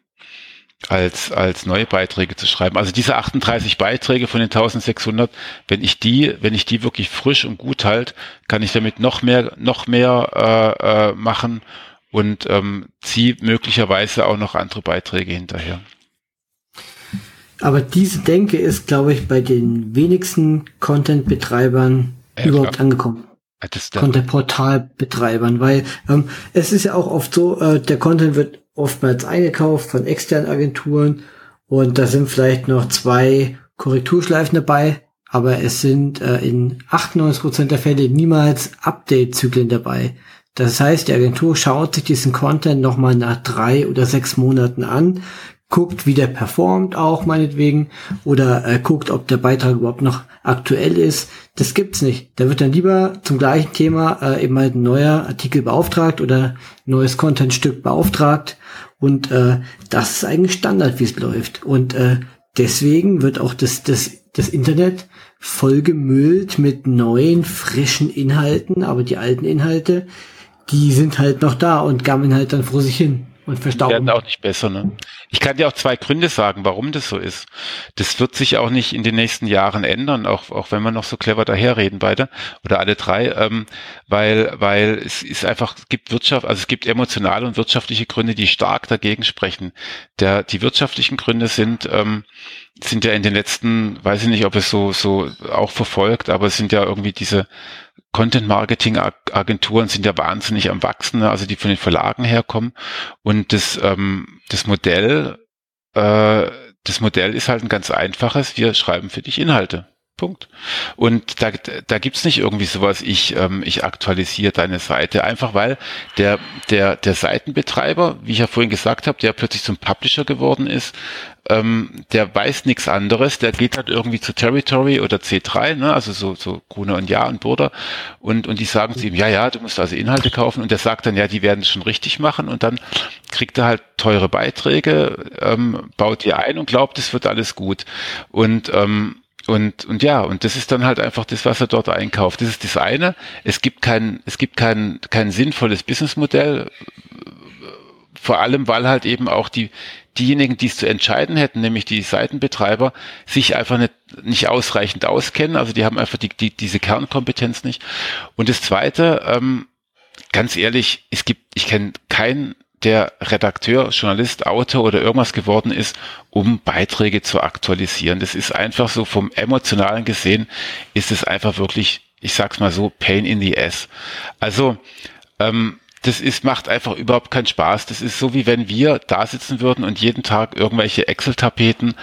als, als neue Beiträge zu schreiben. Also diese 38 Beiträge von den 1600, wenn ich die, wenn ich die wirklich frisch und gut halte, kann ich damit noch mehr, noch mehr äh, äh, machen und ähm, ziehe möglicherweise auch noch andere Beiträge hinterher. Aber diese Denke ist, glaube ich, bei den wenigsten Content-Betreibern ja, überhaupt klar. angekommen. Content-Portal-Betreibern, weil ähm, es ist ja auch oft so, äh, der Content wird oftmals eingekauft von externen Agenturen und da sind vielleicht noch zwei Korrekturschleifen dabei, aber es sind äh, in 98% der Fälle niemals Update-Zyklen dabei. Das heißt, die Agentur schaut sich diesen Content nochmal nach drei oder sechs Monaten an, guckt, wie der performt auch meinetwegen oder äh, guckt, ob der Beitrag überhaupt noch aktuell ist. Das gibt's nicht. Da wird dann lieber zum gleichen Thema äh, eben halt ein neuer Artikel beauftragt oder neues Contentstück beauftragt und äh, das ist eigentlich Standard, wie es läuft. Und äh, deswegen wird auch das, das, das Internet vollgemüllt mit neuen, frischen Inhalten, aber die alten Inhalte, die sind halt noch da und gammeln halt dann vor sich hin. Und Verstauung. werden auch nicht besser. Ne? Ich kann dir auch zwei Gründe sagen, warum das so ist. Das wird sich auch nicht in den nächsten Jahren ändern, auch, auch wenn wir noch so clever daherreden beide oder alle drei, ähm, weil, weil es ist einfach, es gibt Wirtschaft, also es gibt emotionale und wirtschaftliche Gründe, die stark dagegen sprechen. Der, die wirtschaftlichen Gründe sind, ähm, sind ja in den letzten, weiß ich nicht, ob es so, so auch verfolgt, aber es sind ja irgendwie diese Content-Marketing-Agenturen sind ja wahnsinnig am Wachsen, ne? also die von den Verlagen herkommen. Und das, ähm, das Modell, äh, das Modell ist halt ein ganz einfaches. Wir schreiben für dich Inhalte. Punkt. Und da, da gibt's nicht irgendwie sowas, ich, ähm, ich aktualisiere deine Seite, einfach weil der, der, der Seitenbetreiber, wie ich ja vorhin gesagt habe, der plötzlich zum Publisher geworden ist, ähm, der weiß nichts anderes, der geht halt irgendwie zu Territory oder C3, ne, also so, so Gruner und Ja und Burda. Und, und die sagen zu ihm, ja, ja, du musst also Inhalte kaufen. Und der sagt dann, ja, die werden es schon richtig machen. Und dann kriegt er halt teure Beiträge, ähm, baut die ein und glaubt, es wird alles gut. Und ähm, und, und ja, und das ist dann halt einfach das, was er dort einkauft. Das ist das eine. Es gibt kein, es gibt kein, kein sinnvolles Businessmodell. Vor allem, weil halt eben auch die, diejenigen, die es zu entscheiden hätten, nämlich die Seitenbetreiber, sich einfach nicht, nicht ausreichend auskennen. Also die haben einfach die, die, diese Kernkompetenz nicht. Und das zweite, ähm, ganz ehrlich, es gibt, ich kenne keinen der Redakteur, Journalist, Autor oder irgendwas geworden ist, um Beiträge zu aktualisieren. Das ist einfach so vom emotionalen gesehen, ist es einfach wirklich, ich sag's mal so, Pain in the ass. Also ähm, das ist, macht einfach überhaupt keinen Spaß. Das ist so, wie wenn wir da sitzen würden und jeden Tag irgendwelche Excel-Tapeten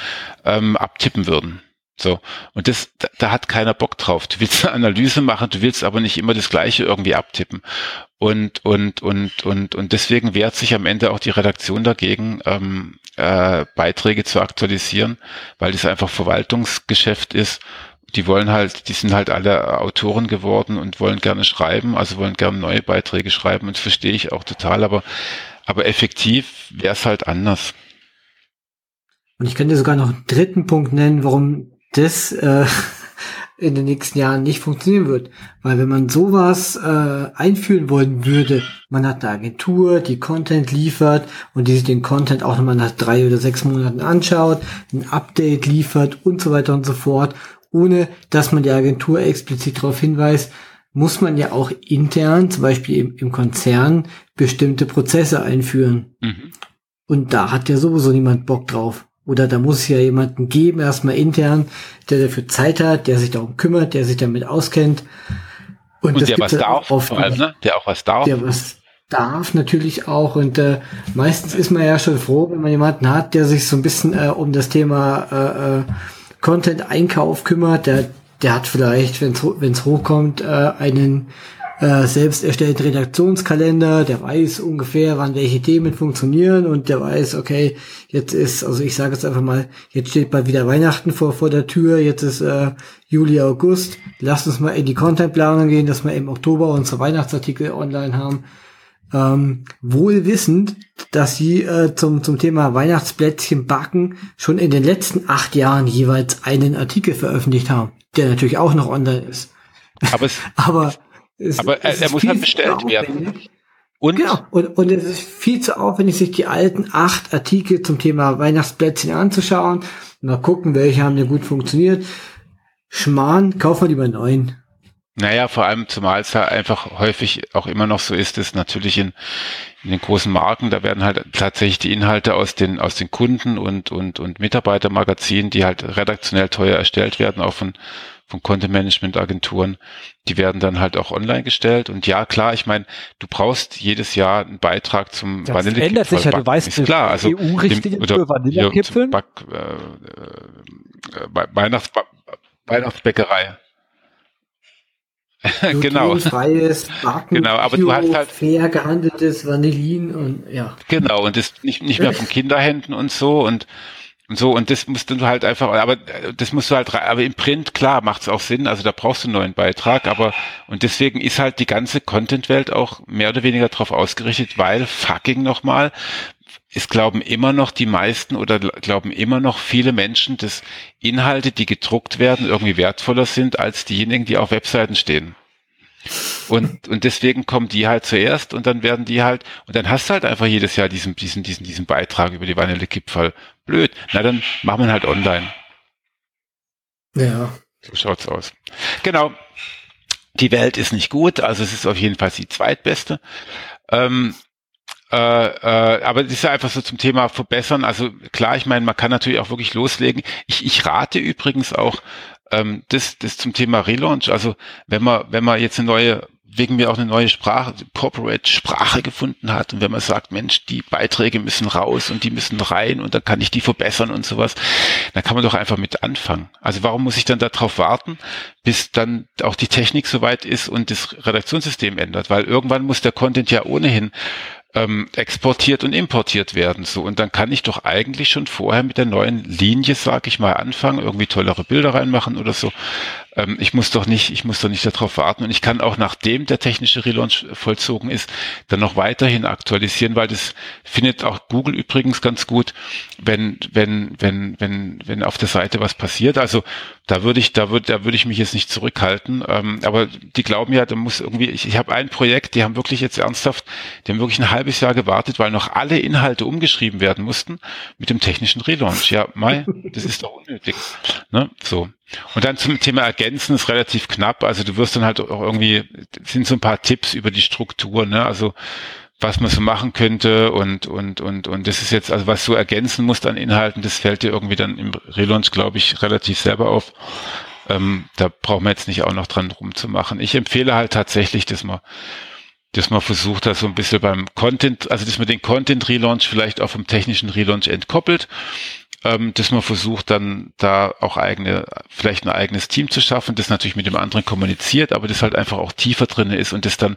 ähm, abtippen würden. So. Und das, da, da hat keiner Bock drauf. Du willst eine Analyse machen, du willst aber nicht immer das Gleiche irgendwie abtippen. Und, und, und, und, und deswegen wehrt sich am Ende auch die Redaktion dagegen, ähm, äh, Beiträge zu aktualisieren, weil das einfach Verwaltungsgeschäft ist. Die wollen halt, die sind halt alle Autoren geworden und wollen gerne schreiben, also wollen gerne neue Beiträge schreiben und verstehe ich auch total, aber, aber effektiv wäre es halt anders. Und ich könnte sogar noch einen dritten Punkt nennen, warum das äh, (laughs) in den nächsten Jahren nicht funktionieren wird. Weil wenn man sowas äh, einführen wollen würde, man hat eine Agentur, die Content liefert und die sich den Content auch nochmal nach drei oder sechs Monaten anschaut, ein Update liefert und so weiter und so fort, ohne dass man die Agentur explizit darauf hinweist, muss man ja auch intern, zum Beispiel im, im Konzern, bestimmte Prozesse einführen. Mhm. Und da hat ja sowieso niemand Bock drauf. Oder da muss es ja jemanden geben, erstmal intern, der dafür Zeit hat, der sich darum kümmert, der sich damit auskennt. Und, und der was darf, oft, allem, ne? Der auch was darf. Der was darf natürlich auch. Und äh, meistens ist man ja schon froh, wenn man jemanden hat, der sich so ein bisschen äh, um das Thema äh, äh, Content-Einkauf kümmert. Der, der hat vielleicht, wenn es hochkommt, äh, einen äh, selbst erstellt Redaktionskalender, der weiß ungefähr, wann welche Themen funktionieren und der weiß, okay, jetzt ist, also ich sage jetzt einfach mal, jetzt steht bald wieder Weihnachten vor, vor der Tür, jetzt ist äh, Juli, August, lasst uns mal in die Contentplanung gehen, dass wir im Oktober unsere Weihnachtsartikel online haben. Ähm, wohl wissend, dass sie äh, zum, zum Thema Weihnachtsplätzchen backen schon in den letzten acht Jahren jeweils einen Artikel veröffentlicht haben, der natürlich auch noch online ist. Aber, es, (laughs) Aber es, Aber er, er muss halt bestellt werden. Und? Genau. Und, und es ist viel zu aufwendig, sich die alten acht Artikel zum Thema Weihnachtsplätzchen anzuschauen. Mal gucken, welche haben denn gut funktioniert. Schmarrn, kaufen wir lieber neun. Naja, vor allem zumal es ja einfach häufig auch immer noch so ist, dass natürlich in, in den großen Marken, da werden halt tatsächlich die Inhalte aus den, aus den Kunden und, und, und Mitarbeitermagazinen, die halt redaktionell teuer erstellt werden, auch von, von Content Management Agenturen, die werden dann halt auch online gestellt. Und ja, klar, ich meine, du brauchst jedes Jahr einen Beitrag zum das Vanillekipfel. ändert sich ja, du weißt, ist klar, also EU-Richtlinien für Vanillekipfeln. Back, äh, äh, Weihnachts Weihnachtsbäckerei. (laughs) genau. Freies Backen, genau, aber Bio, du hast halt fair gehandeltes Vanillin und ja. Genau, und das nicht, nicht mehr von Kinderhänden und so und und so, und das musst du halt einfach, aber das musst du halt, aber im Print, klar, macht es auch Sinn, also da brauchst du einen neuen Beitrag, aber, und deswegen ist halt die ganze Content-Welt auch mehr oder weniger darauf ausgerichtet, weil fucking nochmal, es glauben immer noch die meisten oder glauben immer noch viele Menschen, dass Inhalte, die gedruckt werden, irgendwie wertvoller sind als diejenigen, die auf Webseiten stehen. Und, und deswegen kommen die halt zuerst und dann werden die halt, und dann hast du halt einfach jedes Jahr diesen, diesen, diesen, diesen Beitrag über die Vanille-Kipferl. Blöd. Na, dann machen wir halt online. Ja. So schaut's aus. Genau. Die Welt ist nicht gut, also es ist auf jeden Fall die zweitbeste. Ähm, äh, äh, aber es ist ja einfach so zum Thema verbessern. Also klar, ich meine, man kann natürlich auch wirklich loslegen. Ich, ich rate übrigens auch ähm, das, das zum Thema Relaunch. Also wenn man, wenn man jetzt eine neue wegen mir auch eine neue Sprache, Corporate Sprache gefunden hat. Und wenn man sagt, Mensch, die Beiträge müssen raus und die müssen rein und dann kann ich die verbessern und sowas, dann kann man doch einfach mit anfangen. Also warum muss ich dann darauf warten, bis dann auch die Technik soweit ist und das Redaktionssystem ändert? Weil irgendwann muss der Content ja ohnehin ähm, exportiert und importiert werden. So und dann kann ich doch eigentlich schon vorher mit der neuen Linie, sag ich mal, anfangen, irgendwie tollere Bilder reinmachen oder so. Ähm, ich muss doch nicht, ich muss doch nicht darauf warten und ich kann auch nachdem der technische Relaunch vollzogen ist, dann noch weiterhin aktualisieren, weil das findet auch Google übrigens ganz gut, wenn wenn wenn wenn wenn auf der Seite was passiert. Also da würde ich, da würde, da würde ich mich jetzt nicht zurückhalten. Ähm, aber die glauben ja, da muss irgendwie, ich, ich habe ein Projekt, die haben wirklich jetzt ernsthaft, die haben wirklich ein halbes Jahr gewartet, weil noch alle Inhalte umgeschrieben werden mussten mit dem technischen Relaunch. Ja, Mai, das ist doch unnötig. Ne? So. Und dann zum Thema Ergänzen ist relativ knapp. Also du wirst dann halt auch irgendwie, sind so ein paar Tipps über die Struktur, ne? Also was man so machen könnte und, und, und, und das ist jetzt, also was du ergänzen musst an Inhalten, das fällt dir irgendwie dann im Relaunch, glaube ich, relativ selber auf. Ähm, da braucht man jetzt nicht auch noch dran rumzumachen. Ich empfehle halt tatsächlich, dass man, dass man versucht, da so ein bisschen beim Content, also dass man den Content Relaunch vielleicht auch vom technischen Relaunch entkoppelt ähm, dass man versucht, dann da auch eigene, vielleicht ein eigenes Team zu schaffen, das natürlich mit dem anderen kommuniziert, aber das halt einfach auch tiefer drin ist und das dann,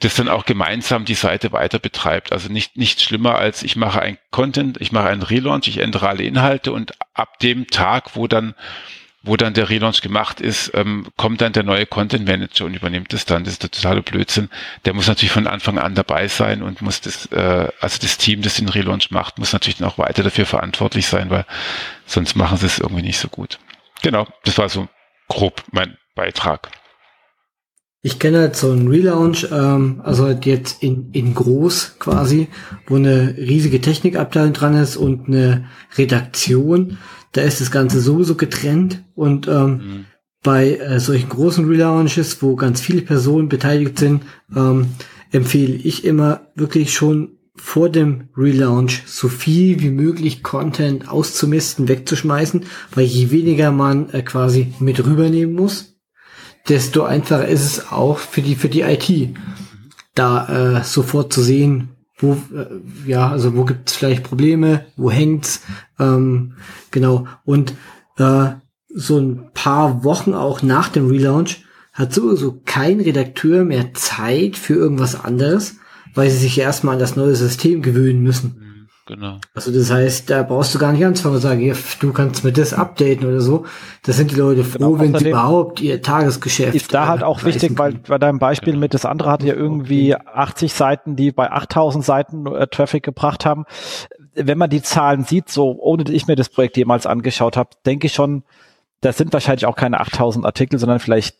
das dann auch gemeinsam die Seite weiter betreibt. Also nicht, nicht schlimmer als ich mache ein Content, ich mache einen Relaunch, ich ändere alle Inhalte und ab dem Tag, wo dann wo dann der Relaunch gemacht ist, ähm, kommt dann der neue Content Manager und übernimmt es dann. Das ist der totale Blödsinn. Der muss natürlich von Anfang an dabei sein und muss das, äh, also das Team, das den Relaunch macht, muss natürlich dann auch weiter dafür verantwortlich sein, weil sonst machen sie es irgendwie nicht so gut. Genau, das war so grob mein Beitrag. Ich kenne halt so einen Relaunch, ähm, also halt jetzt in, in groß quasi, wo eine riesige Technikabteilung dran ist und eine Redaktion da ist das Ganze sowieso getrennt und ähm, mhm. bei äh, solchen großen Relaunches, wo ganz viele Personen beteiligt sind, ähm, empfehle ich immer wirklich schon vor dem Relaunch so viel wie möglich Content auszumisten, wegzuschmeißen, weil je weniger man äh, quasi mit rübernehmen muss, desto einfacher ist es auch für die für die IT, da äh, sofort zu sehen, wo, äh, ja, also wo gibt es vielleicht Probleme, wo hängt's, ähm, genau. Und äh, so ein paar Wochen auch nach dem Relaunch hat sowieso kein Redakteur mehr Zeit für irgendwas anderes, weil sie sich erstmal an das neue System gewöhnen müssen. Genau. Also das heißt, da brauchst du gar nicht anfangen und sagen, ja, du kannst mir das updaten oder so. Das sind die Leute froh, genau, wenn sie überhaupt ihr Tagesgeschäft. Ist da halt auch wichtig, weil bei deinem Beispiel genau. mit das andere hat ja irgendwie 80 Seiten, die bei 8000 Seiten äh, Traffic gebracht haben. Wenn man die Zahlen sieht, so ohne dass ich mir das Projekt jemals angeschaut habe, denke ich schon, das sind wahrscheinlich auch keine 8000 Artikel, sondern vielleicht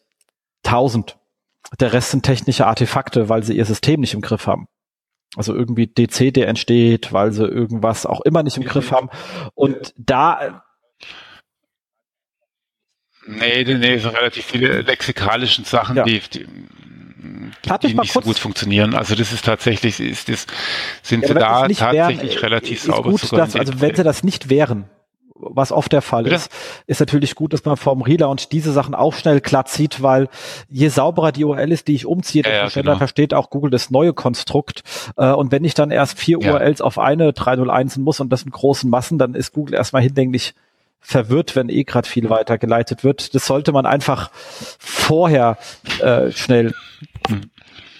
1000. Der Rest sind technische Artefakte, weil sie ihr System nicht im Griff haben also irgendwie DC, der entsteht, weil sie irgendwas auch immer nicht im Griff haben. Und da Nee, nee, so relativ viele lexikalischen Sachen, ja. die, die, die nicht so gut funktionieren. Also das ist tatsächlich, ist das, sind ja, sie da tatsächlich wären, relativ sauber. Gut, dass, also wenn sie das nicht wären, was oft der Fall ist, ist natürlich gut, dass man vom Relaunch diese Sachen auch schnell glatt sieht, weil je sauberer die URL ist, die ich umziehe, desto ja, schneller genau. versteht auch Google das neue Konstrukt. Äh, und wenn ich dann erst vier ja. URLs auf eine 301 muss und das in großen Massen, dann ist Google erstmal hinlänglich verwirrt, wenn eh gerade viel weitergeleitet wird. Das sollte man einfach vorher äh, schnell hm.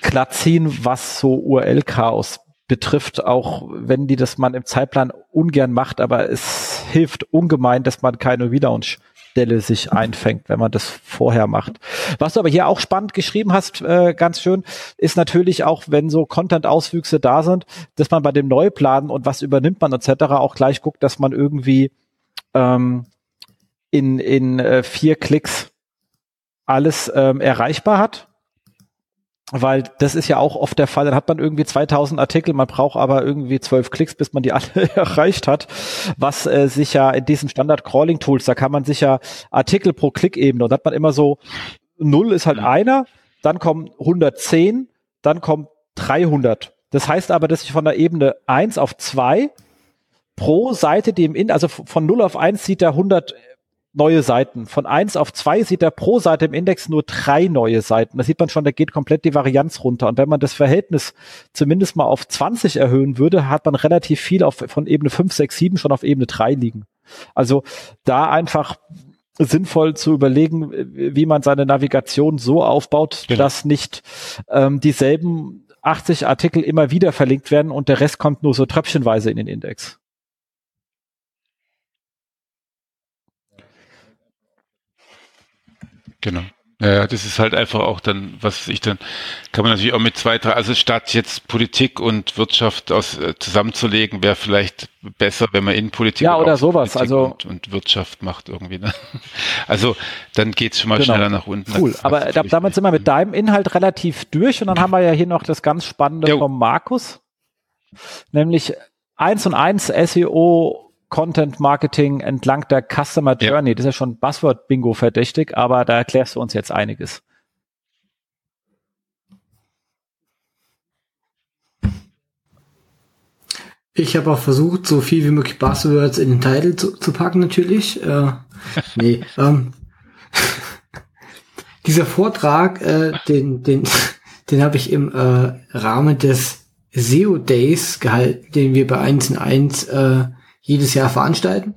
glatt ziehen, was so URL-Chaos betrifft, auch wenn die das man im Zeitplan ungern macht, aber es hilft ungemein, dass man keine Relaunch-Stelle sich einfängt, wenn man das vorher macht. Was du aber hier auch spannend geschrieben hast, äh, ganz schön, ist natürlich auch, wenn so Content-Auswüchse da sind, dass man bei dem Neuplan und was übernimmt man etc. auch gleich guckt, dass man irgendwie ähm, in, in äh, vier Klicks alles ähm, erreichbar hat weil das ist ja auch oft der Fall. Dann hat man irgendwie 2000 Artikel, man braucht aber irgendwie zwölf Klicks, bis man die (laughs) alle erreicht hat. Was äh, sich ja in diesen Standard-Crawling-Tools, da kann man sich ja Artikel pro Klick-Ebene und da hat man immer so, null ist halt mhm. einer, dann kommen 110, dann kommt 300. Das heißt aber, dass ich von der Ebene 1 auf 2 pro Seite, die im In, also von 0 auf 1 sieht er 100 neue Seiten. Von 1 auf 2 sieht er pro Seite im Index nur drei neue Seiten. Da sieht man schon, da geht komplett die Varianz runter. Und wenn man das Verhältnis zumindest mal auf 20 erhöhen würde, hat man relativ viel auf, von Ebene 5, 6, 7 schon auf Ebene 3 liegen. Also da einfach sinnvoll zu überlegen, wie man seine Navigation so aufbaut, genau. dass nicht ähm, dieselben 80 Artikel immer wieder verlinkt werden und der Rest kommt nur so tröpfchenweise in den Index. Genau. Ja, das ist halt einfach auch dann, was ich dann, kann man natürlich auch mit zwei, drei, also statt jetzt Politik und Wirtschaft aus, äh, zusammenzulegen, wäre vielleicht besser, wenn man Innenpolitik ja, oder sowas, Politik also und, und, Wirtschaft macht irgendwie. Ne? (laughs) Also dann geht's schon mal genau. schneller nach unten. Cool, aber da, damit sind wir mit deinem Inhalt relativ durch und dann haben wir ja hier noch das ganz Spannende jo. vom Markus, nämlich eins und eins SEO Content Marketing entlang der Customer Journey. Ja. Das ist ja schon Buzzword Bingo verdächtig, aber da erklärst du uns jetzt einiges. Ich habe auch versucht, so viel wie möglich Buzzwords in den Titel zu, zu packen, natürlich. Äh, nee, (laughs) ähm, (laughs) dieser Vortrag, äh, den, den, (laughs) den habe ich im äh, Rahmen des SEO Days gehalten, den wir bei 1 in 1 äh, jedes Jahr veranstalten.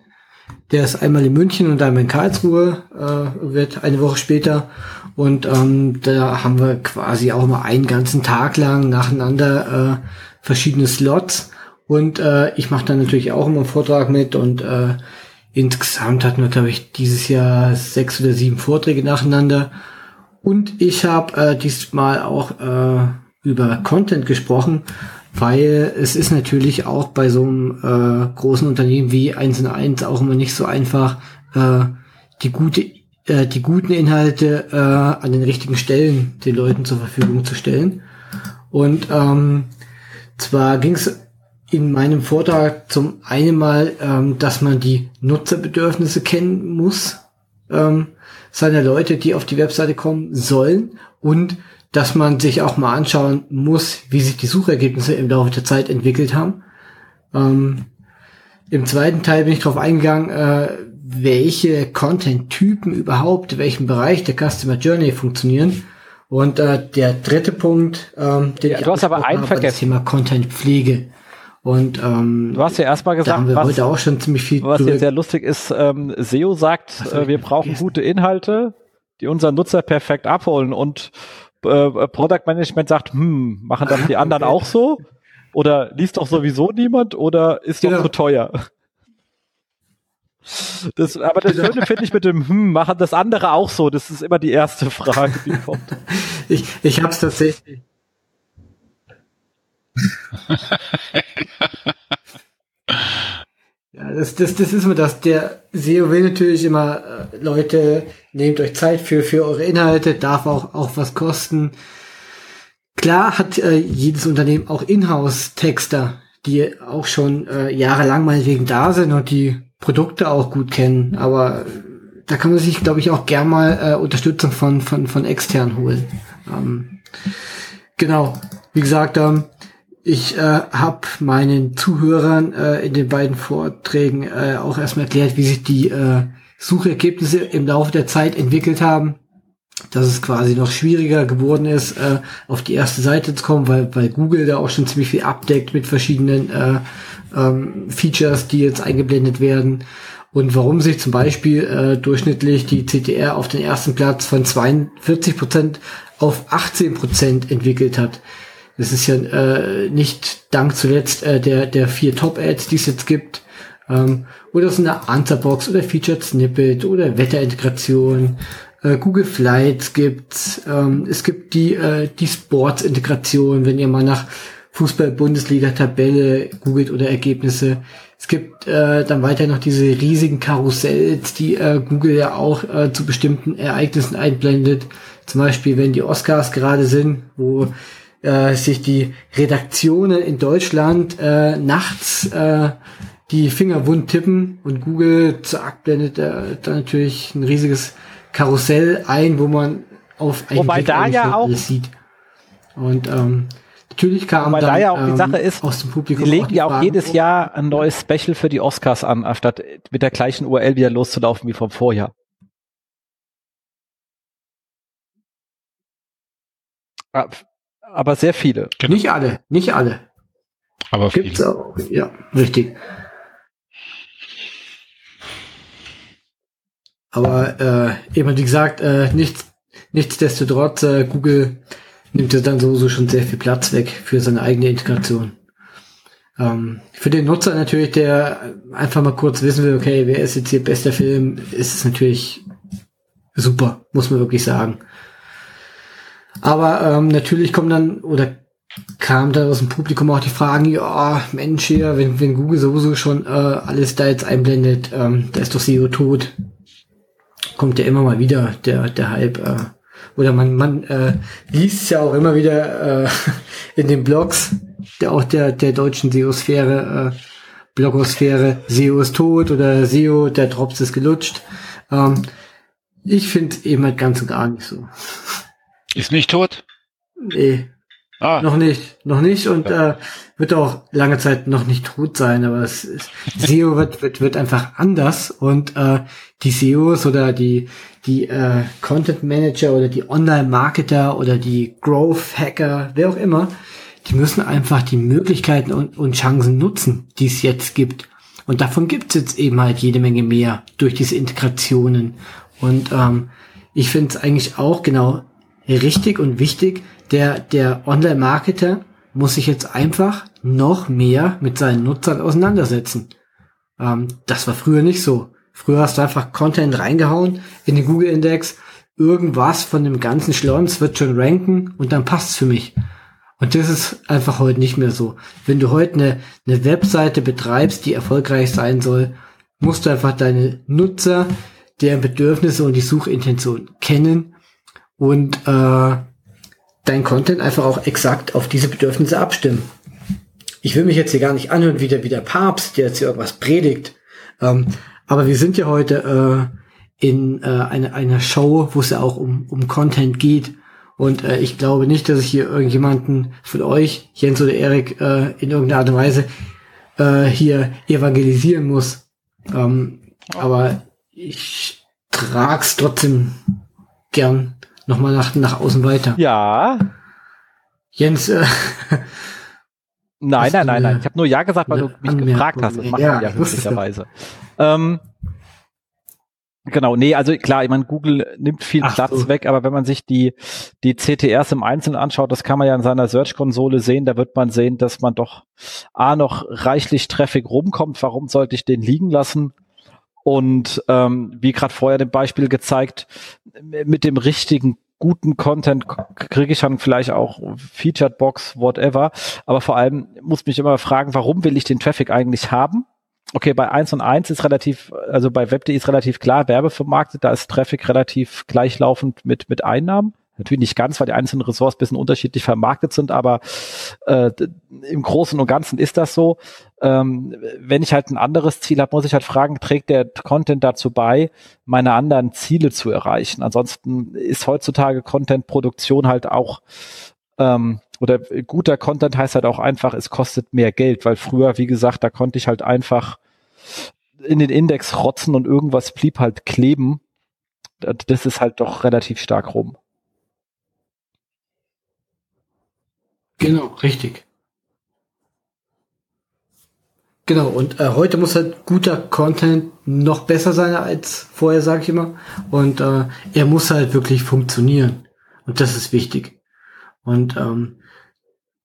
Der ist einmal in München und einmal in Karlsruhe, äh, wird eine Woche später. Und ähm, da haben wir quasi auch mal einen ganzen Tag lang nacheinander äh, verschiedene Slots. Und äh, ich mache dann natürlich auch immer einen Vortrag mit und äh, insgesamt hatten wir, glaube ich, dieses Jahr sechs oder sieben Vorträge nacheinander. Und ich habe äh, diesmal auch äh, über Content gesprochen, weil es ist natürlich auch bei so einem äh, großen Unternehmen wie 1 in 1 auch immer nicht so einfach, äh, die gute äh, die guten Inhalte äh, an den richtigen Stellen den Leuten zur Verfügung zu stellen. Und ähm, zwar ging es in meinem Vortrag zum einen mal, ähm, dass man die Nutzerbedürfnisse kennen muss, ähm, seiner Leute, die auf die Webseite kommen sollen und dass man sich auch mal anschauen muss, wie sich die Suchergebnisse im Laufe der Zeit entwickelt haben. Ähm, Im zweiten Teil bin ich darauf eingegangen, äh, welche Content-Typen überhaupt, in welchem Bereich der Customer Journey funktionieren. Und äh, der dritte Punkt, ähm, den ja, du hast aber einen vergessen. Das Thema Content-Pflege. Und ähm, du hast ja erstmal gesagt, da haben wir was, heute auch schon ziemlich viel. Was jetzt sehr lustig ist, ähm, SEO sagt, äh, wir brauchen gute Inhalte, die unseren Nutzer perfekt abholen und äh, Product Management sagt, hm, machen das die anderen (laughs) okay. auch so? Oder liest doch sowieso niemand oder ist doch genau. zu teuer? Das, aber das genau. Schöne finde ich mit dem hm, machen das andere auch so. Das ist immer die erste Frage, die kommt. (laughs) ich ich habe es tatsächlich. (laughs) Ja, das, das, das ist mir das. Der SEO will natürlich immer, äh, Leute, nehmt euch Zeit für, für eure Inhalte, darf auch, auch was kosten. Klar hat äh, jedes Unternehmen auch Inhouse-Texter, die auch schon äh, jahrelang meinetwegen da sind und die Produkte auch gut kennen, aber da kann man sich, glaube ich, auch gern mal äh, Unterstützung von, von, von extern holen. Ähm, genau. Wie gesagt, ähm, ich äh, habe meinen Zuhörern äh, in den beiden Vorträgen äh, auch erstmal erklärt, wie sich die äh, Suchergebnisse im Laufe der Zeit entwickelt haben. Dass es quasi noch schwieriger geworden ist, äh, auf die erste Seite zu kommen, weil, weil Google da auch schon ziemlich viel abdeckt mit verschiedenen äh, ähm, Features, die jetzt eingeblendet werden. Und warum sich zum Beispiel äh, durchschnittlich die CTR auf den ersten Platz von 42 Prozent auf 18 Prozent entwickelt hat. Das ist ja äh, nicht dank zuletzt äh, der, der vier Top-Ads, die es jetzt gibt. Ähm, oder so eine Answerbox oder Featured Snippet oder Wetterintegration. Äh, Google Flights gibt's. Ähm, es gibt die, äh, die Sports-Integration, wenn ihr mal nach Fußball-Bundesliga-Tabelle googelt oder Ergebnisse. Es gibt äh, dann weiter noch diese riesigen Karussells, die äh, Google ja auch äh, zu bestimmten Ereignissen einblendet. Zum Beispiel, wenn die Oscars gerade sind, wo äh, sich die Redaktionen in Deutschland äh, nachts äh, die Finger wund tippen und Google zack blendet äh, dann natürlich ein riesiges Karussell ein, wo man auf ein Wobei da ja auch sieht. Und ähm, natürlich kam Wobei dann, da ja auch die ähm, Sache ist, aus dem Publikum die legen ja auch Fragen, jedes Jahr ein neues Special für die Oscars an, anstatt mit der gleichen URL wieder loszulaufen wie vom Vorjahr. Aber sehr viele. Genau. Nicht alle, nicht alle. Aber Gibt's viele. auch, ja, richtig. Aber äh, eben wie gesagt, äh, nichts, nichtsdestotrotz, äh, Google nimmt ja dann sowieso schon sehr viel Platz weg für seine eigene Integration. Ähm, für den Nutzer natürlich, der einfach mal kurz wissen will, okay, wer ist jetzt hier bester Film, ist es natürlich super, muss man wirklich sagen. Aber ähm, natürlich kommen dann, oder kam da aus dem Publikum auch die Fragen, ja, Mensch hier, wenn, wenn Google sowieso schon äh, alles da jetzt einblendet, ähm, da ist doch SEO tot. Kommt ja immer mal wieder der, der Hype. Äh, oder man, man äh, liest ja auch immer wieder äh, (laughs) in den Blogs, der auch der, der deutschen SEO-Sphäre, äh, Blogosphäre, SEO ist tot oder SEO, der Drops ist gelutscht. Ähm, ich finde eben halt ganz und gar nicht so. (laughs) Ist nicht tot? Nee. Ah. Noch nicht, noch nicht und ja. äh, wird auch lange Zeit noch nicht tot sein, aber es ist, SEO wird, wird, wird einfach anders und äh, die SEOs oder die, die äh, Content Manager oder die Online-Marketer oder die Growth Hacker, wer auch immer, die müssen einfach die Möglichkeiten und, und Chancen nutzen, die es jetzt gibt. Und davon gibt es jetzt eben halt jede Menge mehr durch diese Integrationen. Und ähm, ich finde es eigentlich auch genau richtig und wichtig. Der, der Online-Marketer muss sich jetzt einfach noch mehr mit seinen Nutzern auseinandersetzen. Ähm, das war früher nicht so. Früher hast du einfach Content reingehauen in den Google-Index, irgendwas von dem ganzen Schlons wird schon ranken und dann passt's für mich. Und das ist einfach heute nicht mehr so. Wenn du heute eine, eine Webseite betreibst, die erfolgreich sein soll, musst du einfach deine Nutzer, deren Bedürfnisse und die Suchintention kennen und äh, dein Content einfach auch exakt auf diese Bedürfnisse abstimmen. Ich will mich jetzt hier gar nicht anhören wie der, wie der Papst, der jetzt hier irgendwas predigt. Ähm, aber wir sind ja heute äh, in äh, einer, einer Show, wo es ja auch um, um Content geht. Und äh, ich glaube nicht, dass ich hier irgendjemanden von euch, Jens oder Erik, äh, in irgendeiner Art und Weise äh, hier evangelisieren muss. Ähm, aber ich trag's trotzdem gern nochmal nach, nach außen weiter. Ja. Jens, äh, (laughs) Nein, nein, nein, nein. Ich habe nur Ja gesagt, weil du mich Anmerkung. gefragt hast. Das macht ja, ja höflicherweise. Ähm, genau, nee, also klar, ich meine, Google nimmt viel Ach Platz so. weg, aber wenn man sich die, die CTRs im Einzelnen anschaut, das kann man ja in seiner Search-Konsole sehen, da wird man sehen, dass man doch A noch reichlich Traffic rumkommt. Warum sollte ich den liegen lassen? Und ähm, wie gerade vorher dem Beispiel gezeigt, mit dem richtigen guten Content kriege ich dann vielleicht auch Featured Box, whatever. Aber vor allem muss mich immer fragen, warum will ich den Traffic eigentlich haben? Okay, bei 1 und 1 ist relativ, also bei Web.de ist relativ klar, werbevermarktet, da ist Traffic relativ gleichlaufend mit, mit Einnahmen. Natürlich nicht ganz, weil die einzelnen Ressorts bisschen unterschiedlich vermarktet sind, aber äh, im Großen und Ganzen ist das so. Ähm, wenn ich halt ein anderes Ziel habe, muss ich halt fragen, trägt der Content dazu bei, meine anderen Ziele zu erreichen? Ansonsten ist heutzutage Content-Produktion halt auch ähm, oder guter Content heißt halt auch einfach, es kostet mehr Geld, weil früher, wie gesagt, da konnte ich halt einfach in den Index rotzen und irgendwas blieb halt kleben. Das ist halt doch relativ stark rum. Genau, richtig. Genau, und äh, heute muss halt guter Content noch besser sein als vorher, sage ich immer. Und äh, er muss halt wirklich funktionieren. Und das ist wichtig. Und ähm,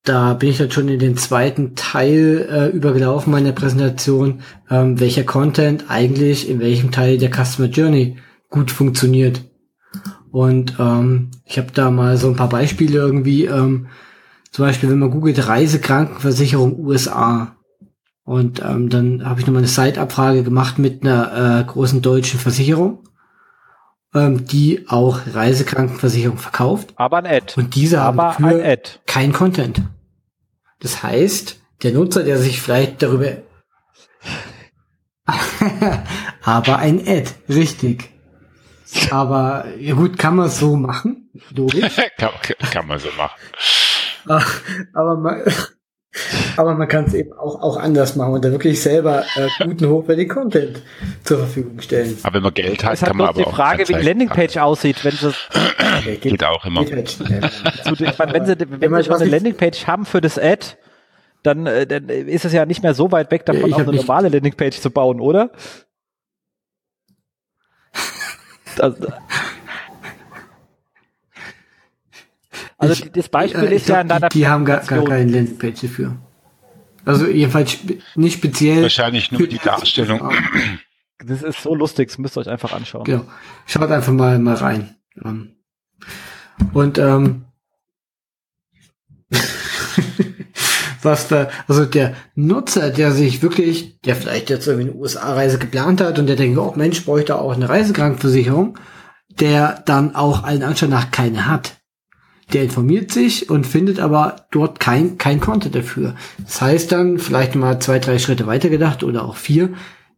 da bin ich halt schon in den zweiten Teil äh, übergelaufen meiner Präsentation, ähm, welcher Content eigentlich in welchem Teil der Customer Journey gut funktioniert. Und ähm, ich habe da mal so ein paar Beispiele irgendwie ähm, zum Beispiel, wenn man googelt Reisekrankenversicherung USA und ähm, dann habe ich nochmal eine Site-Abfrage gemacht mit einer äh, großen deutschen Versicherung ähm, die auch Reisekrankenversicherung verkauft. Aber ein Ad. Und diese haben Aber ein Ad. kein Content. Das heißt, der Nutzer, der sich vielleicht darüber (laughs) aber ein Ad, richtig. Aber ja gut, kann man so machen, logisch. (laughs) kann, kann man so machen. (laughs) aber man, aber man kann es eben auch, auch anders machen und da wirklich selber äh, guten, hochwertigen Content zur Verfügung stellen. Aber wenn man Geld hat, Es hat kann man aber die auch Frage, wie die Landingpage aussieht, wenn sie, (clears throat) Okay, Geht auch immer. Geht halt ich meine, wenn sie, wenn man sie eine Landingpage haben für das Ad, dann, äh, dann ist es ja nicht mehr so weit weg davon, Ich auch eine normale Landingpage zu bauen, oder? (laughs) Also, also Ich- die- das Beispiel äh, ich ist ja glaub, in deiner die, die haben gar, gar keine Landingpage dafür. Also jedenfalls spe nicht speziell. Wahrscheinlich nur die Darstellung. Das ist so lustig, das müsst ihr euch einfach anschauen. Genau. Schaut einfach mal mal rein. Ähm, Und ähm, (laughs) was da, also der Nutzer, der sich wirklich, der vielleicht jetzt irgendwie eine USA-Reise geplant hat und der denkt, oh Mensch, bräuchte auch eine Reisekrankenversicherung, der dann auch allen Anschein nach keine hat. Der informiert sich und findet aber dort kein, kein Content dafür. Das heißt dann, vielleicht mal zwei, drei Schritte weitergedacht oder auch vier,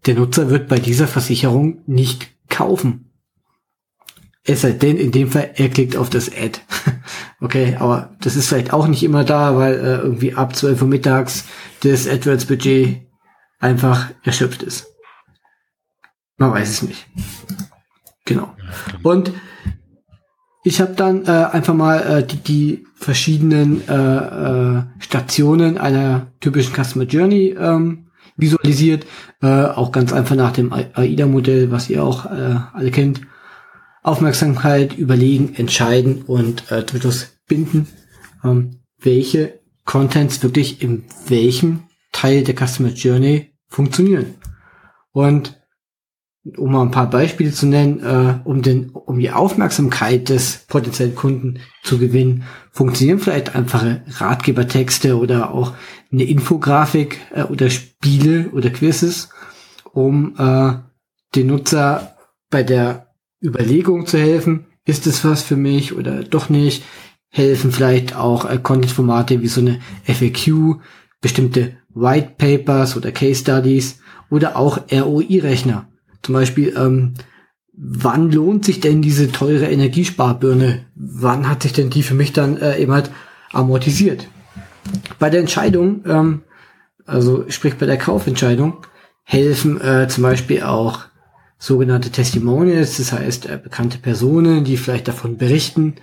der Nutzer wird bei dieser Versicherung nicht kaufen. Es sei denn, in dem Fall, er klickt auf das Ad. (laughs) okay, aber das ist vielleicht auch nicht immer da, weil äh, irgendwie ab 12 Uhr mittags das AdWords-Budget einfach erschöpft ist. Man weiß es nicht. Genau. Und ich habe dann äh, einfach mal äh, die, die verschiedenen äh, äh, Stationen einer typischen Customer Journey ähm, visualisiert. Äh, auch ganz einfach nach dem AIDA-Modell, was ihr auch äh, alle kennt. Aufmerksamkeit, überlegen, entscheiden und äh, zum Schluss binden, ähm, welche Contents wirklich in welchem Teil der Customer Journey funktionieren. Und um mal ein paar Beispiele zu nennen, äh, um den, um die Aufmerksamkeit des potenziellen Kunden zu gewinnen, funktionieren vielleicht einfache Ratgebertexte oder auch eine Infografik äh, oder Spiele oder Quizzes, um äh, den Nutzer bei der Überlegung zu helfen, ist es was für mich oder doch nicht, helfen vielleicht auch äh, Content-Formate wie so eine FAQ, bestimmte White Papers oder Case Studies oder auch ROI-Rechner. Zum Beispiel, ähm, wann lohnt sich denn diese teure Energiesparbirne? Wann hat sich denn die für mich dann äh, eben halt amortisiert? Bei der Entscheidung, ähm, also sprich bei der Kaufentscheidung, helfen äh, zum Beispiel auch sogenannte Testimonials, das heißt äh, bekannte Personen, die vielleicht davon berichten,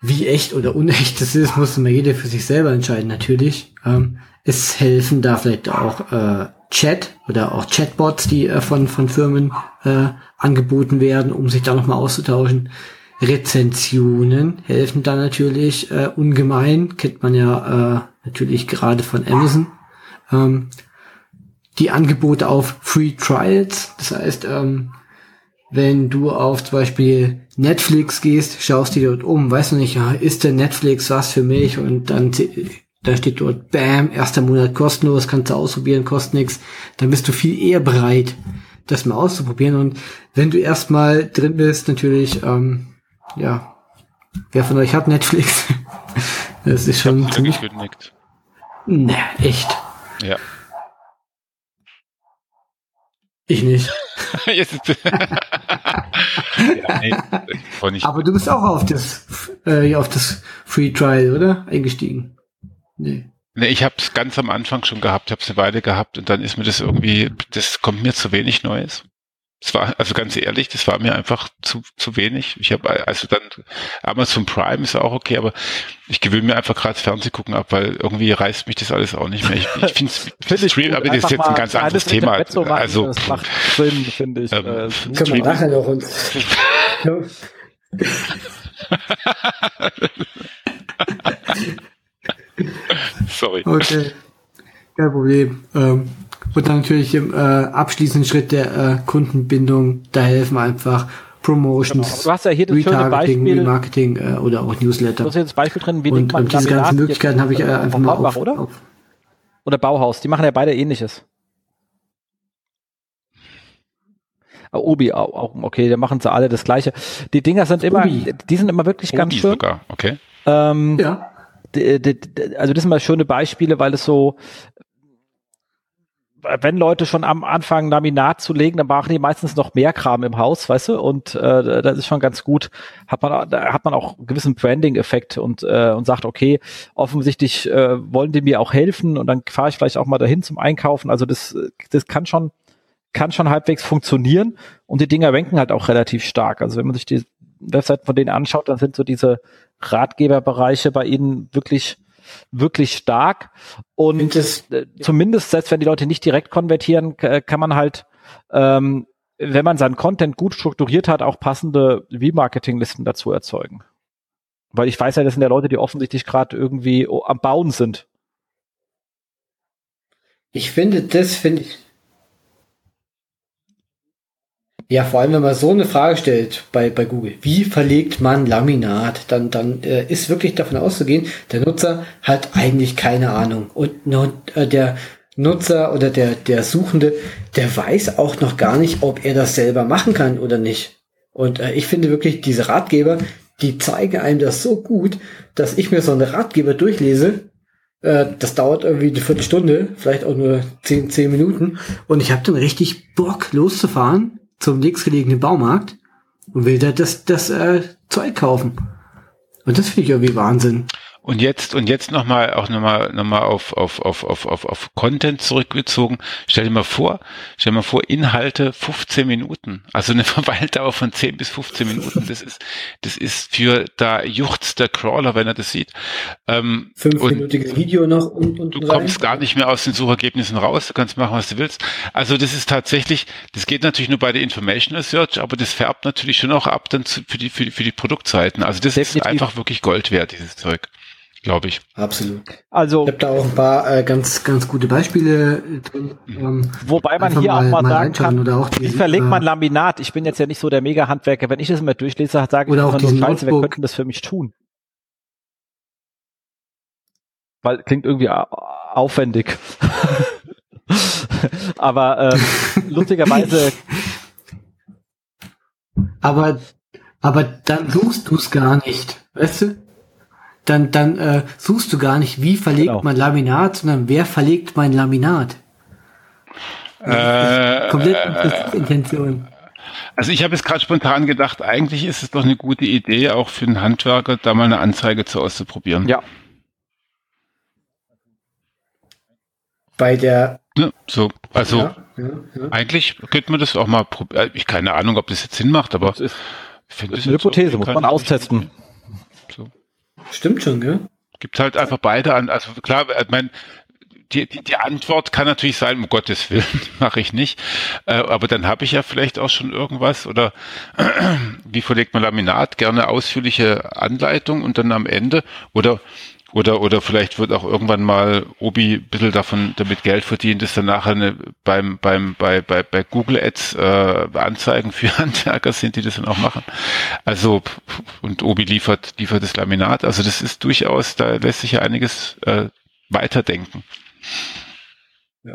wie echt oder unecht das ist, muss immer jeder für sich selber entscheiden, natürlich. Ähm, es helfen da vielleicht auch äh, Chat oder auch Chatbots, die äh, von, von Firmen äh, angeboten werden, um sich da nochmal auszutauschen. Rezensionen helfen da natürlich äh, ungemein, kennt man ja äh, natürlich gerade von Amazon. Ähm, die Angebote auf Free Trials, das heißt, ähm, wenn du auf zum Beispiel Netflix gehst, schaust dir dort um, weißt du nicht, ja, ist der Netflix was für mich und dann da steht dort, bam, erster Monat kostenlos, kannst du ausprobieren, kostet nichts, dann bist du viel eher bereit, das mal auszuprobieren und wenn du erstmal drin bist, natürlich, ähm, ja, wer von euch hat Netflix? (laughs) Das ist schon Wirklich gekündigt. Ne, echt. Ja. Ich nicht. (laughs) (laughs) Ja, nee, voll nicht. Aber du bist auch auf das, äh, auf das Free Trial, oder? Eingestiegen. Nee. Nee, ich habe es ganz am Anfang schon gehabt, habe es eine Weile gehabt und dann ist mir das irgendwie, das kommt mir zu wenig Neues. Es war, also ganz ehrlich, das war mir einfach zu, zu wenig. Ich habe also dann Amazon Prime ist auch okay, aber ich gewöhne mir einfach gerade Fernsehgucken ab, weil irgendwie reißt mich das alles auch nicht mehr. Ich, ich finde (laughs) Find Stream, aber das ist jetzt ein ganz anderes Thema. Intermezzo machen, Also das macht Sinn, finde ich. Ähm, Äh, Können wir nachher noch uns. (laughs) (laughs) (laughs) sorry. Okay. Kein Problem. Ähm, und dann natürlich im äh, abschließenden Schritt der äh, Kundenbindung, da helfen einfach Genau. Promotions, Aber du hast ja hier das Retargeting, Beispiel. Remarketing äh, oder auch Du Newsletter. hast hier das Beispiel drin, wie Und, und diese ganzen Möglichkeiten habe ich äh, einfach mal auf, oder? auf Oder Bauhaus, die machen ja beide ähnliches. Obi auch, okay, da machen sie alle das Gleiche. Die Dinger sind immer, Obi. die sind immer wirklich Obi ganz schön. Sogar. Okay. Ähm, ja. Also das sind mal schöne Beispiele, weil es so, wenn Leute schon am Anfang Laminat zu legen, dann machen die meistens noch mehr Kram im Haus, weißt du? Und äh, das ist schon ganz gut. Hat man, da hat man auch einen gewissen Branding-Effekt und äh, und sagt, okay, offensichtlich äh, wollen die mir auch helfen und dann fahre ich vielleicht auch mal dahin zum Einkaufen. Also das, das kann schon kann schon halbwegs funktionieren und die Dinger wenken halt auch relativ stark. Also wenn man sich die Webseiten von denen anschaut, dann sind so diese Ratgeberbereiche bei ihnen wirklich wirklich stark. Und das, äh, zumindest, selbst wenn die Leute nicht direkt konvertieren, kann man halt, ähm, wenn man seinen Content gut strukturiert hat, auch passende Remarketing-Listen dazu erzeugen. Weil ich weiß ja, das sind ja Leute, die offensichtlich gerade irgendwie am Bauen sind. Ich finde, das finde ich, ja, vor allem, wenn man so eine Frage stellt bei, bei Google, wie verlegt man Laminat, dann, dann äh, ist wirklich davon auszugehen, der Nutzer hat eigentlich keine Ahnung. Und, und äh, der Nutzer oder der, der Suchende, der weiß auch noch gar nicht, ob er das selber machen kann oder nicht. Und äh, ich finde wirklich, diese Ratgeber, die zeigen einem das so gut, dass ich mir so einen Ratgeber durchlese. Äh, das dauert irgendwie eine Viertelstunde, vielleicht auch nur zehn, zehn Minuten. Und ich habe dann richtig Bock loszufahren zum nächstgelegenen Baumarkt und will da das, das äh, Zeug kaufen. Und das finde ich irgendwie Wahnsinn. Und jetzt, und jetzt nochmal, auch nochmal, nochmal auf, auf, auf, auf, auf, auf Content zurückgezogen. Stell dir mal vor, stell dir mal vor, Inhalte 15 Minuten. Also eine (laughs) Verweildauer von 10 bis 15 Minuten. Das ist, das ist für, da juchzt der Crawler, wenn er das sieht. Ähm, Fünfminütiges Video noch und, und Du rein. kommst gar nicht mehr aus den Suchergebnissen raus. Du kannst machen, was du willst. Also das ist tatsächlich, das geht natürlich nur bei der Informational Search, aber das färbt natürlich schon auch ab dann zu, für die, für die, für die Produktseiten. Also das Definitiv. ist einfach wirklich Gold wert, dieses Zeug glaube ich. Absolut. Also ich habe da auch ein paar äh, ganz ganz gute Beispiele drin. Ähm, Wobei man hier mal, auch mal, mal sagen kann, oder auch wie verlegt man Laminat? Ich bin jetzt ja nicht so der Mega-Handwerker. Wenn ich das mal durchlese, sage ich einfach nur Scheiße, wer könnte das für mich tun? Weil klingt irgendwie aufwendig. (laughs) Aber ähm, (laughs) lustigerweise. Aber aber dann suchst du es gar nicht, weißt du? Dann, dann äh, suchst du gar nicht, wie verlegt genau. man Laminat, sondern wer verlegt mein Laminat. Äh, komplett äh, Intention. Also ich habe jetzt gerade spontan gedacht, eigentlich ist es doch eine gute Idee, auch für einen Handwerker da mal eine Anzeige zu auszuprobieren. Ja. Bei der ja, so, also ja, ja, ja. eigentlich könnte man das auch mal probieren. Ich keine Ahnung, ob das jetzt Sinn macht, aber das ist, ich finde das eine Hypothese, muss man austesten. Stimmt schon, gell? Gibt halt einfach beide an. Also klar, ich meine, die, die, die Antwort kann natürlich sein, um Gottes Willen, (laughs) mache ich nicht. Äh, aber dann habe ich ja vielleicht auch schon irgendwas oder äh, (clears throat) wie verlegt man Laminat? Gerne ausführliche Anleitung und dann am Ende oder oder, oder vielleicht wird auch irgendwann mal Obi ein bisschen davon damit Geld verdient, dass dann nachher eine, beim, beim, bei, bei, bei Google Ads äh, Anzeigen für (laughs) Handwerker sind, die das dann auch machen. Also, und Obi liefert, liefert das Laminat. Also das ist durchaus, da lässt sich ja einiges äh, weiterdenken.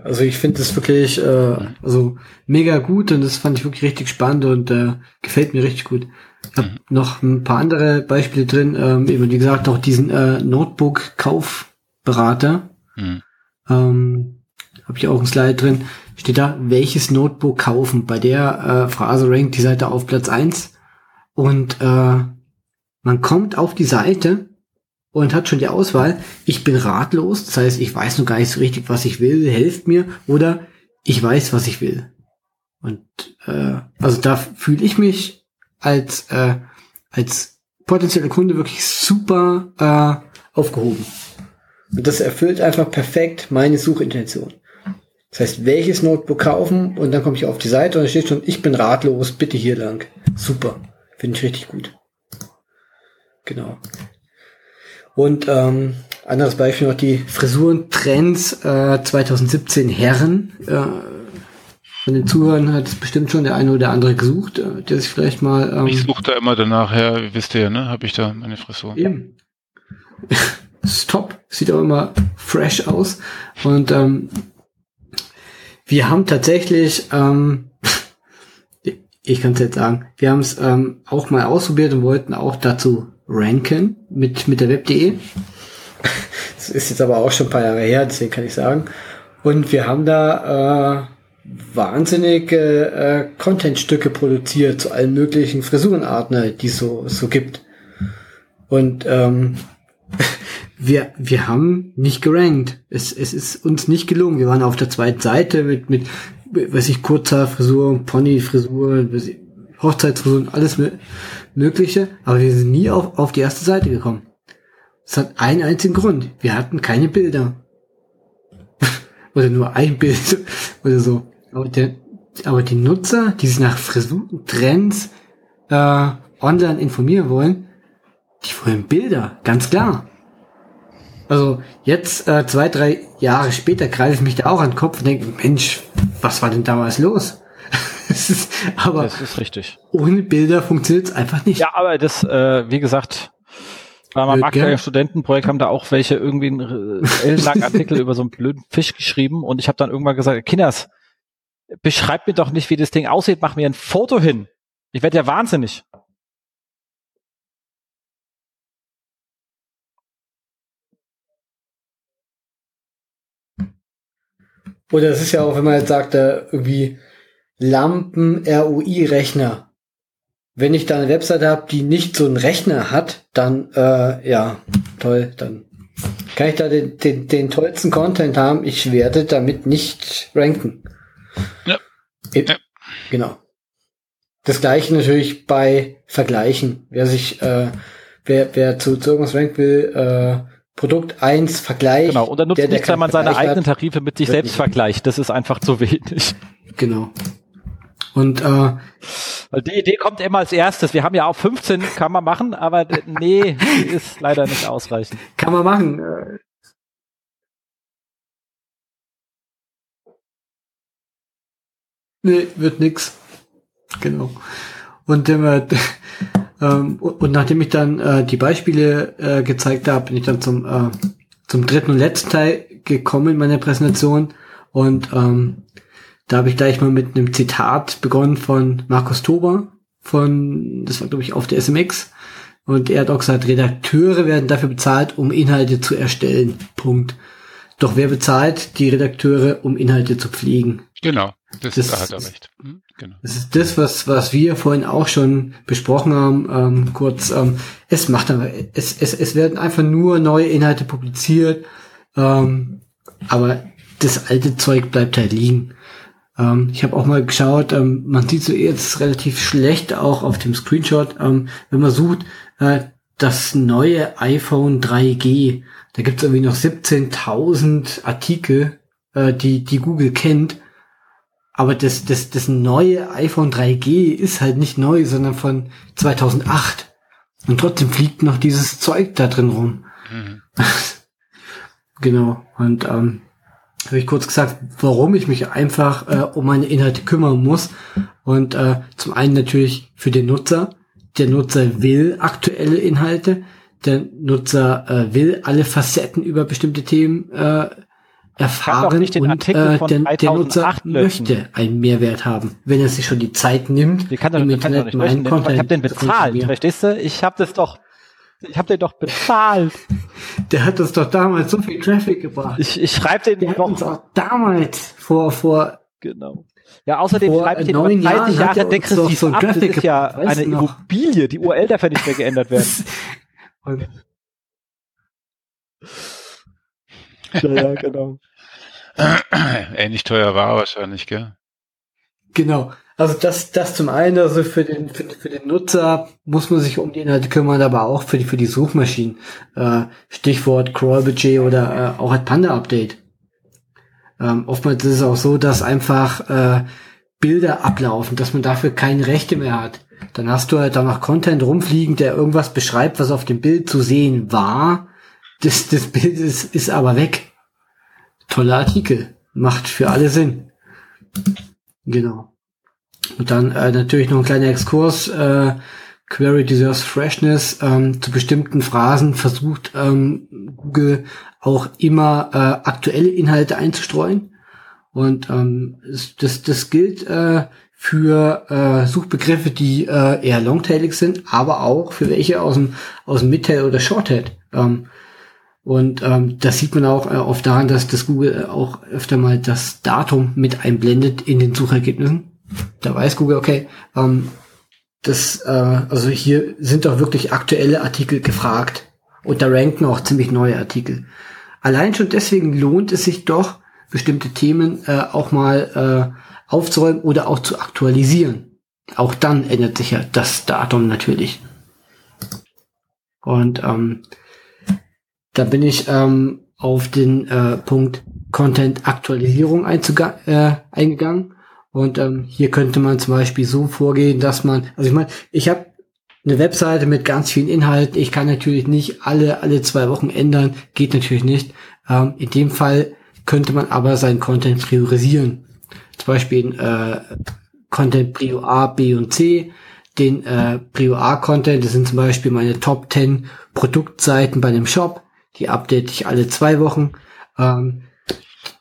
Also ich finde das wirklich äh, also mega gut und das fand ich wirklich richtig spannend und äh, gefällt mir richtig gut. Ich habe noch ein paar andere Beispiele drin, ähm, eben wie gesagt auch diesen äh, Notebook-Kaufberater. Mhm. Ähm, habe ich auch ein Slide drin. Steht da, welches Notebook kaufen? Bei der äh, Phrase rankt die Seite auf Platz eins und äh, man kommt auf die Seite und hat schon die Auswahl, ich bin ratlos, das heißt, ich weiß noch gar nicht so richtig, was ich will, helft mir, oder ich weiß, was ich will. Und äh, also da fühle ich mich als äh, als potenzieller Kunde wirklich super äh, aufgehoben. Und das erfüllt einfach perfekt meine Suchintention. Das heißt, welches Notebook kaufen und dann komme ich auf die Seite und da steht schon, ich bin ratlos, bitte hier lang. Super. Finde ich richtig gut. Genau. Und ähm, anderes Beispiel noch die Frisurentrends äh, 2017 Herren. Äh, von den Zuhörern hat es bestimmt schon der eine oder andere gesucht, äh, der sich vielleicht mal. Ähm, ich suche da immer danach, ja, wisst ihr, ne? Habe ich da meine Frisur. Eben. (laughs) Stop. Sieht auch immer fresh aus. Und ähm, wir haben tatsächlich, ähm, (laughs) ich kann es jetzt sagen, wir haben es ähm, auch mal ausprobiert und wollten auch dazu ranken mit, mit der Web.de. (laughs) Das ist jetzt aber auch schon ein paar Jahre her, deswegen kann ich sagen. Und wir haben da äh, wahnsinnige äh, Contentstücke produziert zu allen möglichen Frisurenarten, die es so, so gibt. Und ähm, (laughs) wir, wir haben nicht gerankt. Es, es ist uns nicht gelungen. Wir waren auf der zweiten Seite mit, mit weiß ich, kurzer Frisur, Ponyfrisur, Hochzeitsfrisur, alles Mögliche. Aber wir sind nie auf, auf die erste Seite gekommen. Es hat einen einzigen Grund. Wir hatten keine Bilder. (laughs) oder nur ein Bild oder so. Aber, der, aber die Nutzer, die sich nach Frisuren, Trends äh, online informieren wollen, die wollen Bilder, ganz klar. Also jetzt, äh, zwei, drei Jahre später, greife ich mich da auch an den Kopf und denke, Mensch, was war denn damals los? (laughs) ist, aber das ist richtig. Ohne Bilder funktioniert es einfach nicht. Ja, aber das, äh, wie gesagt, man mag ja im Studentenprojekt haben da auch welche irgendwie einen ellenlangen Artikel (laughs) über so einen blöden Fisch geschrieben und ich habe dann irgendwann gesagt, Kinders, beschreibt mir doch nicht, wie das Ding aussieht, mach mir ein Foto hin. Ich werde ja wahnsinnig. Oder es ist ja auch, wenn man jetzt sagt, da irgendwie Lampen ROI Rechner. Wenn ich da eine Webseite habe, die nicht so einen Rechner hat, dann äh, ja, toll, dann kann ich da den, den, den tollsten Content haben. Ich werde damit nicht ranken. Ja. ja. Genau. Das gleiche natürlich bei Vergleichen. Wer sich, äh, wer, wer zu, zu irgendwas ranken will, äh, Produkt 1 vergleicht. Genau, und dann nutzt der, nichts, wenn man seine eigenen Tarife mit sich selbst vergleicht. Das ist einfach zu wenig. Genau. Und äh, Weil die Idee kommt immer als erstes. Wir haben ja auch 15, kann man machen, aber nee, ist leider nicht ausreichend. Kann man machen. Nee, wird nix. Genau. Und äh, ähm, und, nachdem ich dann äh, die Beispiele äh, gezeigt habe, bin ich dann zum, äh, zum dritten und letzten Teil gekommen in meiner Präsentation. Und ähm, da habe ich gleich mal mit einem Zitat begonnen von Markus Tober, von, das war glaube ich auf der SMX. Und er hat auch gesagt, Redakteure werden dafür bezahlt, um Inhalte zu erstellen. Punkt. Doch wer bezahlt die Redakteure, um Inhalte zu pflegen? Genau, das, das hat er recht. Hm, genau. Das ist das, was, was wir vorhin auch schon besprochen haben, ähm, kurz. Ähm, es macht aber, es, es, es werden einfach nur neue Inhalte publiziert, ähm, aber das alte Zeug bleibt halt liegen. Ähm, ich habe auch mal geschaut, ähm, man sieht so jetzt relativ schlecht auch auf dem Screenshot, ähm, wenn man sucht, äh, das neue iPhone 3G. Da gibt's irgendwie noch 17.000 Artikel, äh, die, die Google kennt. Aber das, das, das neue iPhone 3G ist halt nicht neu, sondern von 2008. Und trotzdem fliegt noch dieses Zeug da drin rum. Mhm. (laughs) genau. Und ähm, habe ich kurz gesagt, warum ich mich einfach äh, um meine Inhalte kümmern muss. Und äh, zum einen natürlich für den Nutzer. Der Nutzer will aktuelle Inhalte. Der Nutzer äh, will alle Facetten über bestimmte Themen äh, erfahren nicht den und äh, der, der Nutzer möchte einen Mehrwert haben, wenn er sich schon die Zeit nimmt. Ich kann doch, im Internet kann meinen Content ich habe den bezahlt, verstehst du? Ich habe das doch ich habe den doch bezahlt. (laughs) Der hat uns doch damals so viel Traffic gebracht. Ich, ich schreibe den der doch. Uns auch damals vor vor genau. Ja, außerdem schreibe ich den über 30 Jahre degressiv so ab. Das ist ja eine Immobilie. Die URL darf ja nicht mehr geändert werden. (laughs) ja, ja, genau. (laughs) Ähnlich teuer war wahrscheinlich, gell? Genau. Also das, das zum einen, also für den, für, für den Nutzer muss man sich um die Inhalte kümmern, aber auch für die, für die Suchmaschinen. Äh, Stichwort Crawl-Budget oder äh, auch ein Panda-Update. Ähm, oftmals ist es auch so, dass einfach äh, Bilder ablaufen, dass man dafür keine Rechte mehr hat. Dann hast du halt da noch Content rumfliegen, der irgendwas beschreibt, was auf dem Bild zu sehen war. Das, das Bild ist, ist aber weg. Toller Artikel. Macht für alle Sinn. Genau. Und dann äh, natürlich noch ein kleiner Exkurs. Äh, Query deserves freshness. Ähm, zu bestimmten Phrasen versucht ähm, Google auch immer äh, aktuelle Inhalte einzustreuen. Und ähm, das, das gilt äh, für äh, Suchbegriffe, die äh, eher longtailig sind, aber auch für welche aus dem, aus dem Midtail oder Shorthead. Ähm, und ähm, das sieht man auch äh, oft daran, dass das Google auch öfter mal das Datum mit einblendet in den Suchergebnissen. Da weiß Google, okay, ähm, das, äh, also hier sind doch wirklich aktuelle Artikel gefragt. Und da ranken auch ziemlich neue Artikel. Allein schon deswegen lohnt es sich doch, bestimmte Themen äh, auch mal äh, aufzuräumen oder auch zu aktualisieren. Auch dann ändert sich ja das Datum natürlich. Und ähm, da bin ich ähm, auf den äh, Punkt Content-Aktualisierung äh, eingegangen. Und ähm, hier könnte man zum Beispiel so vorgehen, dass man, also ich meine, ich habe eine Webseite mit ganz vielen Inhalten. Ich kann natürlich nicht alle alle zwei Wochen ändern, geht natürlich nicht. Ähm, in dem Fall könnte man aber seinen Content priorisieren zum Beispiel äh, Content Prio A, B und C. Den äh, Prio A Content, das sind zum Beispiel meine Top 10 Produktseiten bei dem Shop. Die update ich alle zwei Wochen. Ähm,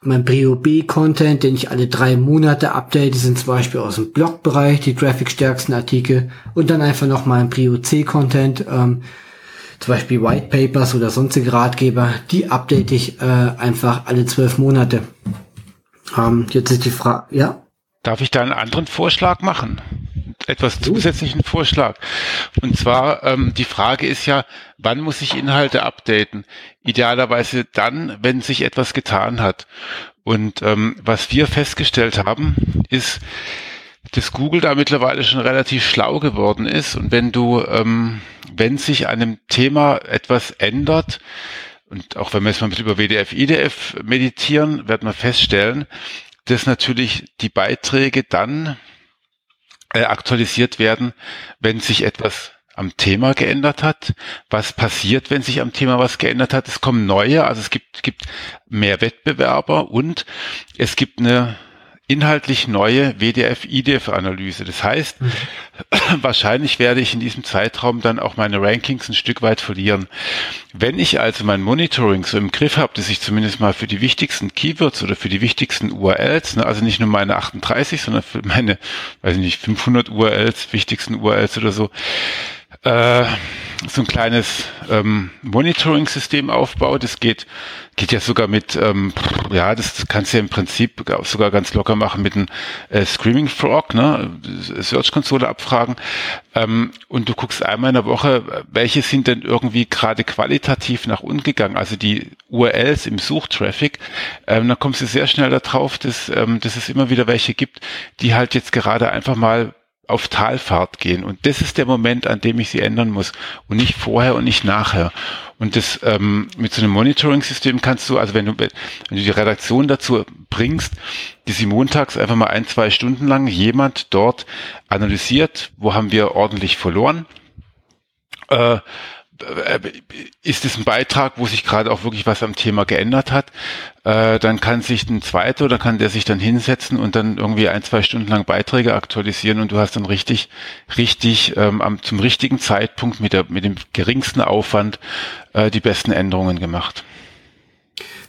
mein Prio B Content, den ich alle drei Monate update, sind zum Beispiel aus dem Blogbereich die trafficstärksten Artikel und dann einfach noch mein Prio C Content, ähm, zum Beispiel White Papers oder sonstige Ratgeber, die update ich äh, einfach alle zwölf Monate. Ähm, jetzt ist die Frage, ja? Darf ich da einen anderen Vorschlag machen? Etwas zusätzlichen Vorschlag. Und zwar, ähm, die Frage ist ja, wann muss ich Inhalte updaten? Idealerweise dann, wenn sich etwas getan hat. Und ähm, was wir festgestellt haben, ist, dass Google da mittlerweile schon relativ schlau geworden ist. Und wenn du, ähm, wenn sich an einem Thema etwas ändert, und auch wenn wir jetzt mal mit über WDF, IDF meditieren, werden wir feststellen, dass natürlich die Beiträge dann äh, aktualisiert werden, wenn sich etwas am Thema geändert hat. Was passiert, wenn sich am Thema was geändert hat? Es kommen neue, also es gibt, gibt mehr Wettbewerber und es gibt eine inhaltlich neue WDF-IDF-Analyse. Das heißt, mhm. (clears throat) wahrscheinlich werde ich in diesem Zeitraum dann auch meine Rankings ein Stück weit verlieren. Wenn ich also mein Monitoring so im Griff habe, dass ich zumindest mal für die wichtigsten Keywords oder für die wichtigsten URLs, ne, also nicht nur meine 38, sondern für meine, weiß ich nicht, 500 URLs, wichtigsten URLs oder so, äh, so ein kleines ähm, Monitoring-System aufbaut. Das geht, geht ja sogar mit, ähm, ja, das kannst du ja im Prinzip sogar ganz locker machen mit einem äh, Screaming Frog, ne, Search-Konsole abfragen. Ähm, und du guckst einmal in der Woche, welche sind denn irgendwie gerade qualitativ nach unten gegangen, also die URLs im Suchtraffic. Ähm, dann kommst du sehr schnell darauf, dass, ähm, dass es immer wieder welche gibt, die halt jetzt gerade einfach mal auf Talfahrt gehen. Und das ist der Moment, an dem ich sie ändern muss. Und nicht vorher und nicht nachher. Und das ähm, mit so einem Monitoring-System kannst du, also wenn du, wenn du die Redaktion dazu bringst, die sie montags einfach mal ein, zwei Stunden lang jemand dort analysiert, wo haben wir ordentlich verloren, äh, ist es ein Beitrag, wo sich gerade auch wirklich was am Thema geändert hat, äh, dann kann sich ein zweiter oder kann der sich dann hinsetzen und dann irgendwie ein, zwei Stunden lang Beiträge aktualisieren und du hast dann richtig, richtig ähm, am, zum richtigen Zeitpunkt mit, der, mit dem geringsten Aufwand äh, die besten Änderungen gemacht.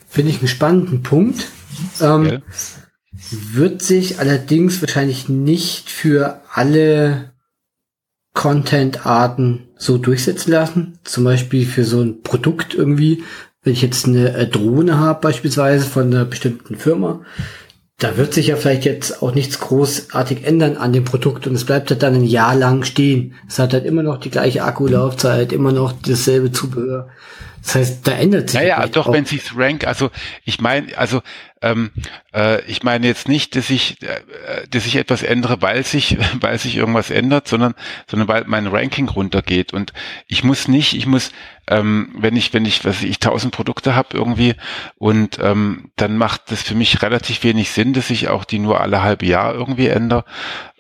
Finde ich einen spannenden Punkt. Ähm, ja. Wird sich allerdings wahrscheinlich nicht für alle Content-Arten so durchsetzen lassen. Zum Beispiel für so ein Produkt irgendwie. Wenn ich jetzt eine äh, Drohne habe, beispielsweise von einer bestimmten Firma, da wird sich ja vielleicht jetzt auch nichts großartig ändern an dem Produkt und es bleibt halt dann ein Jahr lang stehen. Es hat halt immer noch die gleiche Akkulaufzeit, immer noch dasselbe Zubehör. Das heißt, da ändert sich. Naja, doch, auch. wenn sich's rank, also ich meine, also ähm, äh, ich meine jetzt nicht, dass ich, äh, dass ich etwas ändere, weil sich, (laughs) weil sich irgendwas ändert, sondern, sondern weil mein Ranking runtergeht. Und ich muss nicht, ich muss, ähm, wenn ich, wenn ich, was ich, tausend Produkte habe irgendwie und ähm, dann macht das für mich relativ wenig Sinn, dass ich auch die nur alle halbe Jahr irgendwie ändere.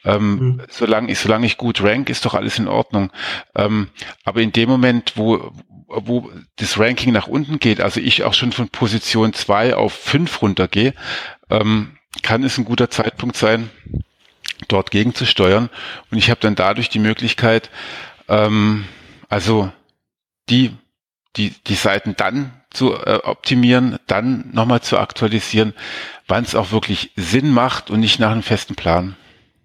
Ähm, mhm. solange ich, solange ich gut rank, ist doch alles in Ordnung. Ähm, aber in dem Moment, wo, wo das Ranking nach unten geht, also ich auch schon von Position zwei auf fünf runtergehe, ähm, kann es ein guter Zeitpunkt sein, dort gegen zu steuern. Und ich habe dann dadurch die Möglichkeit, ähm, also die, die, die Seiten dann zu äh, optimieren, dann nochmal zu aktualisieren, wann es auch wirklich Sinn macht und nicht nach einem festen Plan.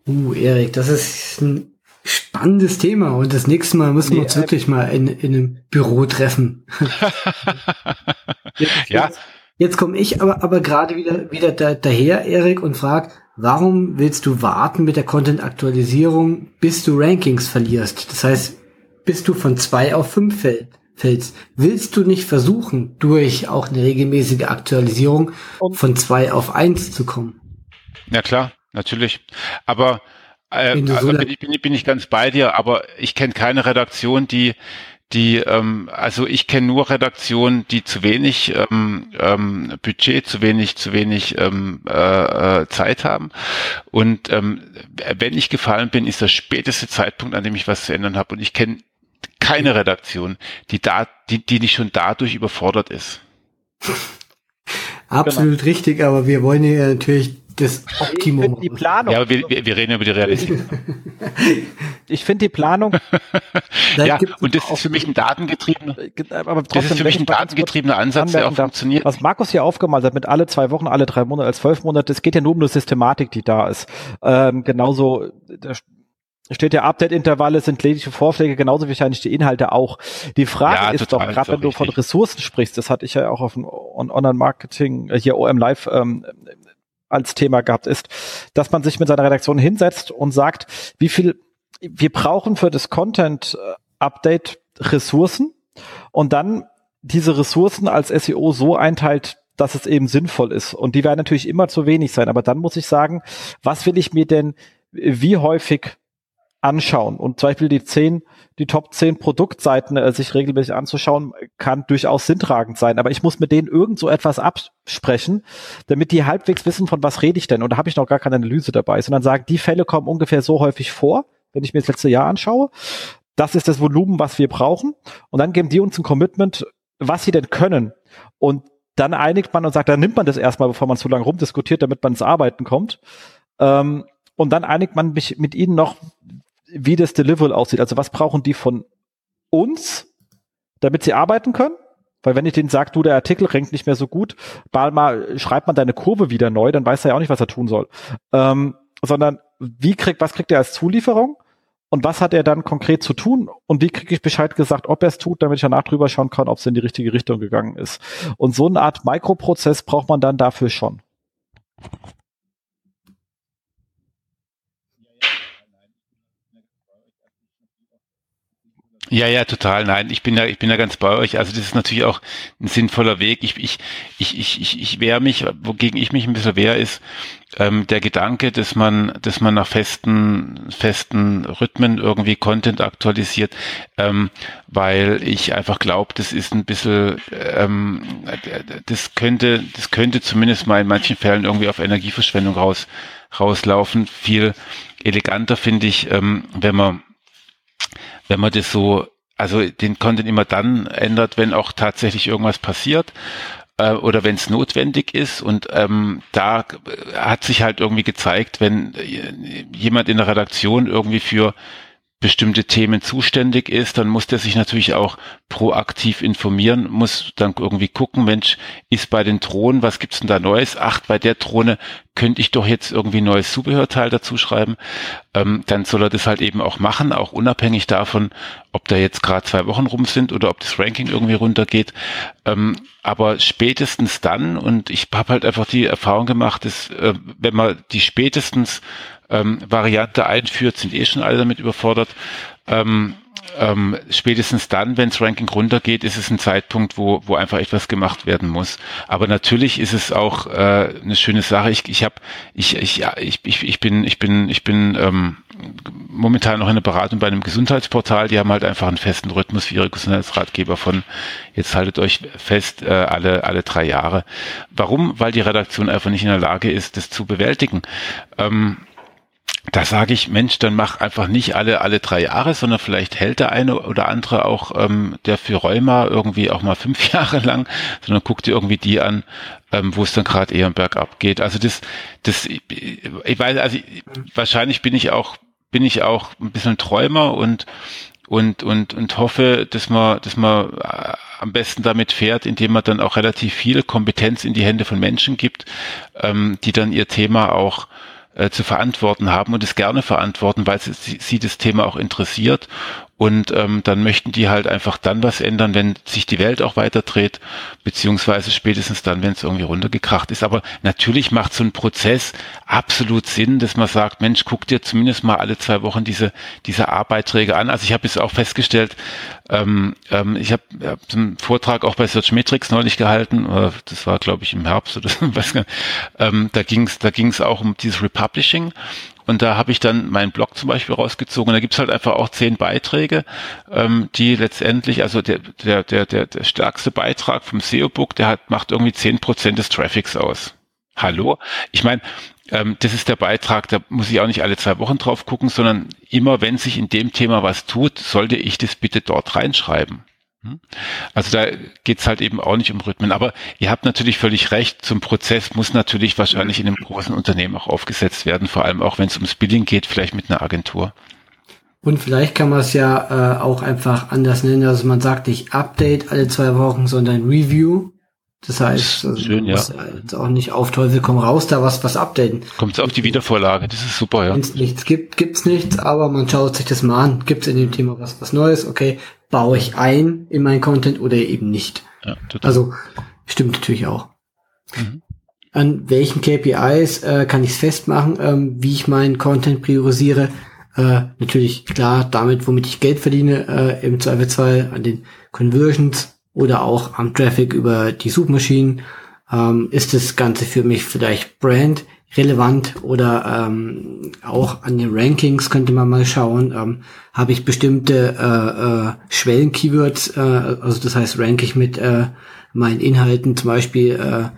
Uh, Erik, das ist ein spannendes Thema und das nächste Mal müssen wir uns äh, wirklich mal in, in einem Büro treffen. (laughs) jetzt, ja. Jetzt, jetzt komme ich aber, aber gerade wieder, wieder da, daher, Erik, und frag, warum willst du warten mit der Content-Aktualisierung, bis du Rankings verlierst? Das heißt, bis du von zwei auf fünf fällt, fällst. Willst du nicht versuchen, durch auch eine regelmäßige Aktualisierung von zwei auf eins zu kommen? Ja klar, natürlich. Aber äh, also bin, ich, bin, ich, bin ich ganz bei dir, aber ich kenne keine Redaktion, die die, ähm, also ich kenne nur Redaktionen, die zu wenig ähm, ähm, Budget, zu wenig, zu wenig ähm, äh, äh, Zeit haben. Und ähm, wenn ich gefallen bin, ist der späteste Zeitpunkt, an dem ich was zu ändern habe. Und ich kenne keine Redaktion, die da, die, die nicht schon dadurch überfordert ist. Absolut genau. richtig, aber wir wollen ja natürlich das Optimum. Die Planung. Ja, aber wir, wir, wir reden über die Realität. (laughs) ich finde die Planung. (laughs) ja, und das ist für mich ein datengetriebener, aber trotzdem, das ist für mich ein datengetriebener Ansatz, der auch funktioniert. Was Markus hier aufgemalt hat, mit alle zwei Wochen, alle drei Monate, als zwölf Monate, es geht ja nur um eine Systematik, die da ist. Ähm, genauso, steht ja Update-Intervalle sind ledigliche Vorschläge, genauso wahrscheinlich die Inhalte auch. Die Frage ja, ist doch, gerade wenn du von Ressourcen sprichst, das hatte ich ja auch auf dem Online-Marketing, äh, hier OM Live ähm, als Thema gehabt, ist, dass man sich mit seiner Redaktion hinsetzt und sagt, wie viel wir brauchen für das Content-Update Ressourcen und dann diese Ressourcen als SEO so einteilt, dass es eben sinnvoll ist. Und die werden natürlich immer zu wenig sein. Aber dann muss ich sagen, was will ich mir denn wie häufig anschauen. Und zum Beispiel die zehn, die Top 10 Produktseiten äh, sich regelmäßig anzuschauen, kann durchaus sinntragend sein. Aber ich muss mit denen irgend so etwas absprechen, damit die halbwegs wissen, von was rede ich denn. Und da habe ich noch gar keine Analyse dabei, sondern sagen, die Fälle kommen ungefähr so häufig vor, wenn ich mir das letzte Jahr anschaue. Das ist das Volumen, was wir brauchen. Und dann geben die uns ein Commitment, was sie denn können. Und dann einigt man und sagt, dann nimmt man das erstmal, bevor man zu lange rumdiskutiert, damit man ins Arbeiten kommt. Ähm, und dann einigt man mich mit ihnen noch, wie das Delivery aussieht. Also was brauchen die von uns, damit sie arbeiten können? Weil wenn ich denen sage, du, der Artikel renkt nicht mehr so gut, mal, mal schreibt man deine Kurve wieder neu, dann weiß er ja auch nicht, was er tun soll. Ähm, sondern wie kriegt, was kriegt er als Zulieferung? Und was hat er dann konkret zu tun? Und wie kriege ich Bescheid gesagt, ob er es tut, damit ich danach drüber schauen kann, ob es in die richtige Richtung gegangen ist? Und so eine Art Mikroprozess braucht man dann dafür schon. Ja, ja, total. Nein, ich bin da, ich bin da ganz bei euch. Also das ist natürlich auch ein sinnvoller Weg. Ich, ich, ich, ich, ich, ich wehre mich, wogegen ich mich ein bisschen wehre, ist ähm, der Gedanke, dass man, dass man nach festen, festen Rhythmen irgendwie Content aktualisiert, ähm, weil ich einfach glaube, das ist ein bisschen, ähm, das könnte, das könnte zumindest mal in manchen Fällen irgendwie auf Energieverschwendung raus, rauslaufen. Viel eleganter finde ich, ähm, wenn man wenn man das so, also den Content immer dann ändert, wenn auch tatsächlich irgendwas passiert äh, oder wenn es notwendig ist. Und ähm, da hat sich halt irgendwie gezeigt, wenn jemand in der Redaktion irgendwie für bestimmte Themen zuständig ist, dann muss der sich natürlich auch proaktiv informieren, muss dann irgendwie gucken, Mensch, ist bei den Drohnen, was gibt's denn da Neues? Ach, bei der Drohne könnte ich doch jetzt irgendwie neues Zubehörteil dazu schreiben. Ähm, dann soll er das halt eben auch machen, auch unabhängig davon, ob da jetzt gerade zwei Wochen rum sind oder ob das Ranking irgendwie runtergeht. Ähm, aber spätestens dann, und ich habe halt einfach die Erfahrung gemacht, dass äh, wenn man die spätestens ähm, Variante einführt, sind eh schon alle damit überfordert. Ähm, ähm, spätestens dann, wenn das Ranking runtergeht, ist es ein Zeitpunkt, wo, wo einfach etwas gemacht werden muss. Aber natürlich ist es auch äh, eine schöne Sache. Ich, ich habe, ich, ich, ja, ich, ich, ich bin, ich bin, ich bin ähm, momentan noch in der Beratung bei einem Gesundheitsportal. Die haben halt einfach einen festen Rhythmus wie ihre Gesundheitsratgeber von jetzt haltet euch fest äh, alle alle drei Jahre. Warum? Weil die Redaktion einfach nicht in der Lage ist, das zu bewältigen. Ähm, da sage ich, Mensch, dann mach einfach nicht alle alle drei Jahre, sondern vielleicht hält der eine oder andere auch, ähm, der für Rheuma irgendwie auch mal fünf (laughs) Jahre lang, sondern guck dir irgendwie die an, ähm, wo es dann gerade eher bergab geht. Also das, das, ich weiß, also wahrscheinlich bin ich auch, bin ich auch ein bisschen Träumer und und und und hoffe, dass man, dass man äh, am besten damit fährt, indem man dann auch relativ viel Kompetenz in die Hände von Menschen gibt, ähm, die dann ihr Thema auch äh, zu verantworten haben und es gerne verantworten, weil sie, sie das Thema auch interessiert und ähm, dann möchten die halt einfach dann was ändern, wenn sich die Welt auch weiter dreht, beziehungsweise spätestens dann, wenn es irgendwie runtergekracht ist. Aber natürlich macht so ein Prozess absolut Sinn, dass man sagt, Mensch, guck dir zumindest mal alle zwei Wochen diese, diese Arbeitsträge an. Also ich habe es auch festgestellt, ähm, ähm, ich habe hab einen Vortrag auch bei Searchmetrics neulich gehalten, äh, das war glaube ich im Herbst oder (laughs) was, ähm, da ging es da ging's auch um dieses Republishing und da habe ich dann meinen Blog zum Beispiel rausgezogen. Und da gibt's halt einfach auch zehn Beiträge, ähm, die letztendlich, also der, der, der, der, der stärkste Beitrag vom SEO-Book, der hat, macht irgendwie zehn Prozent des Traffics aus. Hallo? Ich meine, ähm, das ist der Beitrag, da muss ich auch nicht alle zwei Wochen drauf gucken, sondern immer wenn sich in dem Thema was tut, sollte ich das bitte dort reinschreiben. Hm? Also da geht's halt eben auch nicht um Rhythmen. Aber ihr habt natürlich völlig recht, zum Prozess muss natürlich wahrscheinlich in einem großen Unternehmen auch aufgesetzt werden, vor allem auch wenn es ums Billing geht, vielleicht mit einer Agentur. Und vielleicht kann man es ja äh, auch einfach anders nennen, also man sagt nicht Update alle zwei Wochen, sondern Review. Das heißt, also Schön, ja. jetzt auch nicht auf Teufel komm raus, da was was updaten. Kommt auf die Wiedervorlage, das ist super, ja. Wenn es nichts gibt, gibt's nichts, aber man schaut sich das mal an. Gibt's in dem Thema was was Neues? Okay, baue ich ein in meinen Content oder eben nicht. Ja, also stimmt natürlich auch. Mhm. An welchen KPIs äh, kann ich es festmachen, ähm, wie ich meinen Content priorisiere? Äh, natürlich klar damit, womit ich Geld verdiene, äh, im Zweifelsfall an den Conversions oder auch am Traffic über die Suchmaschinen. Ähm, ist das Ganze für mich vielleicht Brand relevant oder ähm, auch an den Rankings könnte man mal schauen. Ähm, Habe ich bestimmte äh, äh, Schwellen-Keywords, äh, also das heißt, rank ich mit äh, meinen Inhalten zum Beispiel äh,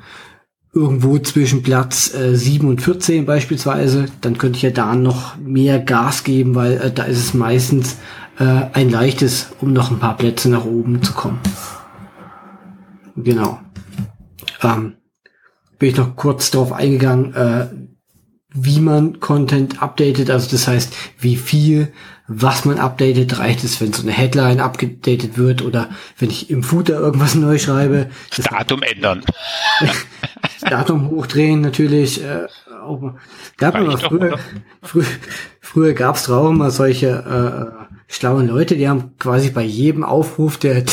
irgendwo zwischen Platz äh, 7 und 14 beispielsweise, dann könnte ich ja da noch mehr Gas geben, weil äh, da ist es meistens äh, ein leichtes, um noch ein paar Plätze nach oben zu kommen. Genau. Ähm, bin ich noch kurz darauf eingegangen, äh, wie man Content updatet, also das heißt, wie viel, was man updatet, reicht es, wenn so eine Headline updatet wird oder wenn ich im Footer irgendwas neu schreibe. Das Datum ändern. (laughs) Datum hochdrehen natürlich. Äh, auch, gab immer früher, früher, früher gab es auch immer solche äh, schlauen Leute, die haben quasi bei jedem Aufruf der,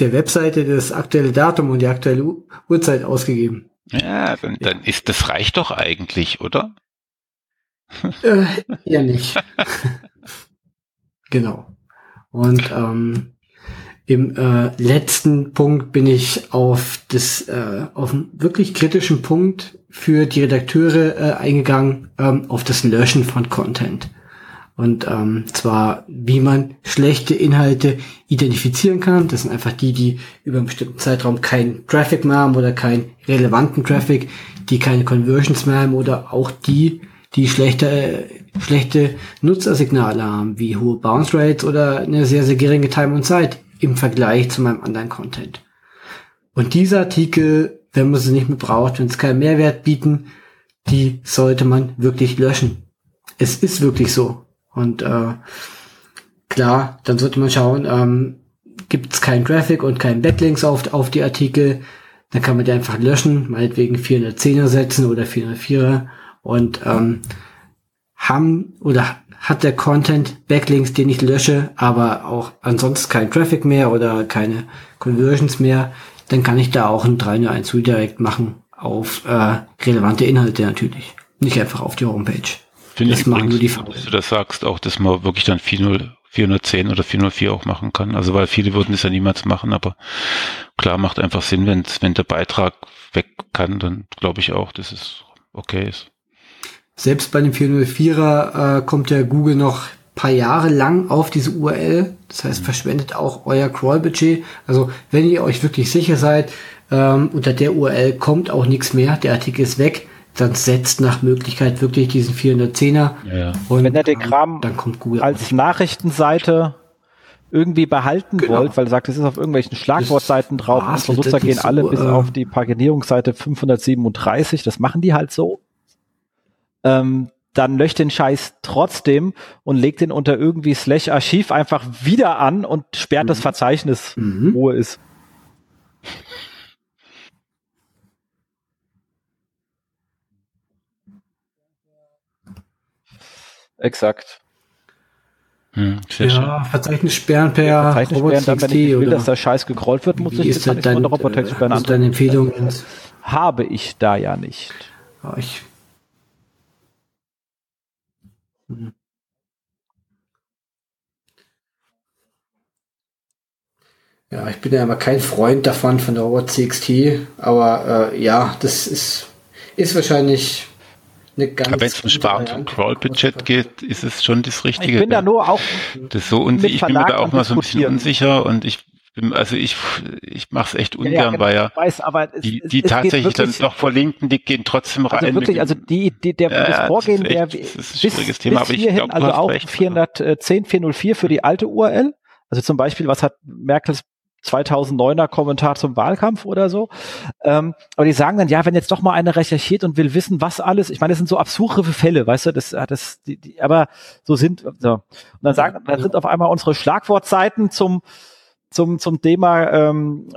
der Webseite das aktuelle Datum und die aktuelle Uhrzeit ausgegeben. Ja, dann, dann ist das reicht doch eigentlich, oder? Äh, ja nicht. (laughs) genau. Und ähm, im äh, letzten Punkt bin ich auf das äh, auf einen wirklich kritischen Punkt für die Redakteure äh, eingegangen, ähm, auf das Löschen von Content. Und ähm, zwar, wie man schlechte Inhalte identifizieren kann. Das sind einfach die, die über einen bestimmten Zeitraum keinen Traffic mehr haben oder keinen relevanten Traffic, die keine Conversions mehr haben oder auch die, die schlechte, äh, schlechte Nutzersignale haben, wie hohe Bounce Rates oder eine sehr, sehr geringe Time und Zeit im Vergleich zu meinem anderen Content. Und diese Artikel, wenn man sie nicht mehr braucht, wenn es keinen Mehrwert bieten, die sollte man wirklich löschen. Es ist wirklich so. Und äh, klar, dann sollte man schauen, ähm, gibt es keinen Traffic und keinen Backlinks auf, auf die Artikel, dann kann man die einfach löschen, meinetwegen 410er setzen oder 404er und ähm, haben oder hat der Content Backlinks, den ich lösche, aber auch ansonsten kein Traffic mehr oder keine Conversions mehr, dann kann ich da auch ein 301 Redirect machen auf äh, relevante Inhalte natürlich, nicht einfach auf die Homepage. Finde ich machen übrigens, nur die dass du das sagst, auch, dass man wirklich dann 40, 410 oder 404 auch machen kann. Also weil viele würden es ja niemals machen, aber klar macht einfach Sinn, wenn, wenn der Beitrag weg kann, dann glaube ich auch, dass es okay ist. Selbst bei dem 404er äh, kommt ja Google noch paar Jahre lang auf diese URL. Das heißt, mhm. verschwendet auch euer Crawl-Budget. Also wenn ihr euch wirklich sicher seid, ähm, unter der URL kommt auch nichts mehr, der Artikel ist weg, dann setzt nach Möglichkeit wirklich diesen 410er. Ja. Und wenn ihr den Kram dann kommt Google als Nachrichtenseite irgendwie behalten genau. wollt, weil ihr sagt, es ist auf irgendwelchen Schlagwortseiten drauf, unsere Nutzer gehen so, alle bis äh, auf die Paginierungsseite 537, das machen die halt so. Ähm, dann löscht den Scheiß trotzdem und legt den unter irgendwie slash Archiv einfach wieder an und sperrt mhm. das Verzeichnis, mhm. wo er ist. Exakt. Hm, ja, Verzeichnissperren per ja, Verzeichnis dann, wenn ich will, dass der Scheiß gecrawlt wird, muss ich ist das dein, Robotext sperren äh, deine Empfehlung? Habe ich da ja nicht. Ja, ich hm. Ja, ich bin ja immer kein Freund davon von der Robot CXT, aber äh, ja, das ist, ist wahrscheinlich eine ganz. Aber wenn es um Spart- und Crawl-Budget geht, ist es schon das Richtige. Ich bin da nur auch. Das so unsicher, ich bin mir da auch mal so ein bisschen unsicher und ich bin, also ich, ich mache es echt ungern, ja, ja, genau, weil ja weiß, aber die, die es tatsächlich dann doch verlinken, die gehen trotzdem rein. Also wirklich, also die, die der ja, das Vorgehen, echt, der das ist ein schwieriges Thema, aber ich hierhin, glaub, also auch recht, 410 404 für die alte URL. Also zum Beispiel, was hat Merkels 2009er Kommentar zum Wahlkampf oder so. Ähm, aber die sagen dann, ja, wenn jetzt doch mal einer recherchiert und will wissen, was alles, ich meine, das sind so absurde Fälle, weißt du, das, das, die, die, aber so sind, so. Und dann sagen, dann sind auf einmal unsere Schlagwortseiten zum, zum, zum Thema, ähm,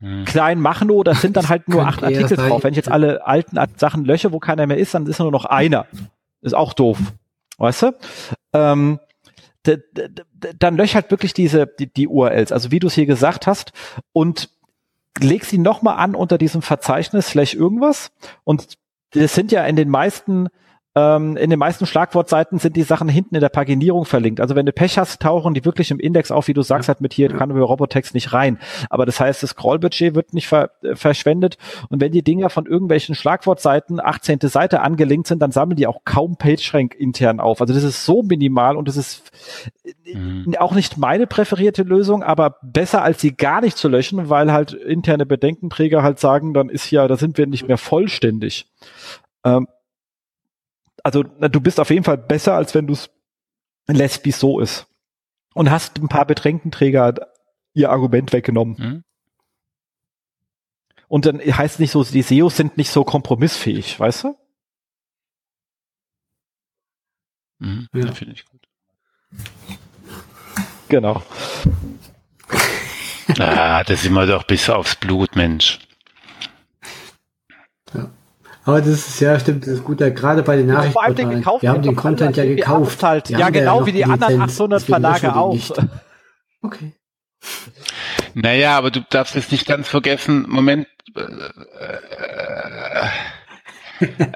hm. klein machen oder sind dann halt nur acht Artikel drauf. Wenn ich jetzt alle alten Sachen lösche, wo keiner mehr ist, dann ist nur noch einer. Ist auch doof. Weißt du? Ähm, dann lösch halt wirklich diese, die, die URLs, also wie du es hier gesagt hast, und leg sie nochmal an unter diesem Verzeichnis slash irgendwas. Und das sind ja in den meisten ähm, in den meisten Schlagwortseiten sind die Sachen hinten in der Paginierung verlinkt. Also wenn du Pech hast, tauchen die wirklich im Index auf, wie du sagst, halt mit hier kann über Robotext nicht rein. Aber das heißt, das Scrollbudget wird nicht ver äh, verschwendet. Und wenn die Dinger von irgendwelchen Schlagwortseiten 18. Seite angelinkt sind, dann sammeln die auch kaum PageRank intern auf. Also das ist so minimal und das ist mhm. auch nicht meine präferierte Lösung, aber besser als sie gar nicht zu löschen, weil halt interne Bedenkenträger halt sagen, dann ist ja, da sind wir nicht mehr vollständig. Ähm, also du bist auf jeden Fall besser, als wenn du es lässt, wie es so ist. Und hast ein paar Betränkenträger ihr Argument weggenommen. Mhm. Und dann heißt es nicht so, die SEOs sind nicht so kompromissfähig, weißt du? Mhm, ja. Finde ich gut. Genau. Ah, da sind wir doch bis aufs Blut, Mensch. Aber das ist ja stimmt, das ist gut, gerade bei den Nachrichten. Vor allem den gekauft, wir haben den Content ja gekauft. Halt, ja, genau ja wie die anderen 800 Verlage auch. Okay. Naja, aber du darfst jetzt nicht ganz vergessen, Moment, äh, äh,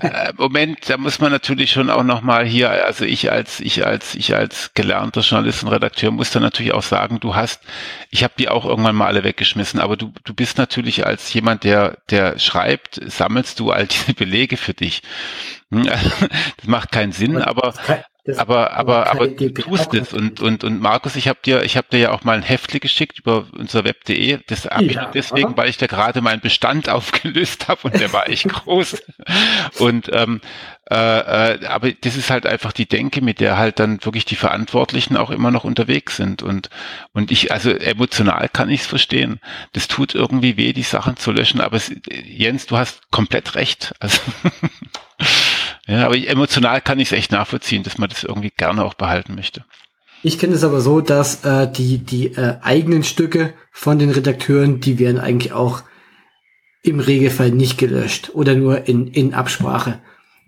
äh, Moment, da muss man natürlich schon auch nochmal hier, also ich als, ich als, ich als gelernter Journalist und Redakteur muss da natürlich auch sagen, du hast, ich habe die auch irgendwann mal alle weggeschmissen, aber du, du bist natürlich als jemand, der, der schreibt, sammelst du all diese Belege für dich. Hm, (laughs) das macht keinen Sinn, aber, das aber, aber, aber du tust es und, und, und Markus, ich habe dir, ich habe dir ja auch mal ein Heftli geschickt über unser Web.de. Das habe ja, ich deswegen, weil ich da gerade meinen Bestand (laughs) aufgelöst habe und der war echt (laughs) groß. Und ähm, äh, äh, aber das ist halt einfach die Denke, mit der halt dann wirklich die Verantwortlichen auch immer noch unterwegs sind. Und und ich, also emotional kann ich es verstehen. Das tut irgendwie weh, die Sachen zu löschen. Aber es, Jens, du hast komplett recht. Also (laughs) Ja, aber emotional kann ich es echt nachvollziehen, dass man das irgendwie gerne auch behalten möchte. Ich kenne es aber so, dass äh, die, die äh, eigenen Stücke von den Redakteuren, die werden eigentlich auch im Regelfall nicht gelöscht oder nur in, in Absprache.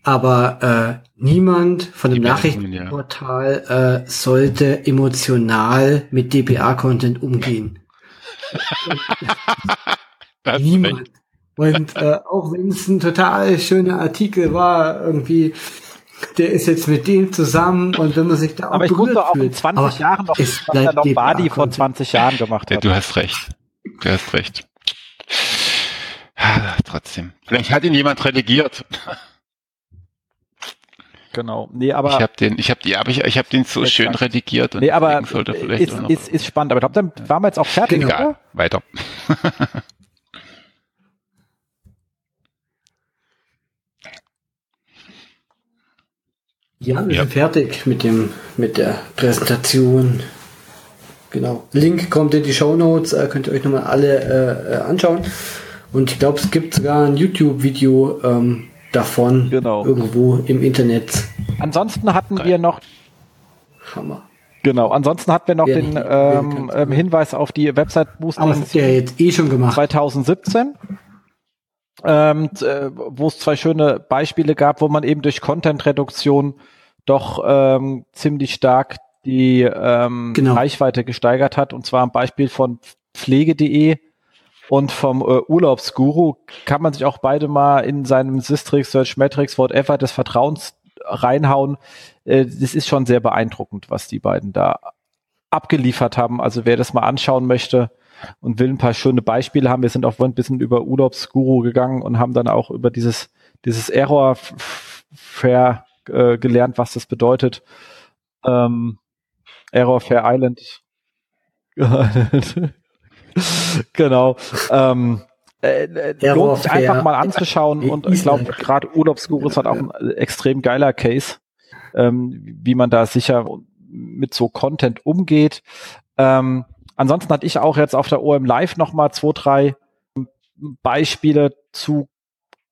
Aber äh, niemand von dem Nachrichtenportal ja. äh, sollte emotional mit DPA-Content umgehen. (laughs) niemand. Und (laughs) äh, auch wenn es ein total schöner Artikel war, irgendwie, der ist jetzt mit dem zusammen und wenn man sich da auch Aber ich doch auch in 20 aber Jahren noch, was der Lombardi vor 20 Jahren gemacht hat. Ja, du hast recht. Du hast recht. Trotzdem. Vielleicht hat ihn jemand relegiert. Genau. Nee, aber ich habe den, ich habe die, aber ich, ich habe den so schön redigiert und nee, aber sollte vielleicht ist, ist, ist spannend. Aber ich glaube, dann waren wir jetzt auch fertig, Egal. oder? Weiter. (laughs) Ja, wir ja. sind fertig mit dem, mit der Präsentation. Genau. Link kommt in die Show Notes, äh, könnt ihr euch nochmal alle äh, äh, anschauen. Und ich glaube, es gibt sogar ein YouTube-Video ähm, davon genau. irgendwo im Internet. Ansonsten hatten Geil. wir noch. Hammer. Genau, ansonsten hatten wir noch Wer den nicht, ähm, ähm, Hinweis auf die Website Boost. Aber das ist ja jetzt eh schon gemacht. 2017 ähm, äh, wo es zwei schöne Beispiele gab, wo man eben durch Content-Reduktion doch ähm, ziemlich stark die ähm, genau. Reichweite gesteigert hat. Und zwar am Beispiel von pflege.de und vom äh, Urlaubsguru kann man sich auch beide mal in seinem Systrix, Search Metrics, whatever des Vertrauens reinhauen. Äh, das ist schon sehr beeindruckend, was die beiden da abgeliefert haben. Also wer das mal anschauen möchte und will ein paar schöne Beispiele haben, wir sind auch ein bisschen über Urlaubsguru gegangen und haben dann auch über dieses, dieses Error Fair äh, gelernt, was das bedeutet. Ähm, Error Fair Island. (laughs) genau. Ähm, äh, äh lohnt sich einfach mal anzuschauen und ich glaube, gerade Urlaubsguru ist halt auch ein extrem geiler Case, ähm, wie man da sicher mit so Content umgeht. Ähm, ansonsten hatte ich auch jetzt auf der OM Live nochmal zwei, drei Beispiele zu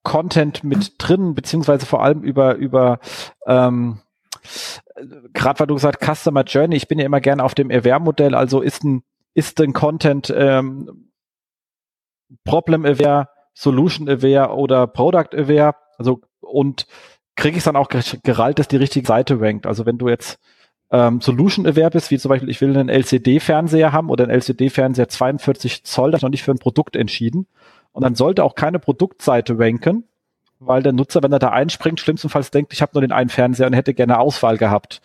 Content mit drin, beziehungsweise vor allem über, über ähm, gerade weil du gesagt Customer Journey, ich bin ja immer gerne auf dem Aware-Modell, also ist ein, ist ein Content ähm, Problem Aware, Solution Aware oder Product Aware, also und kriege ich dann auch gerallt, dass die richtige Seite rankt. Also wenn du jetzt ähm, Solution Aware bist, wie zum Beispiel, ich will einen LCD-Fernseher haben oder einen LCD-Fernseher 42 Zoll, das ist noch nicht für ein Produkt entschieden. Und dann sollte auch keine Produktseite ranken, weil der Nutzer, wenn er da einspringt, schlimmstenfalls denkt, ich habe nur den einen Fernseher und hätte gerne Auswahl gehabt.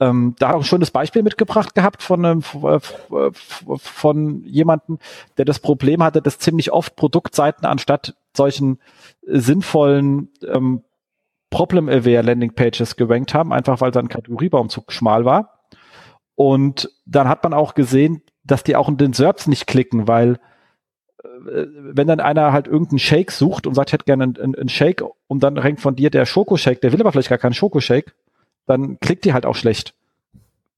Ähm, da auch ein schönes Beispiel mitgebracht gehabt von, ähm, von jemandem, der das Problem hatte, dass ziemlich oft Produktseiten anstatt solchen sinnvollen ähm, Problem-Aware Landing-Pages gerankt haben, einfach weil sein Kategoriebaum zu schmal war. Und dann hat man auch gesehen, dass die auch in den SERPs nicht klicken, weil äh, wenn dann einer halt irgendeinen Shake sucht und sagt, ich hätte gerne einen, einen Shake und dann hängt von dir der Schokoshake, der will aber vielleicht gar keinen Schokoshake, dann klickt die halt auch schlecht,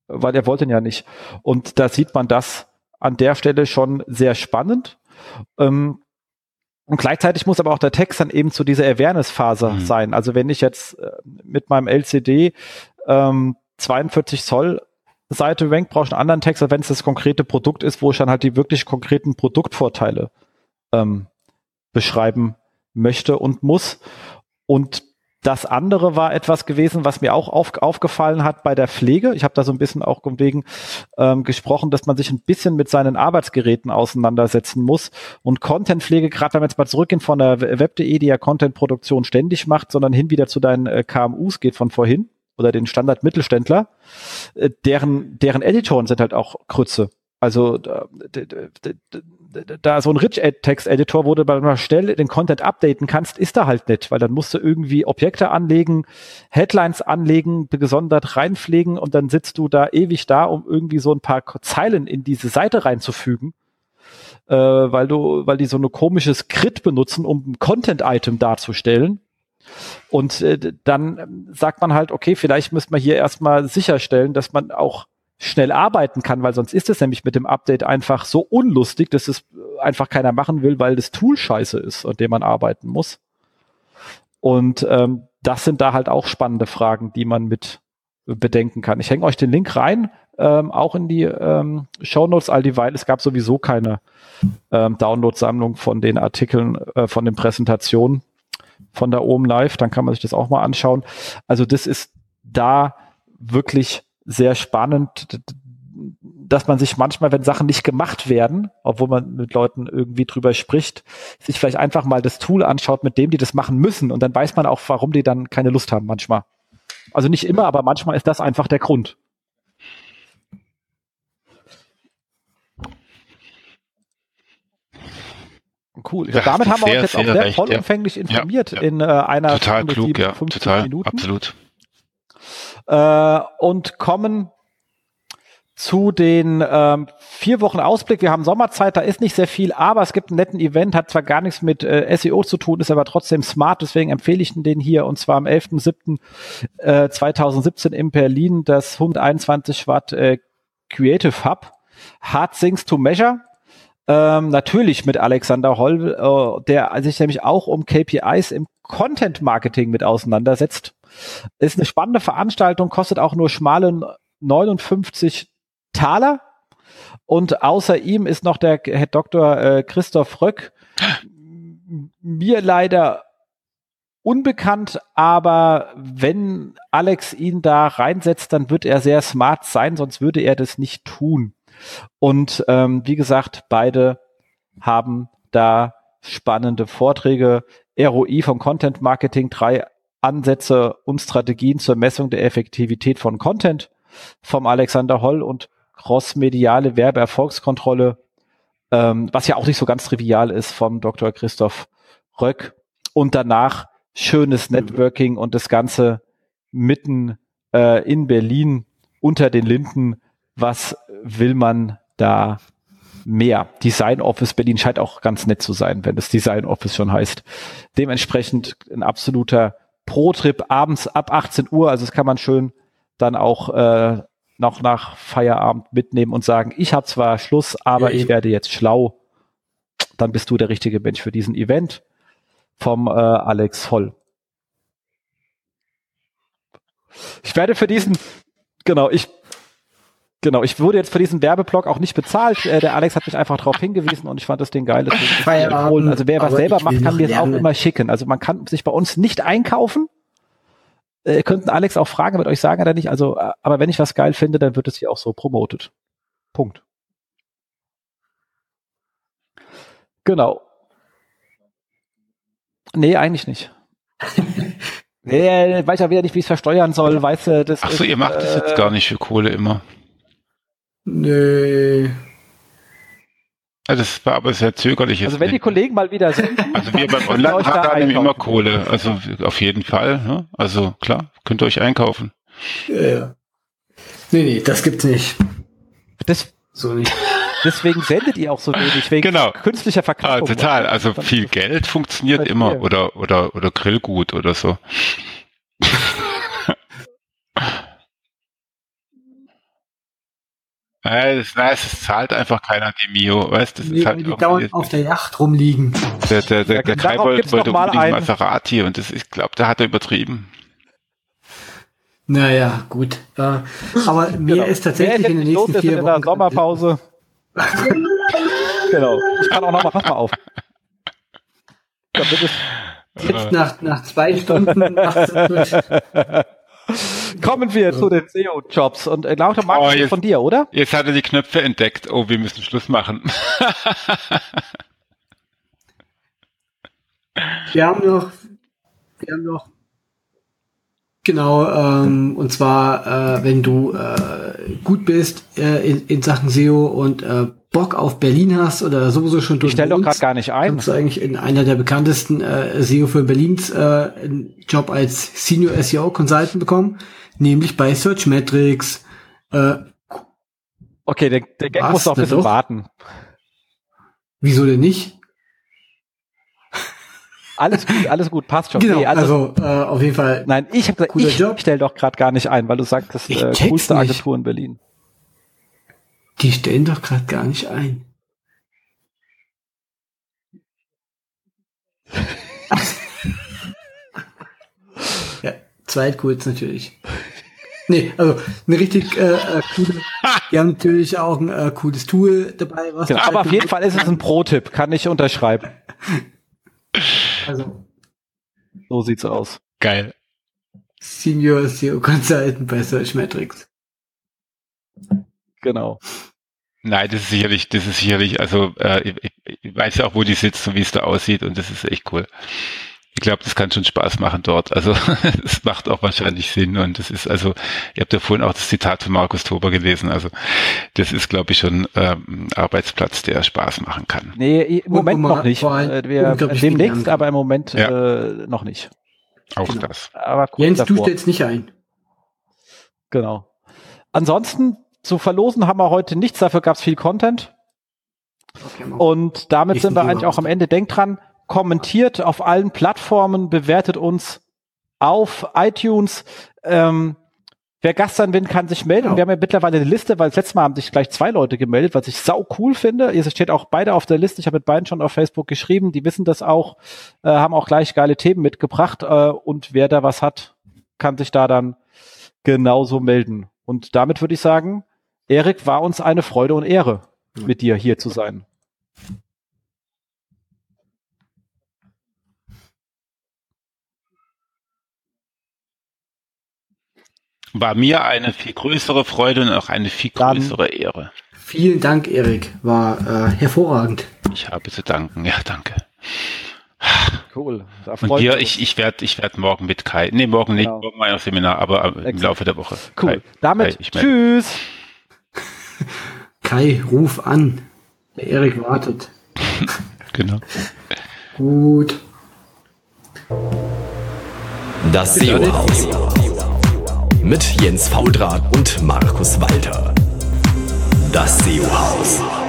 weil er wollte ihn ja nicht. Und da sieht man das an der Stelle schon sehr spannend. Ähm, und gleichzeitig muss aber auch der Text dann eben zu dieser Awareness-Phase mhm. sein. Also wenn ich jetzt äh, mit meinem LCD ähm, 42 Zoll Seite rankt, brauche ich einen anderen Text, als wenn es das konkrete Produkt ist, wo ich dann halt die wirklich konkreten Produktvorteile ähm, beschreiben möchte und muss. Und das andere war etwas gewesen, was mir auch auf, aufgefallen hat bei der Pflege. Ich habe da so ein bisschen auch wegen ähm, gesprochen, dass man sich ein bisschen mit seinen Arbeitsgeräten auseinandersetzen muss. Und Contentpflege, gerade wenn wir jetzt mal zurückgehen von der Web.de, die ja Contentproduktion ständig macht, sondern hin wieder zu deinen äh, KMUs geht von vorhin oder den Standard-Mittelständler, äh, deren, deren Editoren sind halt auch Krütze. Also da so ein Rich-Text-Editor, wo du mal schnell den Content updaten kannst, ist da halt nicht, weil dann musst du irgendwie Objekte anlegen, Headlines anlegen, gesondert reinpflegen und dann sitzt du da ewig da, um irgendwie so ein paar Zeilen in diese Seite reinzufügen, äh, weil du, weil die so eine komisches Crit benutzen, um ein Content-Item darzustellen. Und äh, dann sagt man halt, okay, vielleicht müsste man hier erstmal sicherstellen, dass man auch schnell arbeiten kann, weil sonst ist es nämlich mit dem Update einfach so unlustig, dass es einfach keiner machen will, weil das Tool scheiße ist, an dem man arbeiten muss. Und ähm, das sind da halt auch spannende Fragen, die man mit bedenken kann. Ich hänge euch den Link rein, ähm, auch in die ähm, Show Notes, all dieweil es gab sowieso keine ähm, Download-Sammlung von den Artikeln, äh, von den Präsentationen von der OM Live, dann kann man sich das auch mal anschauen. Also das ist da wirklich sehr spannend, dass man sich manchmal, wenn Sachen nicht gemacht werden, obwohl man mit Leuten irgendwie drüber spricht, sich vielleicht einfach mal das Tool anschaut, mit dem die das machen müssen und dann weiß man auch, warum die dann keine Lust haben manchmal. Also nicht immer, aber manchmal ist das einfach der Grund. Cool. Ja, damit haben wir uns jetzt auch sehr recht, vollumfänglich ja. informiert ja, in äh, einer total klug, ja, total, Minuten. absolut äh, und kommen zu den ähm, vier Wochen Ausblick. Wir haben Sommerzeit, da ist nicht sehr viel, aber es gibt einen netten Event, hat zwar gar nichts mit äh, SEO zu tun, ist aber trotzdem smart, deswegen empfehle ich den hier und zwar am 11.07.2017 äh, in Berlin, das 121 Watt äh, Creative Hub. Hard Things to Measure. Ähm, natürlich mit Alexander Holl, äh, der sich nämlich auch um KPIs im Content Marketing mit auseinandersetzt. Ist eine spannende Veranstaltung, kostet auch nur schmale 59 Taler. Und außer ihm ist noch der Herr Dr. Äh, Christoph Röck. Mir leider unbekannt, aber wenn Alex ihn da reinsetzt, dann wird er sehr smart sein, sonst würde er das nicht tun. Und ähm, wie gesagt, beide haben da spannende Vorträge. ROI vom Content Marketing, drei Ansätze und Strategien zur Messung der Effektivität von Content vom Alexander Holl und crossmediale Werbeerfolgskontrolle, ähm, was ja auch nicht so ganz trivial ist, vom Dr. Christoph Röck. Und danach schönes Networking und das Ganze mitten äh, in Berlin unter den Linden. Was will man da mehr? Design Office Berlin scheint auch ganz nett zu sein, wenn das Design Office schon heißt. Dementsprechend ein absoluter Pro-Trip abends ab 18 Uhr. Also das kann man schön dann auch äh, noch nach Feierabend mitnehmen und sagen, ich habe zwar Schluss, aber ja, ich werde jetzt schlau. Dann bist du der richtige Mensch für diesen Event vom äh, Alex Holl. Ich werde für diesen, genau, ich Genau, ich wurde jetzt für diesen Werbeblock auch nicht bezahlt. Äh, der Alex hat mich einfach darauf hingewiesen und ich fand das Ding geil. Also wer was selber macht, kann mir es auch immer schicken. Also man kann sich bei uns nicht einkaufen. Äh, ihr könnt Alex auch fragen, wird euch sagen oder nicht. Also, äh, aber wenn ich was geil finde, dann wird es hier auch so promotet. Punkt. Genau. Nee, eigentlich nicht. (laughs) nee, weiß ja wieder nicht, wie ich es versteuern soll, weißt du, das Ach so, ist, ihr macht das jetzt gar nicht für Kohle immer. Nee. Also das war aber sehr zögerlich. Also wenn die Kollegen mal wieder sind. (laughs) Also wir beim Online haben immer Kohle. Also auf jeden Fall. Ne? Also klar, könnt ihr euch einkaufen. Ja, ja. Nee, nee, das gibt's nicht. Das, so nicht. Deswegen sendet ihr auch so wenig, wegen genau. künstlicher Verknappung. Ah, total. Also viel Geld funktioniert immer. Oder, oder, oder Grillgut oder so. Nein, das, nein, es zahlt einfach keiner die Mio, weißt das nee, ist halt die dauernd auf der Yacht rumliegen. Der, der, der, der Kai wollte, wollte unbedingt einen. Maserati und das, ich glaube, da hat er übertrieben. Naja, gut. Äh, aber (laughs) mir genau. ist tatsächlich in den nächsten vier in der Sommerpause. (laughs) (laughs) genau. Ich kann auch noch mal, pass mal auf. Jetzt nach, nach zwei Stunden Kommen wir zu den SEO-Jobs. Und äh, Lauter Marc, oh, jetzt, von dir, oder? Jetzt hat er die Knöpfe entdeckt. Oh, wir müssen Schluss machen. (laughs) wir haben noch, wir haben noch, genau, ähm, und zwar, äh, wenn du äh, gut bist äh, in, in Sachen SEO und äh, Bock auf Berlin hast oder sowieso schon durch. Ich stell doch gerade gar nicht ein. Kannst du eigentlich in einer der bekanntesten äh, SEO für Berlins äh, einen Job als Senior SEO Consultant bekommen, nämlich bei Searchmetrics. Äh, okay, der, der Gag muss noch ein bisschen doch? warten. Wieso denn nicht? Alles gut, alles gut, passt schon. Genau, nee, also, also äh, auf jeden Fall. Nein, ich habe gesagt, ich Job. stell doch gerade gar nicht ein, weil du sagst, das ist äh, coolste Agentur in Berlin. Die stellen doch gerade gar nicht ein. (laughs) ja, zweitcoolst natürlich. Nee, also eine richtig äh, äh, coole. Die haben natürlich auch ein äh, cooles Tool dabei. Was genau, aber auf jeden Fall ist es ein Pro-Tipp, kann ich unterschreiben. (laughs) Also. So sieht's aus. Geil. Senior SEO Consultant bei Search Metrics. Genau. Nein, das ist sicherlich, das ist sicherlich, also äh, ich, ich weiß ja auch, wo die sitzt und wie es da aussieht und das ist echt cool. Ich glaube, das kann schon Spaß machen dort. Also (laughs) es macht auch wahrscheinlich Sinn und das ist also, ihr habt ja vorhin auch das Zitat von Markus Tober gelesen. Also das ist, glaube ich, schon ähm, ein Arbeitsplatz, der Spaß machen kann. Nee, im Moment noch nicht. Äh, wir demnächst, aber im Moment ja. äh, noch nicht. Auch genau. das. Aber Jens, davor. du stellst nicht ein. Genau. Ansonsten zu verlosen haben wir heute nichts, dafür gab es viel Content. Okay, und damit sind wir eigentlich auch am Ende. Denkt dran, kommentiert auf allen Plattformen, bewertet uns auf iTunes. Ähm, wer Gast sein will, kann sich melden. Genau. Wir haben ja mittlerweile eine Liste, weil das letzte Mal haben sich gleich zwei Leute gemeldet, was ich sau cool finde. Ihr steht auch beide auf der Liste. Ich habe mit beiden schon auf Facebook geschrieben. Die wissen das auch, äh, haben auch gleich geile Themen mitgebracht. Äh, und wer da was hat, kann sich da dann genauso melden. Und damit würde ich sagen, Erik, war uns eine Freude und Ehre, mit dir hier zu sein. War mir eine viel größere Freude und auch eine viel Dann- größere Ehre. Vielen Dank, Erik. War äh, hervorragend. Ich habe zu danken. Ja, danke. Cool. Da Und uns. ich, ich werde ich werd morgen mit Kai. Nee, morgen nicht. Genau. Morgen mal auf Seminar, aber im Exakt. Laufe der Woche. Cool. Kai, Damit Kai, tschüss. (laughs) Kai, ruf an. Der Erik wartet. (laughs) Genau. Gut. Das SEO-Haus. Mit Jens Faudrat und Markus Walter. Das SEO-Haus.